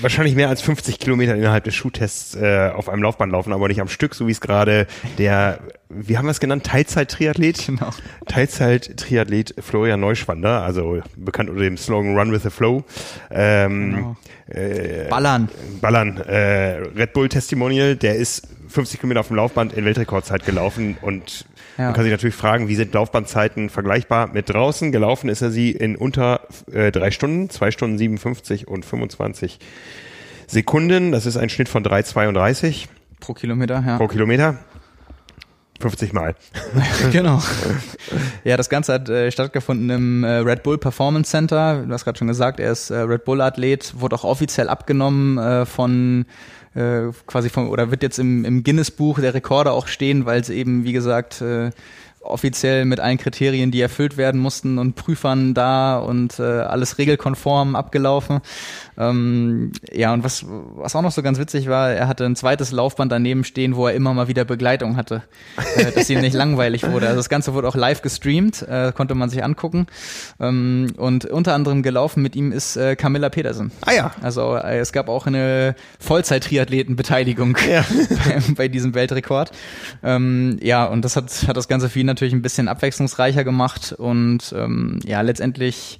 wahrscheinlich mehr als 50 Kilometer innerhalb des Schuhtests äh, auf einem Laufband laufen, aber nicht am Stück, so wie es gerade der, wie haben wir es genannt, Teilzeit-Triathlet? Genau. Teilzeit-Triathlet Florian Neuschwander, also bekannt unter dem Slogan Run with the Flow. Ähm, genau. äh, Ballern. Ballern. Äh, Red Bull Testimonial, der ist 50 Kilometer auf dem Laufband in Weltrekordzeit gelaufen und ja. Man kann sich natürlich fragen, wie sind Laufbahnzeiten vergleichbar mit draußen? Gelaufen ist er sie in unter äh, drei Stunden, zwei Stunden 57 und 25 Sekunden. Das ist ein Schnitt von 3,32 pro Kilometer. Ja. Pro Kilometer. 50 Mal. genau. Ja, das Ganze hat äh, stattgefunden im äh, Red Bull Performance Center. Du hast gerade schon gesagt, er ist äh, Red Bull Athlet, wurde auch offiziell abgenommen äh, von äh, quasi von, oder wird jetzt im, im Guinness-Buch der Rekorde auch stehen, weil es eben, wie gesagt, äh, offiziell mit allen Kriterien, die erfüllt werden mussten und Prüfern da und äh, alles regelkonform abgelaufen. Ähm, ja, und was, was auch noch so ganz witzig war, er hatte ein zweites Laufband daneben stehen, wo er immer mal wieder Begleitung hatte, äh, dass ihm nicht langweilig wurde. Also das Ganze wurde auch live gestreamt, äh, konnte man sich angucken. Ähm, und unter anderem gelaufen mit ihm ist äh, Camilla Petersen. Ah ja. Also äh, es gab auch eine Vollzeit-Triathletenbeteiligung ja. bei, bei, diesem Weltrekord. Ähm, ja, und das hat, hat das Ganze für ihn natürlich ein bisschen abwechslungsreicher gemacht und ähm, ja, letztendlich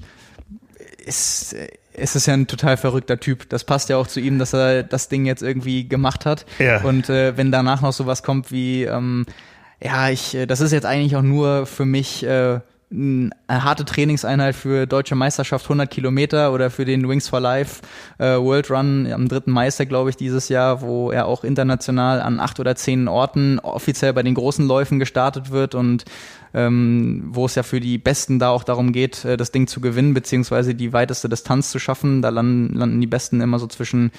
ist es ist ja ein total verrückter Typ. Das passt ja auch zu ihm, dass er das Ding jetzt irgendwie gemacht hat. Ja. Und äh, wenn danach noch sowas kommt wie, ähm, ja, ich, äh, das ist jetzt eigentlich auch nur für mich äh, eine harte Trainingseinheit für deutsche Meisterschaft 100 Kilometer oder für den Wings for Life äh, World Run am 3. Meister, glaube ich, dieses Jahr, wo er auch international an acht oder zehn Orten offiziell bei den großen Läufen gestartet wird und ähm, wo es ja für die Besten da auch darum geht, äh, das Ding zu gewinnen, beziehungsweise die weiteste Distanz zu schaffen. Da landen, landen die Besten immer so zwischen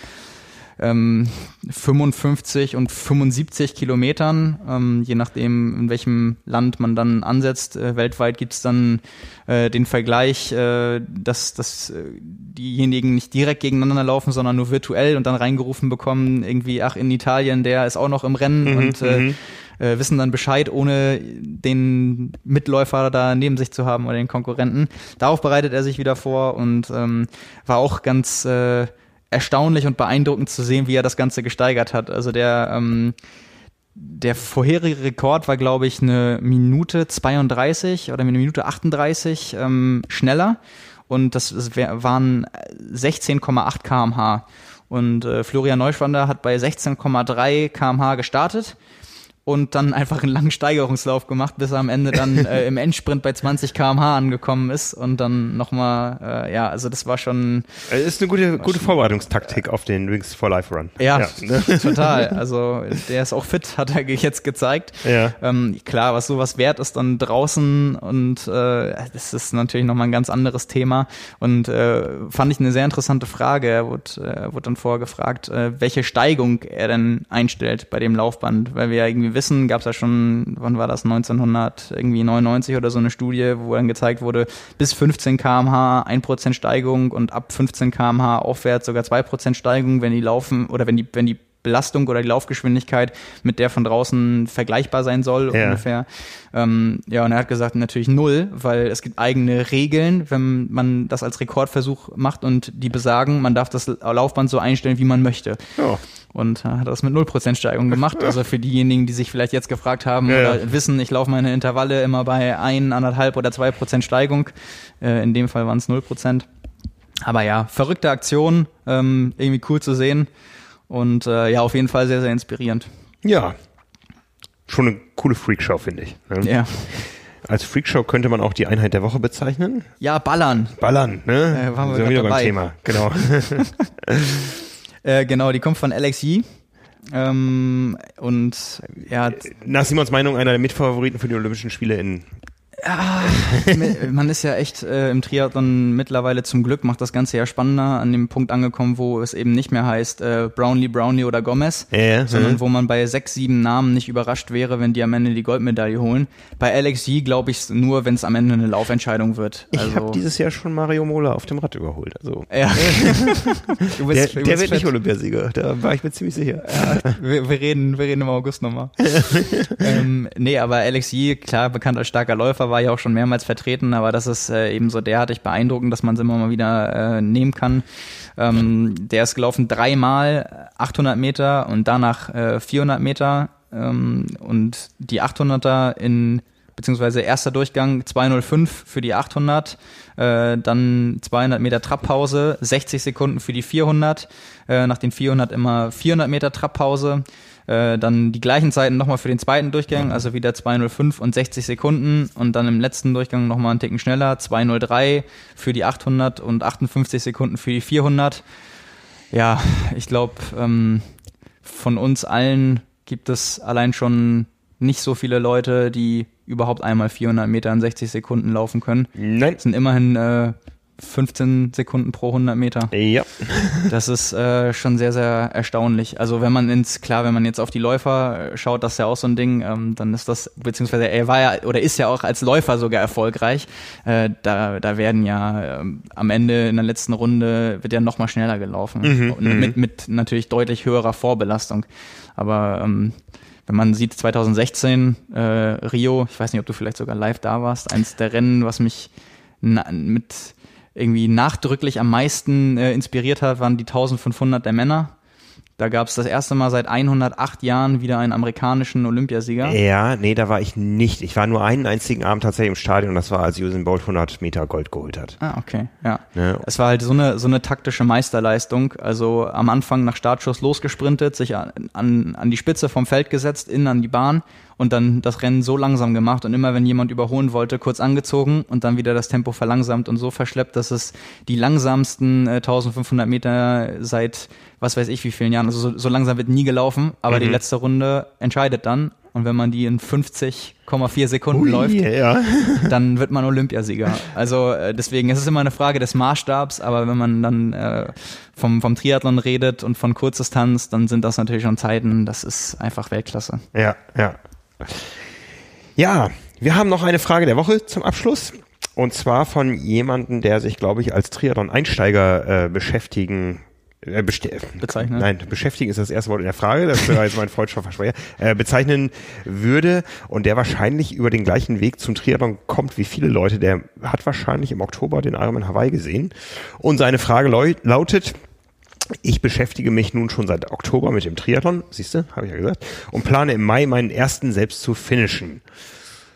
ähm, 55 und 75 Kilometern, ähm, je nachdem, in welchem Land man dann ansetzt. Äh, weltweit gibt's dann äh, den Vergleich, äh, dass, dass äh, diejenigen nicht direkt gegeneinander laufen, sondern nur virtuell und dann reingerufen bekommen, irgendwie, ach, in Italien, der ist auch noch im Rennen mhm, und äh, mhm äh, wissen dann Bescheid, ohne den Mitläufer da neben sich zu haben oder den Konkurrenten. Darauf bereitet er sich wieder vor und ähm, war auch ganz äh, erstaunlich und beeindruckend zu sehen, wie er das Ganze gesteigert hat. Also der ähm, der vorherige Rekord war, glaube ich, eine Minute 32 oder eine Minute 38 ähm, schneller und das, waren 16,8 kmh. Und äh, Florian Neuschwander hat bei 16,3 kmh gestartet und dann einfach einen langen Steigerungslauf gemacht, bis er am Ende dann äh, im Endsprint bei 20 km/h angekommen ist und dann nochmal, äh, ja, also das war schon. Das ist eine gute, gute Vorbereitungstaktik auf den Wings for Life Run. Ja, ja. total. Also der ist auch fit, hat er jetzt gezeigt. Ja. Ähm, klar, was sowas wert ist dann draußen und äh, das ist natürlich nochmal ein ganz anderes Thema und äh, fand ich eine sehr interessante Frage. Er wurde, äh, wurde dann vorgefragt, äh, welche Steigung er denn einstellt bei dem Laufband, weil wir ja irgendwie wissen, gab es ja schon, wann war das, 1999 oder so eine Studie, wo dann gezeigt wurde, bis 15 kmh 1% Steigung und ab 15 kmh aufwärts sogar 2% Steigung, wenn die laufen oder wenn die, wenn die Belastung oder die Laufgeschwindigkeit mit der von draußen vergleichbar sein soll Ja. ungefähr. Ähm, ja, und er hat gesagt, natürlich null, weil es gibt eigene Regeln, wenn man das als Rekordversuch macht und die besagen, man darf das Laufband so einstellen, wie man möchte. Ja. Und äh, hat das mit 0% Steigung gemacht. Also für diejenigen, die sich vielleicht jetzt gefragt haben Ja, oder ja. wissen, ich laufe meine Intervalle immer bei 1, 1,5 oder 2% Steigung. Äh, in dem Fall waren es 0%. Aber ja, verrückte Aktion, ähm, irgendwie cool zu sehen. Und äh, ja, auf jeden Fall sehr, sehr inspirierend. Ja. Schon eine coole Freakshow, finde ich. ne? Ja, Als Freakshow könnte man auch die Einheit der Woche bezeichnen. ja ballern. Ballern, ne? Äh, waren wir Sind wieder beim dabei. Thema. Genau. Äh, genau, die kommt von Alex Yee. Ähm, und ja, Nach Simons Meinung einer der Mitfavoriten für die Olympischen Spiele in man ist ja echt äh, im Triathlon mittlerweile zum Glück, macht das Ganze ja spannender, an dem Punkt angekommen, wo es eben nicht mehr heißt äh, Brownlee, Brownlee oder Gomez, Ja, ja, sondern ja. wo man bei sechs, sieben Namen nicht überrascht wäre, wenn die am Ende die Goldmedaille holen. Bei Alex Yee glaube ich nur, wenn es am Ende eine Laufentscheidung wird. Ich Also, habe dieses Jahr schon Mario Mola auf dem Rad überholt. Also ja. du der, bist, du der wird nicht. Olympiasieger, da war ich mir ziemlich sicher. wir, wir, reden, wir reden im August nochmal. ähm, nee, aber Alex Yee, klar, bekannt als starker Läufer, war ja auch schon mehrmals vertreten, aber das ist äh, eben so derartig beeindruckend, dass man es immer mal wieder äh, nehmen kann. Ähm, der ist gelaufen dreimal 800 Meter und danach äh, 400 Meter ähm, und die 800er in beziehungsweise erster Durchgang 205 für die 800, äh, dann 200 Meter Trabpause, 60 Sekunden für die 400, äh, nach den 400 immer 400 Meter Trabpause, äh, dann die gleichen Zeiten nochmal für den zweiten Durchgang, also wieder 205 und 60 Sekunden und dann im letzten Durchgang nochmal einen Ticken schneller, 203 für die 800 und 58 Sekunden für die 400. Ja, ich glaube, ähm, von uns allen gibt es allein schon nicht so viele Leute, die überhaupt einmal 400 Meter in 60 Sekunden laufen können. Nein. Das sind immerhin äh, 15 Sekunden pro 100 Meter. Ja. Das ist äh, schon sehr, sehr erstaunlich. Also wenn man ins, klar, wenn man jetzt auf die Läufer äh, schaut, das ist ja auch so ein Ding, ähm, dann ist das, beziehungsweise er war ja oder ist ja auch als Läufer sogar erfolgreich. Äh, da, da werden ja ähm, am Ende in der letzten Runde wird ja noch mal schneller gelaufen. Und mit, mit natürlich deutlich höherer Vorbelastung. Aber ähm, wenn man sieht, 2016 äh, Rio, ich weiß nicht, ob du vielleicht sogar live da warst, eins der Rennen, was mich na, mit irgendwie nachdrücklich am meisten äh, inspiriert hat, waren die 1500 der Männer. Da gab es das erste Mal seit 108 Jahren wieder einen amerikanischen Olympiasieger. Ja, nee, da war ich nicht. Ich war nur einen einzigen Abend tatsächlich im Stadion und das war, als Usain Bolt 100 Meter Gold geholt hat. Ah, okay, ja. Ne? Es war halt so eine, so eine taktische Meisterleistung. Also am Anfang nach Startschuss losgesprintet, sich an, an, an die Spitze vom Feld gesetzt, innen an die Bahn und dann das Rennen so langsam gemacht und immer wenn jemand überholen wollte, kurz angezogen und dann wieder das Tempo verlangsamt und so verschleppt, dass es die langsamsten äh, 1500 Meter seit was weiß ich wie vielen Jahren, also so, so langsam wird nie gelaufen, aber die letzte Runde entscheidet dann und wenn man die in 50,4 Sekunden läuft, ja. dann wird man Olympiasieger. Also äh, deswegen es ist immer eine Frage des Maßstabs, aber wenn man dann äh, vom, vom Triathlon redet und von Kurzdistanz, dann sind das natürlich schon Zeiten, das ist einfach Weltklasse. Ja, ja. Ja, wir haben noch eine Frage der Woche zum Abschluss. Und zwar von jemandem, der sich, glaube ich, als Triathlon-Einsteiger äh, beschäftigen äh, Bezeichnen. Nein, beschäftigen ist das erste Wort in der Frage, das war jetzt mein freudscher Versprecher, äh, bezeichnen würde und der wahrscheinlich über den gleichen Weg zum Triathlon kommt wie viele Leute, der hat wahrscheinlich im Oktober den Ironman Hawaii gesehen und seine Frage lautet, ich beschäftige mich nun schon seit Oktober mit dem Triathlon, siehst du, habe ich ja gesagt, und plane im Mai meinen ersten selbst zu finishen.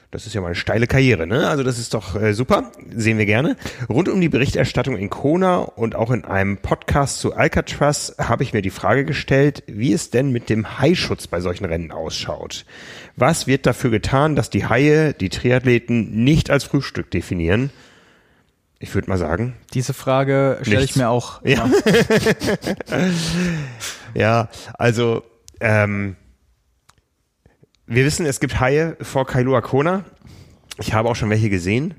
Das ist ja mal eine steile Karriere, ne? Also das ist doch äh, super, sehen wir gerne. Rund um die Berichterstattung in Kona und auch in einem Podcast zu Alcatraz habe ich mir die Frage gestellt, wie es denn mit dem Haischutz bei solchen Rennen ausschaut. Was wird dafür getan, dass die Haie die Triathleten nicht als Frühstück definieren? Ich würde mal sagen, Diese Frage stelle ich mir auch. Ja. Ja, also ähm, wir wissen, es gibt Haie vor Kailua Kona. Ich habe auch schon welche gesehen.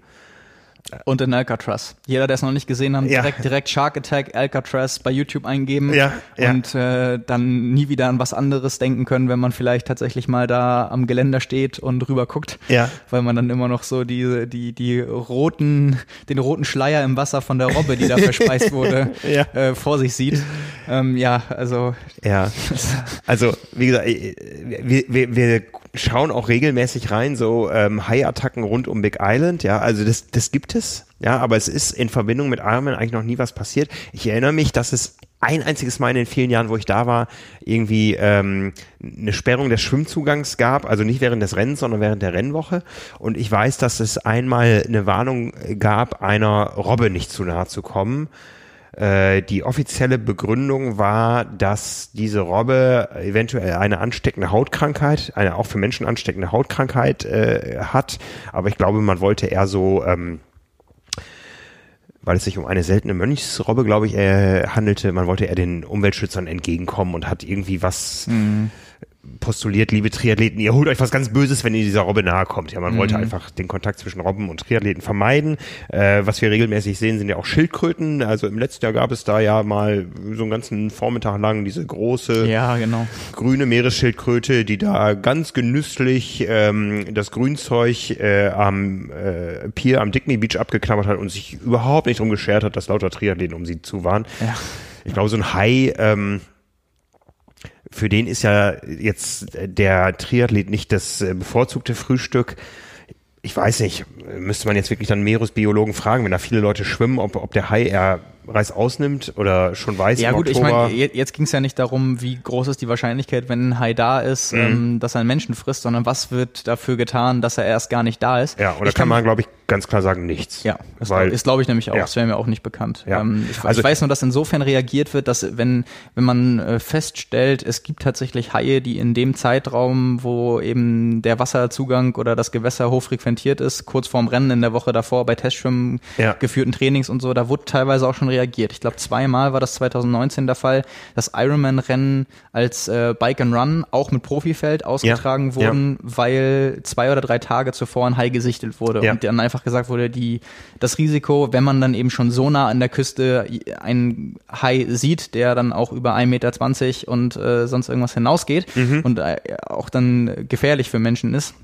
Und in Alcatraz. Jeder, der es noch nicht gesehen hat, Ja. direkt, direkt Shark Attack Alcatraz bei YouTube eingeben Ja, ja. und äh, dann nie wieder an was anderes denken können, wenn man vielleicht tatsächlich mal da am Geländer steht und rüber guckt. Ja. Weil man dann immer noch so die, die, die roten, den roten Schleier im Wasser von der Robbe, die da verspeist wurde, Ja. äh, vor sich sieht. Ähm, ja, also Ja, also wie gesagt, äh, wir, wir, wir schauen auch regelmäßig rein, so ähm, High-Attacken rund um Big Island, ja, also das, das gibt es, ja, aber es ist in Verbindung mit Ironman eigentlich noch nie was passiert. Ich erinnere mich, dass es ein einziges Mal in den vielen Jahren, wo ich da war, irgendwie ähm, eine Sperrung des Schwimmzugangs gab, also nicht während des Rennens, sondern während der Rennwoche. Und ich weiß, dass es einmal eine Warnung gab, einer Robbe nicht zu nahe zu kommen. Äh, die offizielle Begründung war, dass diese Robbe eventuell eine ansteckende Hautkrankheit, eine auch für Menschen ansteckende Hautkrankheit äh, hat. Aber ich glaube, man wollte eher so, ähm, weil es sich um eine seltene Mönchsrobbe, glaube ich, äh, handelte, man wollte eher den Umweltschützern entgegenkommen und hat irgendwie was postuliert, liebe Triathleten, ihr holt euch was ganz Böses, wenn ihr dieser Robbe nahe kommt. Ja, man wollte einfach den Kontakt zwischen Robben und Triathleten vermeiden. Äh, was wir regelmäßig sehen, sind ja auch Schildkröten. Also im letzten Jahr gab es da ja mal so einen ganzen Vormittag lang diese große ja, genau. grüne Meeresschildkröte, die da ganz genüsslich ähm, das Grünzeug äh, am äh, Pier am Dickney Beach abgeknabbert hat und sich überhaupt nicht drum geschert hat, dass lauter Triathleten um sie zu waren. Ja. Ich glaube, so ein Hai, ähm, für den ist ja jetzt der Triathlet nicht das äh, bevorzugte Frühstück. Ich weiß nicht, müsste man jetzt wirklich dann Meeresbiologen fragen, wenn da viele Leute schwimmen, ob, ob der Hai eher Reis ausnimmt oder schon weiß Ja im gut, ich Oktober. meine, je- jetzt ging es ja nicht darum, wie groß ist die Wahrscheinlichkeit, wenn ein Hai da ist, Mhm. ähm, dass er einen Menschen frisst, sondern was wird dafür getan, dass er erst gar nicht da ist. ja, und da ich kann man, glaube ich, ganz klar sagen, nichts. Ja, das Weil- ist glaube ich nämlich auch, Ja. das wäre mir auch nicht bekannt. Ja. Ähm, ich, Also- ich weiß nur, dass insofern reagiert wird, dass wenn, wenn man äh, feststellt, es gibt tatsächlich Haie, die in dem Zeitraum, wo eben der Wasserzugang oder das Gewässer hochfrequentiert ist, kurz vorm Rennen in der Woche davor bei Testschwimmen, Ja. geführten Trainings und so, da wurde teilweise auch schon reagiert. Ich glaube, zweimal war das 2019 der Fall, dass Ironman-Rennen als äh, Bike and Run auch mit Profifeld ausgetragen Ja. wurden, weil zwei oder drei Tage zuvor ein Hai gesichtet wurde Ja. und dann einfach gesagt wurde, die das Risiko, wenn man dann eben schon so nah an der Küste einen Hai sieht, der dann auch über 1,20 Meter und äh, sonst irgendwas hinausgeht und äh, auch dann gefährlich für Menschen ist,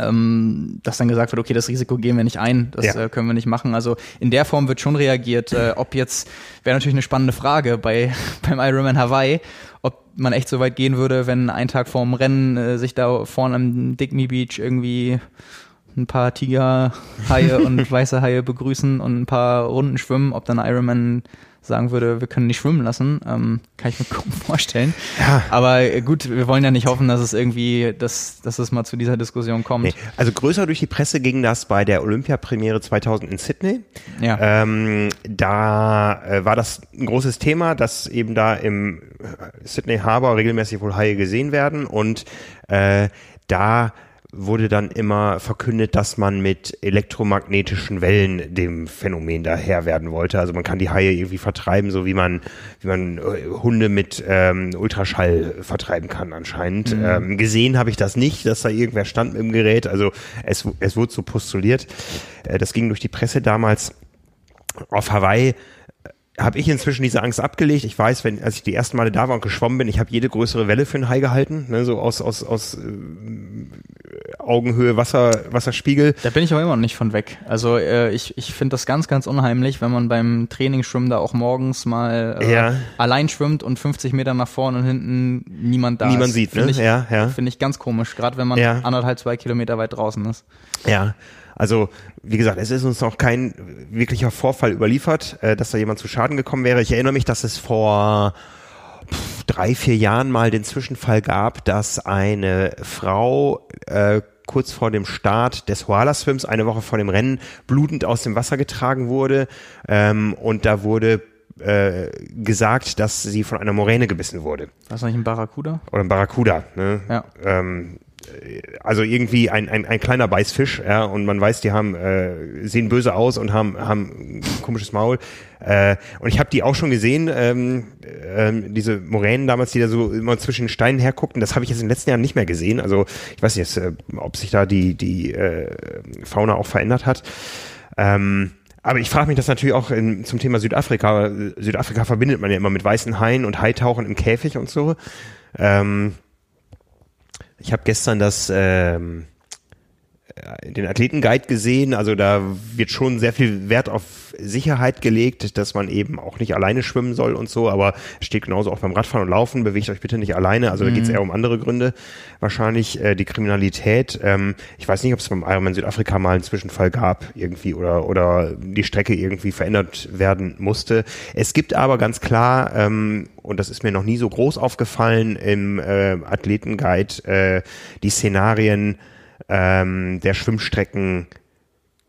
ähm, dass dann gesagt wird, okay, das Risiko gehen wir nicht ein, das Ja. äh, können wir nicht machen. Also in der Form wird schon reagiert. Äh, ob jetzt, wäre natürlich eine spannende Frage bei beim Ironman Hawaii, ob man echt so weit gehen würde, wenn ein Tag vorm Rennen äh, sich da vorne am Dickney Beach irgendwie ein paar Tigerhaie und weiße Haie begrüßen und ein paar Runden schwimmen, ob dann Ironman sagen würde, wir können nicht schwimmen lassen, ähm, kann ich mir kaum vorstellen. Ja. Aber äh, gut, wir wollen ja nicht hoffen, dass es irgendwie, dass, dass es mal zu dieser Diskussion kommt. Nee. Also größer durch die Presse ging das bei der Olympiapremiere 2000 in Sydney. Ja. Ähm, da äh, war das ein großes Thema, dass eben da im Sydney Harbor regelmäßig wohl Haie gesehen werden und äh, da wurde dann immer verkündet, dass man mit elektromagnetischen Wellen dem Phänomen daher werden wollte. Also man kann die Haie irgendwie vertreiben, so wie man, wie man äh, Hunde mit ähm, Ultraschall vertreiben kann anscheinend. Ähm, gesehen habe ich das nicht, dass da irgendwer stand mit dem Gerät. Also es, es wurde so postuliert. Äh, das ging durch die Presse damals auf Hawaii habe ich inzwischen diese Angst abgelegt. Ich weiß, wenn als ich die ersten Male da war und geschwommen bin, ich habe jede größere Welle für einen Hai gehalten, ne, so aus aus aus äh, Augenhöhe Wasser Wasserspiegel. Da bin ich aber immer noch nicht von weg. Also äh, ich, ich finde das ganz, ganz unheimlich, wenn man beim Trainingsschwimmen da auch morgens mal äh, Ja. allein schwimmt und 50 Meter nach vorne und hinten niemand da ist. Niemand sieht, Finde ne? ich, Ja, ja. Finde ich ganz komisch, gerade wenn man Ja. anderthalb, zwei Kilometer weit draußen ist. Ja, also wie gesagt, es ist uns noch kein wirklicher Vorfall überliefert, äh, dass da jemand zu Schaden gekommen wäre. Ich erinnere mich, dass es vor drei, vier Jahren mal den Zwischenfall gab, dass eine Frau äh, kurz vor dem Start des Hoala Swims, eine Woche vor dem Rennen, blutend aus dem Wasser getragen wurde ähm, und da wurde äh, gesagt, dass sie von einer Moräne gebissen wurde. War das nicht ein Barracuda? Oder ein Barracuda. Ne? Ja. Ähm, äh, also irgendwie ein, ein, ein kleiner Beißfisch, ja, und man weiß, die haben äh, sehen böse aus und haben haben ein komisches Maul. Äh, und ich habe die auch schon gesehen, ähm, ähm, diese Moränen damals, die da so immer zwischen den Steinen herguckten. Das habe ich jetzt in den letzten Jahren nicht mehr gesehen. Also ich weiß nicht, äh, ob sich da die die äh, Fauna auch verändert hat. Ähm, aber ich frage mich das natürlich auch in, zum Thema Südafrika. Südafrika verbindet man ja immer mit weißen Haien und Haitauchen im Käfig und so. Ähm, ich habe gestern das ähm, äh, den Athletenguide gesehen. Also da wird schon sehr viel Wert auf Sicherheit gelegt, dass man eben auch nicht alleine schwimmen soll und so. Aber es steht genauso auch beim Radfahren und Laufen. Bewegt euch bitte nicht alleine. Also da geht es eher um andere Gründe. Wahrscheinlich äh, die Kriminalität. Ähm, ich weiß nicht, ob es beim Ironman Südafrika mal einen Zwischenfall gab irgendwie oder oder die Strecke irgendwie verändert werden musste. Es gibt aber ganz klar ähm, und das ist mir noch nie so groß aufgefallen im äh, Athletenguide äh, die Szenarien ähm, der Schwimmstrecken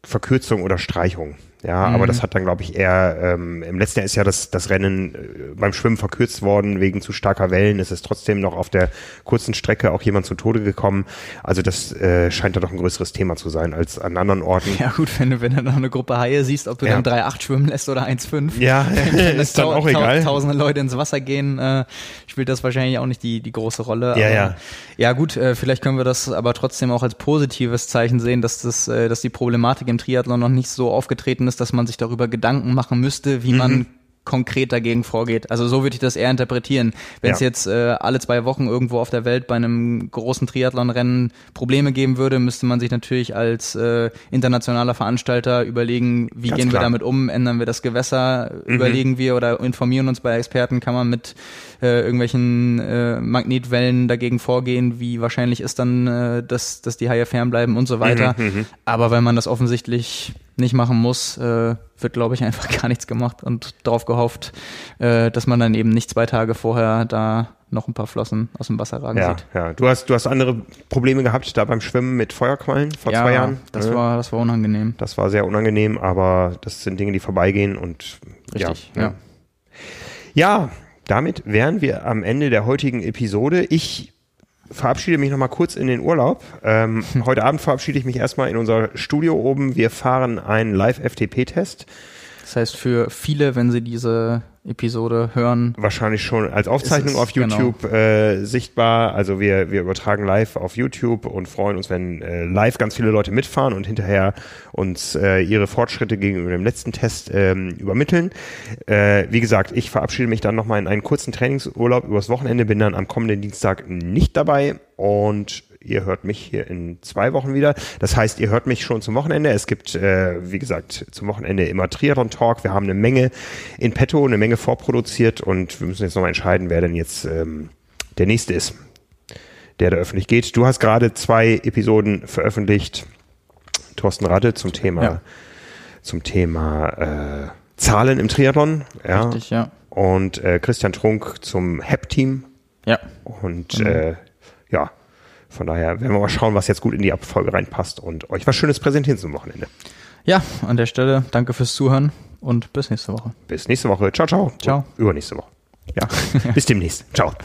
Verkürzung oder Streichung. Ja, mhm. aber das hat dann, glaube ich, eher, ähm, im letzten Jahr ist ja das, das Rennen äh, beim Schwimmen verkürzt worden wegen zu starker Wellen. Es ist trotzdem noch auf der kurzen Strecke auch jemand zu Tode gekommen. Also das äh, scheint da doch ein größeres Thema zu sein als an anderen Orten. Ja gut, wenn du, wenn du noch eine Gruppe Haie siehst, ob du ja. dann 3,8 schwimmen lässt oder 1,5. Ja, ist dann auch egal. Tausende Leute ins Wasser gehen, äh, spielt das wahrscheinlich auch nicht die, die große Rolle. Ja, aber, ja. Ja gut, äh, vielleicht können wir das aber trotzdem auch als positives Zeichen sehen, dass das, äh, dass die Problematik im Triathlon noch nicht so aufgetreten ist, dass man sich darüber Gedanken machen müsste, wie mhm. man konkret dagegen vorgeht. Also so würde ich das eher interpretieren. Wenn es ja. jetzt äh, alle zwei Wochen irgendwo auf der Welt bei einem großen Triathlonrennen Probleme geben würde, müsste man sich natürlich als äh, internationaler Veranstalter überlegen, wie Ganz gehen klar. wir damit um, ändern wir das Gewässer, mhm. überlegen wir oder informieren uns bei Experten, kann man mit äh, irgendwelchen äh, Magnetwellen dagegen vorgehen, wie wahrscheinlich ist dann, äh, dass, dass die Haie fernbleiben und so weiter. Mhm, mhm. Aber wenn man das offensichtlich nicht machen muss, äh, wird, glaube ich, einfach gar nichts gemacht und darauf gehofft, äh, dass man dann eben nicht zwei Tage vorher da noch ein paar Flossen aus dem Wasser ragen ja, sieht. Ja, du hast, du hast andere Probleme gehabt da beim Schwimmen mit Feuerquallen vor ja, zwei Jahren. Das ja. war, das war unangenehm. Das war sehr unangenehm, aber das sind Dinge, die vorbeigehen und Richtig, ja. Ja, ja damit wären wir am Ende der heutigen Episode. Ich verabschiede mich nochmal kurz in den Urlaub. Ähm, heute Abend verabschiede ich mich erstmal in unser Studio oben. Wir fahren einen Live-FTP-Test. Das heißt, für viele, wenn sie diese Episode hören. Wahrscheinlich schon als Aufzeichnung auf YouTube genau. äh, sichtbar. Also wir, wir übertragen live auf YouTube und freuen uns, wenn äh, live ganz viele Leute mitfahren und hinterher uns äh, ihre Fortschritte gegenüber dem letzten Test ähm, übermitteln. Äh, wie gesagt, ich verabschiede mich dann nochmal in einen kurzen Trainingsurlaub übers Wochenende, bin dann am kommenden Dienstag nicht dabei und ihr hört mich hier in zwei Wochen wieder. Das heißt, ihr hört mich schon zum Wochenende. Es gibt, äh, wie gesagt, zum Wochenende immer Triathlon Talk. Wir haben eine Menge in petto, eine Menge vorproduziert und wir müssen jetzt nochmal entscheiden, wer denn jetzt ähm, der nächste ist, der da öffentlich geht. Du hast gerade zwei Episoden veröffentlicht. Thorsten Radde zum Thema, ja. zum Thema äh, Zahlen im Triathlon. Ja. Richtig, ja. Und äh, Christian Trunk zum HEP-Team. Ja. Und mhm. äh, ja, von daher werden wir mal schauen, was jetzt gut in die Abfolge reinpasst und euch was Schönes präsentieren zum Wochenende. Ja, an der Stelle danke fürs Zuhören und bis nächste Woche. Bis nächste Woche. Ciao, ciao. Ciao. Übernächste Woche. Ja, bis demnächst. Ciao.